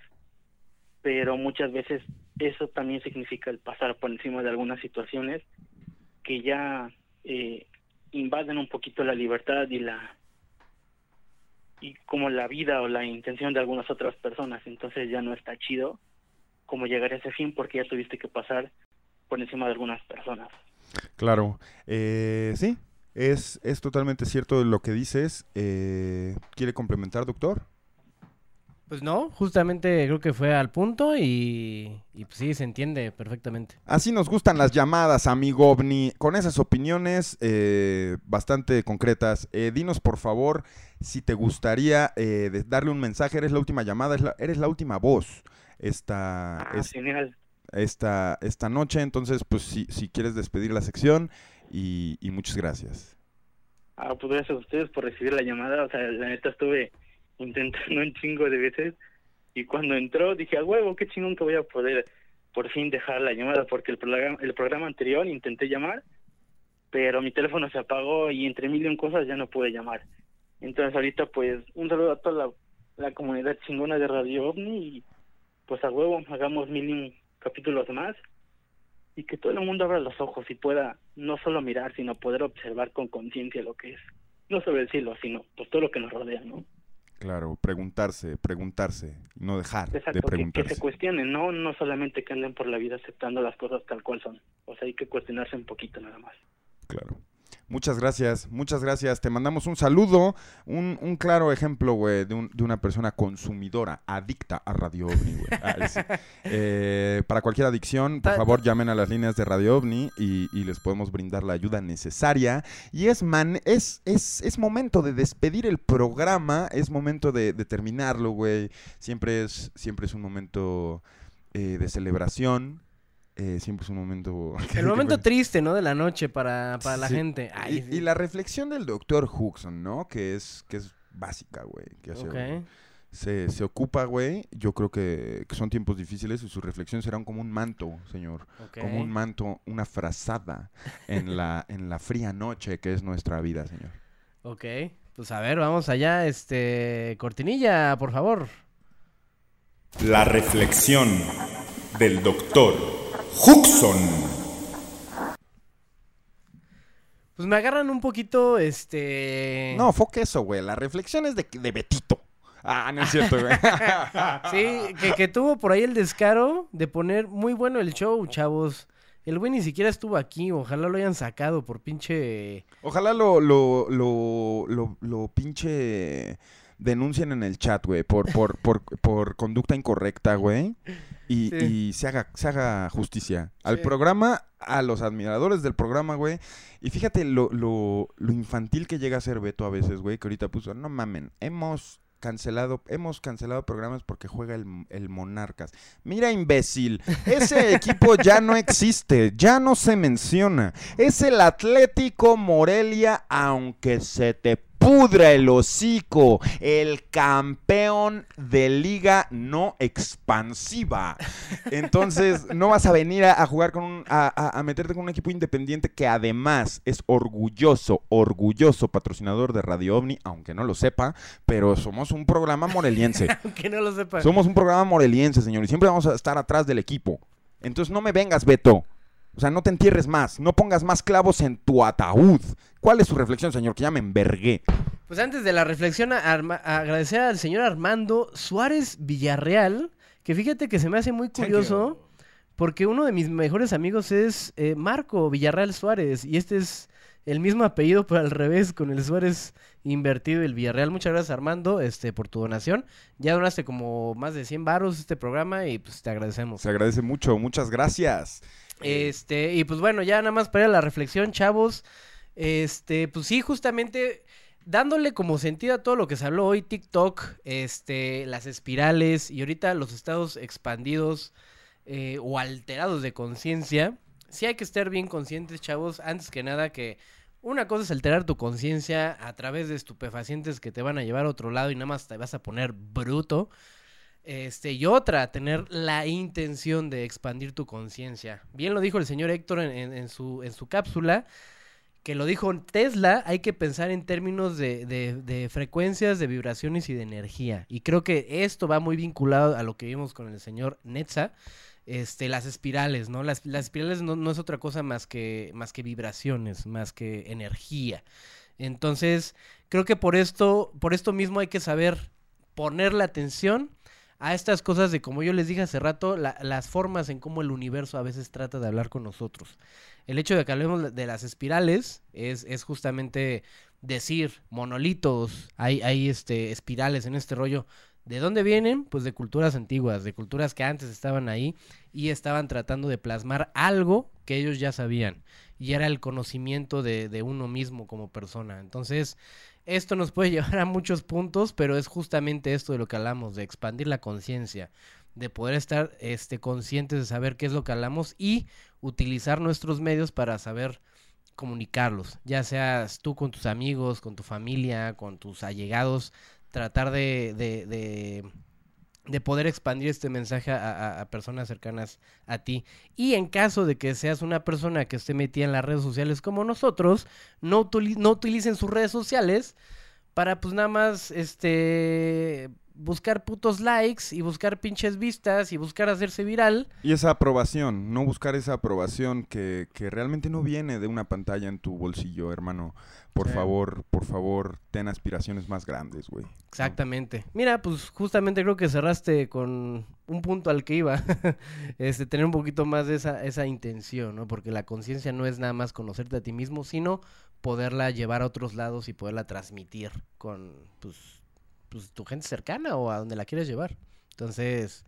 Pero muchas veces eso también significa el pasar por encima de algunas situaciones que ya eh, invaden un poquito la libertad y la y como la vida o la intención de algunas otras personas. Entonces ya no está chido como llegar a ese fin porque ya tuviste que pasar por encima de algunas personas. Claro. Eh, sí, es, es totalmente cierto lo que dices. Eh, ¿Quiere complementar, doctor? Pues no, justamente creo que fue al punto y, y pues sí, se entiende perfectamente. Así nos gustan las llamadas, amigo OVNI, con esas opiniones eh, bastante concretas. Eh, dinos, por favor, si te gustaría eh, darle un mensaje. Eres la última llamada, es la- eres la última voz esta, Ah, es- genial. Esta, esta noche. Entonces, pues si, si quieres despedir la sección y, y muchas gracias. Ah, pues gracias a ustedes por recibir la llamada. O sea, la neta estuve intentando un chingo de veces y cuando entró dije, a huevo, qué chingón que voy a poder por fin dejar la llamada porque el programa, el programa anterior intenté llamar, pero mi teléfono se apagó y entre mil y un cosas ya no pude llamar. Entonces ahorita pues un saludo a toda la, la comunidad chingona de Radio OVNI y pues a huevo hagamos mil y un capítulos más y que todo el mundo abra los ojos y pueda no solo mirar, sino poder observar con conciencia lo que es. No sobre el cielo, sino pues todo lo que nos rodea, ¿no? Claro, preguntarse, preguntarse, no dejar de Exacto, que, que preguntarse. se cuestionen, ¿no? No solamente que anden por la vida aceptando las cosas tal cual son. O sea, hay que cuestionarse un poquito nada más. Claro. Muchas gracias, muchas gracias. Te mandamos un saludo, un, un claro ejemplo, güey, de, un- de una persona consumidora, adicta a Radio OVNI, güey. Ah, sí. Eh, para cualquier adicción, por favor, llamen a las líneas de Radio OVNI y, y les podemos brindar la ayuda necesaria. Y es, man, es, es, es momento de despedir el programa, es momento de, de terminarlo, güey. Siempre es, siempre es un momento eh, de celebración. Eh, siempre es un momento... El momento triste, ¿no? De la noche para, para la Sí. gente. Ay, y, sí. y la reflexión del doctor Huxon, ¿no? Que es, que es básica, güey. que hace- se, se ocupa, güey. Yo creo que, que son tiempos difíciles y sus reflexiones serán como un manto, señor. Ok. Como un manto, una frazada en la, en la fría noche que es nuestra vida, señor. Ok, pues a ver, vamos allá. Este, cortinilla, por favor. La reflexión del doctor Huxon. Pues me agarran un poquito, este... No, fue eso, güey. La reflexión es de, de Betito. Ah, no es cierto, güey. Sí, que, que tuvo por ahí el descaro de poner muy bueno el show, chavos. El güey ni siquiera estuvo aquí, ojalá lo hayan sacado por pinche... Ojalá lo, lo, lo, lo, lo pinche denuncien en el chat, güey, por, por, por, por conducta incorrecta, güey. Y, Sí. y se haga, se haga justicia al Sí. programa, a los admiradores del programa, güey. Y fíjate lo, lo, lo infantil que llega a ser Beto a veces, güey, que ahorita puso, no mamen, hemos cancelado, hemos cancelado programas porque juega el, el Monarcas. Mira, imbécil, ese equipo ya no existe, ya no se menciona. Es el Atlético Morelia, aunque se te pudra el hocico. El campeón de liga no expansiva. Entonces, no vas a venir a, a jugar con un. A, a- meterte con un equipo independiente que además es orgulloso, orgulloso patrocinador de Radio OVNI, aunque no lo sepa, pero somos un programa moreliense. Que no lo sepa. Somos un programa moreliense, señor, y siempre vamos a estar atrás del equipo. Entonces no me vengas, Beto. O sea, no te entierres más, no pongas más clavos en tu ataúd. ¿Cuál es su reflexión, señor? Que ya me envergué. Pues antes de la reflexión, Arma- agradecer al señor Armando Suárez Villarreal, que fíjate que se me hace muy curioso, porque uno de mis mejores amigos es eh, Marco Villarreal Suárez, y este es el mismo apellido, pero al revés, con el Suárez invertido y el Villarreal. Muchas gracias Armando este, por tu donación. Ya donaste como más de 100 varos este programa y pues te agradecemos. Se agradece mucho, muchas gracias. Este, y pues bueno, ya nada más para la reflexión, chavos. Este, pues sí, justamente dándole como sentido a todo lo que se habló hoy, TikTok, este, las espirales y ahorita los estados expandidos eh, o alterados de conciencia. Sí hay que estar bien conscientes, chavos, antes que nada que una cosa es alterar tu conciencia a través de estupefacientes que te van a llevar a otro lado y nada más te vas a poner bruto. Este, y otra, tener la intención de expandir tu conciencia. Bien lo dijo el señor Héctor en, su, en su cápsula, que lo dijo Tesla, hay que pensar en términos de, de- de frecuencias, de vibraciones y de energía. Y creo que esto va muy vinculado a lo que vimos con el señor Netza, este, las espirales, ¿no? Las, las espirales no, no es otra cosa más que, más que vibraciones, más que energía. Entonces, creo que por esto, por esto mismo hay que saber poner la atención a estas cosas de, como yo les dije hace rato, la- las formas en cómo el universo a veces trata de hablar con nosotros. El hecho de que hablemos de las espirales es, es justamente decir monolitos, hay, hay este, espirales en este rollo. ¿De dónde vienen? Pues de culturas antiguas, de culturas que antes estaban ahí y estaban tratando de plasmar algo que ellos ya sabían. Y era el conocimiento de, de uno mismo como persona. Entonces, esto nos puede llevar a muchos puntos, pero es justamente esto de lo que hablamos, de expandir la conciencia, de poder estar este, conscientes de saber qué es lo que hablamos y utilizar nuestros medios para saber comunicarlos, ya seas tú con tus amigos, con tu familia, con tus allegados, tratar de, de, de, de poder expandir este mensaje a, personas cercanas a ti. Y en caso de que seas una persona que esté metida en las redes sociales como nosotros, no, utili- no utilicen sus redes sociales para pues nada más este buscar putos likes y buscar pinches vistas y buscar hacerse viral. Y esa aprobación, no buscar esa aprobación que, que realmente no viene de una pantalla en tu bolsillo, hermano. Por Sí. favor, por favor, ten aspiraciones más grandes, güey. Exactamente. Mira, pues justamente creo que cerraste con un punto al que iba. este, tener un poquito más de esa, esa intención, ¿no? Porque la conciencia no es nada más conocerte a ti mismo, sino poderla llevar a otros lados y poderla transmitir con, pues, pues tu gente cercana o a donde la quieres llevar. Entonces,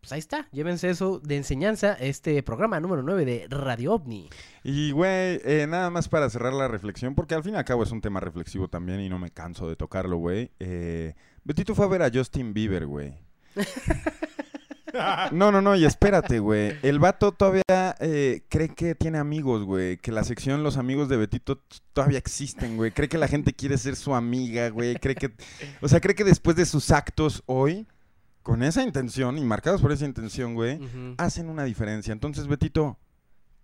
pues ahí está. Llévense eso de enseñanza, este programa número 9 de Radio OVNI. Y, güey, eh, nada más para cerrar la reflexión, porque al fin y al cabo es un tema reflexivo también y no me canso de tocarlo, güey. Eh, Betito fue a ver a Justin Bieber, güey. No, no, no, y espérate, güey. El vato todavía eh, cree que tiene amigos, güey. Que la sección Los amigos de Betito todavía existen, güey. Cree que la gente quiere ser su amiga, güey. Cree que. O sea, cree que después de sus actos hoy, con esa intención y marcados por esa intención, güey, hacen una diferencia. Entonces, Betito,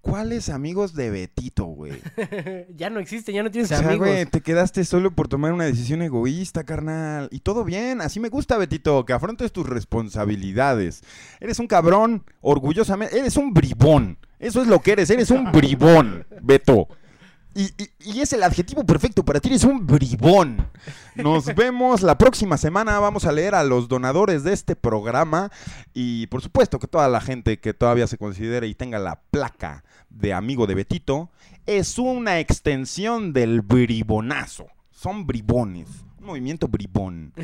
¿cuáles amigos de Betito, güey? ya no existe, ya no tienes O sea, amigos. güey, te quedaste solo por tomar una decisión egoísta, carnal. Y todo bien, así me gusta, Betito, que afrontes tus responsabilidades. Eres un cabrón, orgullosamente, eres un bribón. Eso es lo que eres, eres un bribón, Beto. Y, y- y es el adjetivo perfecto para ti, eres un bribón. Nos vemos la próxima semana. Vamos a leer a los donadores de este programa. Y por supuesto que toda la gente que todavía se considere y tenga la placa de amigo de Betito es una extensión del bribonazo. Son bribones. Movimiento bribón.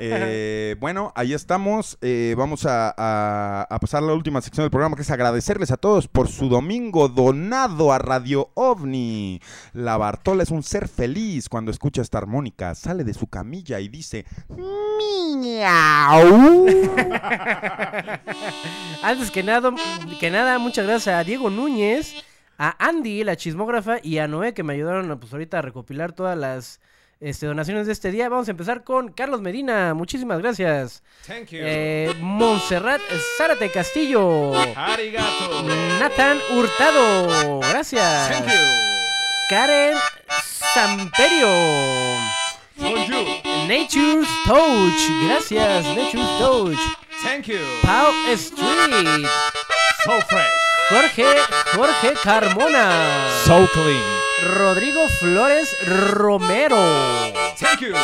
Eh, bueno, ahí estamos. Eh, vamos a, a- a pasar a la última sección del programa, que es agradecerles a todos por su domingo donado a Radio OVNI. La Bartola es un ser feliz cuando escucha esta armónica. Sale de su camilla y dice... "Miau". Antes que nada, que nada, muchas gracias a Diego Núñez, a Andy, la chismógrafa, y a Noé, que me ayudaron pues, ahorita a recopilar todas las este, donaciones de este día. Vamos a empezar con Carlos Medina. Muchísimas gracias. Thank you. Eh, Montserrat Zárate Castillo. Arigato. Nathan Hurtado. Gracias. Thank you. Karen Samperio. Bonjour. Nature's Touch. Gracias, Nature's Touch. Thank you. Pau Street. So fresh. Jorge, Jorge Carmona. So clean. Rodrigo Flores Romero. Thank you.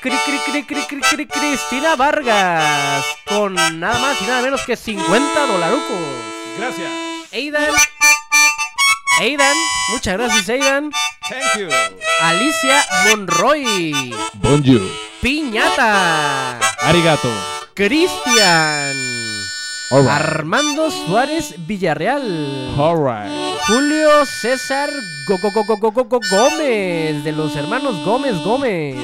Cri, cri, cri, cri, cri, cri, Cristina Vargas. Con nada más y nada menos que 50 dolarucos. Gracias. Aidan. Aidan. Muchas gracias, Aidan. Thank you. Alicia Monroy. Bonjour. Piñata. Arigato. Cristian. All right. Armando Suárez Villarreal. Alright. Julio César Go- Go- Go- Gómez, de los hermanos Gómez Gómez.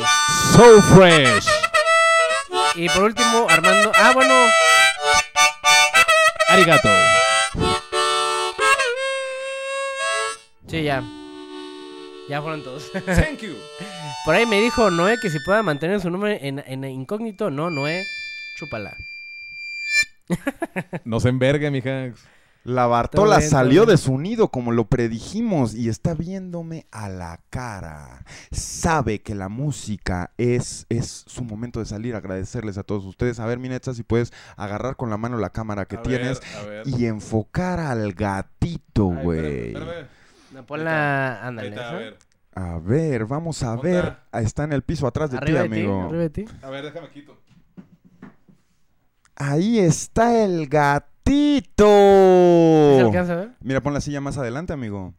So fresh. Y por último, Armando. Ah, bueno. Arigato. Sí, ya. Ya fueron todos. Thank you. Por ahí me dijo Noé que si pueda mantener su nombre en, en incógnito. No, Noé, chúpala. No se envergue, mija. La Bartola bien, salió de su nido como lo predijimos y está viéndome a la cara. Sabe que la música es, es su momento de salir. Agradecerles a todos ustedes. A ver, Minetza, si puedes agarrar con la mano la cámara que A tienes ver, a ver. y enfocar al gatito, güey. Ponla. Ándale. Ahí está, a ver. A ver, vamos a ¿Dónde ver. está? Está en el piso atrás de Arriba ti, de ti, amigo. arriba de ti. A ver, déjame quito. Ahí está el gatito. ¿Sí se alcanza a ver? Mira, pon la silla más adelante, amigo.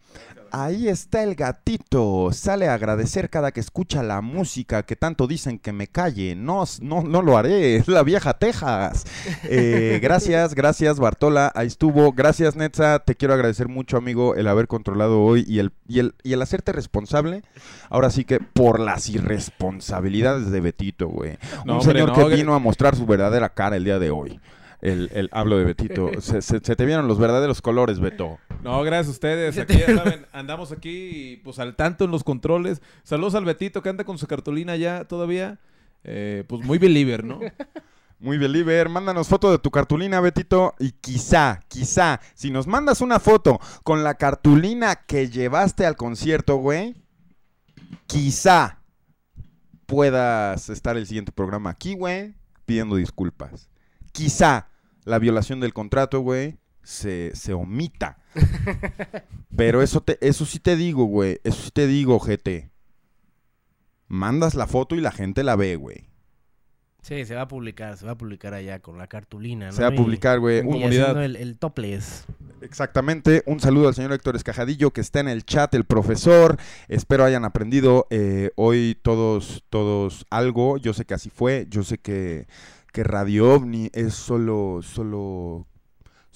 Ahí está el gatito. Sale a agradecer cada que escucha la música que tanto dicen que me calle. No, no, no lo haré. Es la vieja Texas. Eh, gracias, gracias, Bartola. Ahí estuvo. Gracias, Netza. Te quiero agradecer mucho, amigo, el haber controlado hoy y el, y el, y el hacerte responsable. Ahora sí que por las irresponsabilidades de Betito, güey. No, Un hombre, señor no, que que- vino a mostrar su verdadera cara el día de hoy. El, el hablo de Betito. Se, se- se te vieron los verdaderos colores, Beto. No, gracias a ustedes. Aquí, ya saben, andamos aquí pues al tanto en los controles. Saludos al Betito que anda con su cartulina ya todavía. Eh, pues muy believer, ¿no? Muy believer, mándanos foto de tu cartulina, Betito. Y quizá, quizá, si nos mandas una foto con la cartulina que llevaste al concierto, güey, quizá puedas estar el siguiente programa aquí, güey, pidiendo disculpas. Quizá la violación del contrato, güey, se, se omita. Pero eso, te, eso sí te digo, güey, eso sí te digo, GT. Mandas la foto y la gente la ve, güey. Sí, se va a publicar, se va a publicar allá con la cartulina. ¿no? Se va a publicar, güey. haciendo el, el topless. Exactamente. Un saludo al señor Héctor Escajadillo que está en el chat, el profesor. Espero hayan aprendido eh, hoy todos, todos algo. Yo sé que así fue. Yo sé que, que Radio OVNI es solo, solo,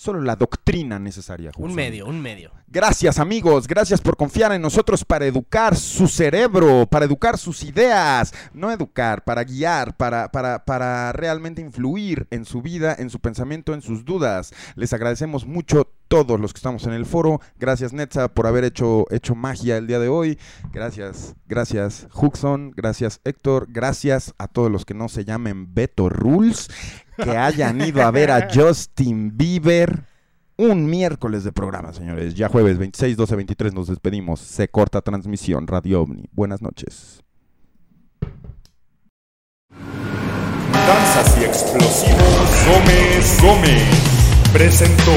solo la doctrina necesaria. Un Justo. medio, un medio. Gracias amigos, gracias por confiar en nosotros para educar su cerebro, para educar sus ideas, no educar, para guiar, para, para, para realmente influir en su vida, en su pensamiento, en sus dudas. Les agradecemos mucho todos los que estamos en el foro. Gracias Netza por haber hecho, hecho magia el día de hoy. Gracias, gracias Huxon, gracias Héctor, gracias a todos los que no se llamen Beto Rules, que hayan ido a ver a Justin Bieber. Un miércoles de programa, señores. Ya jueves 26, 12, 23 nos despedimos. Se corta transmisión Radio OVNI. Buenas noches. Danzas y explosivos Gómez Gómez presentó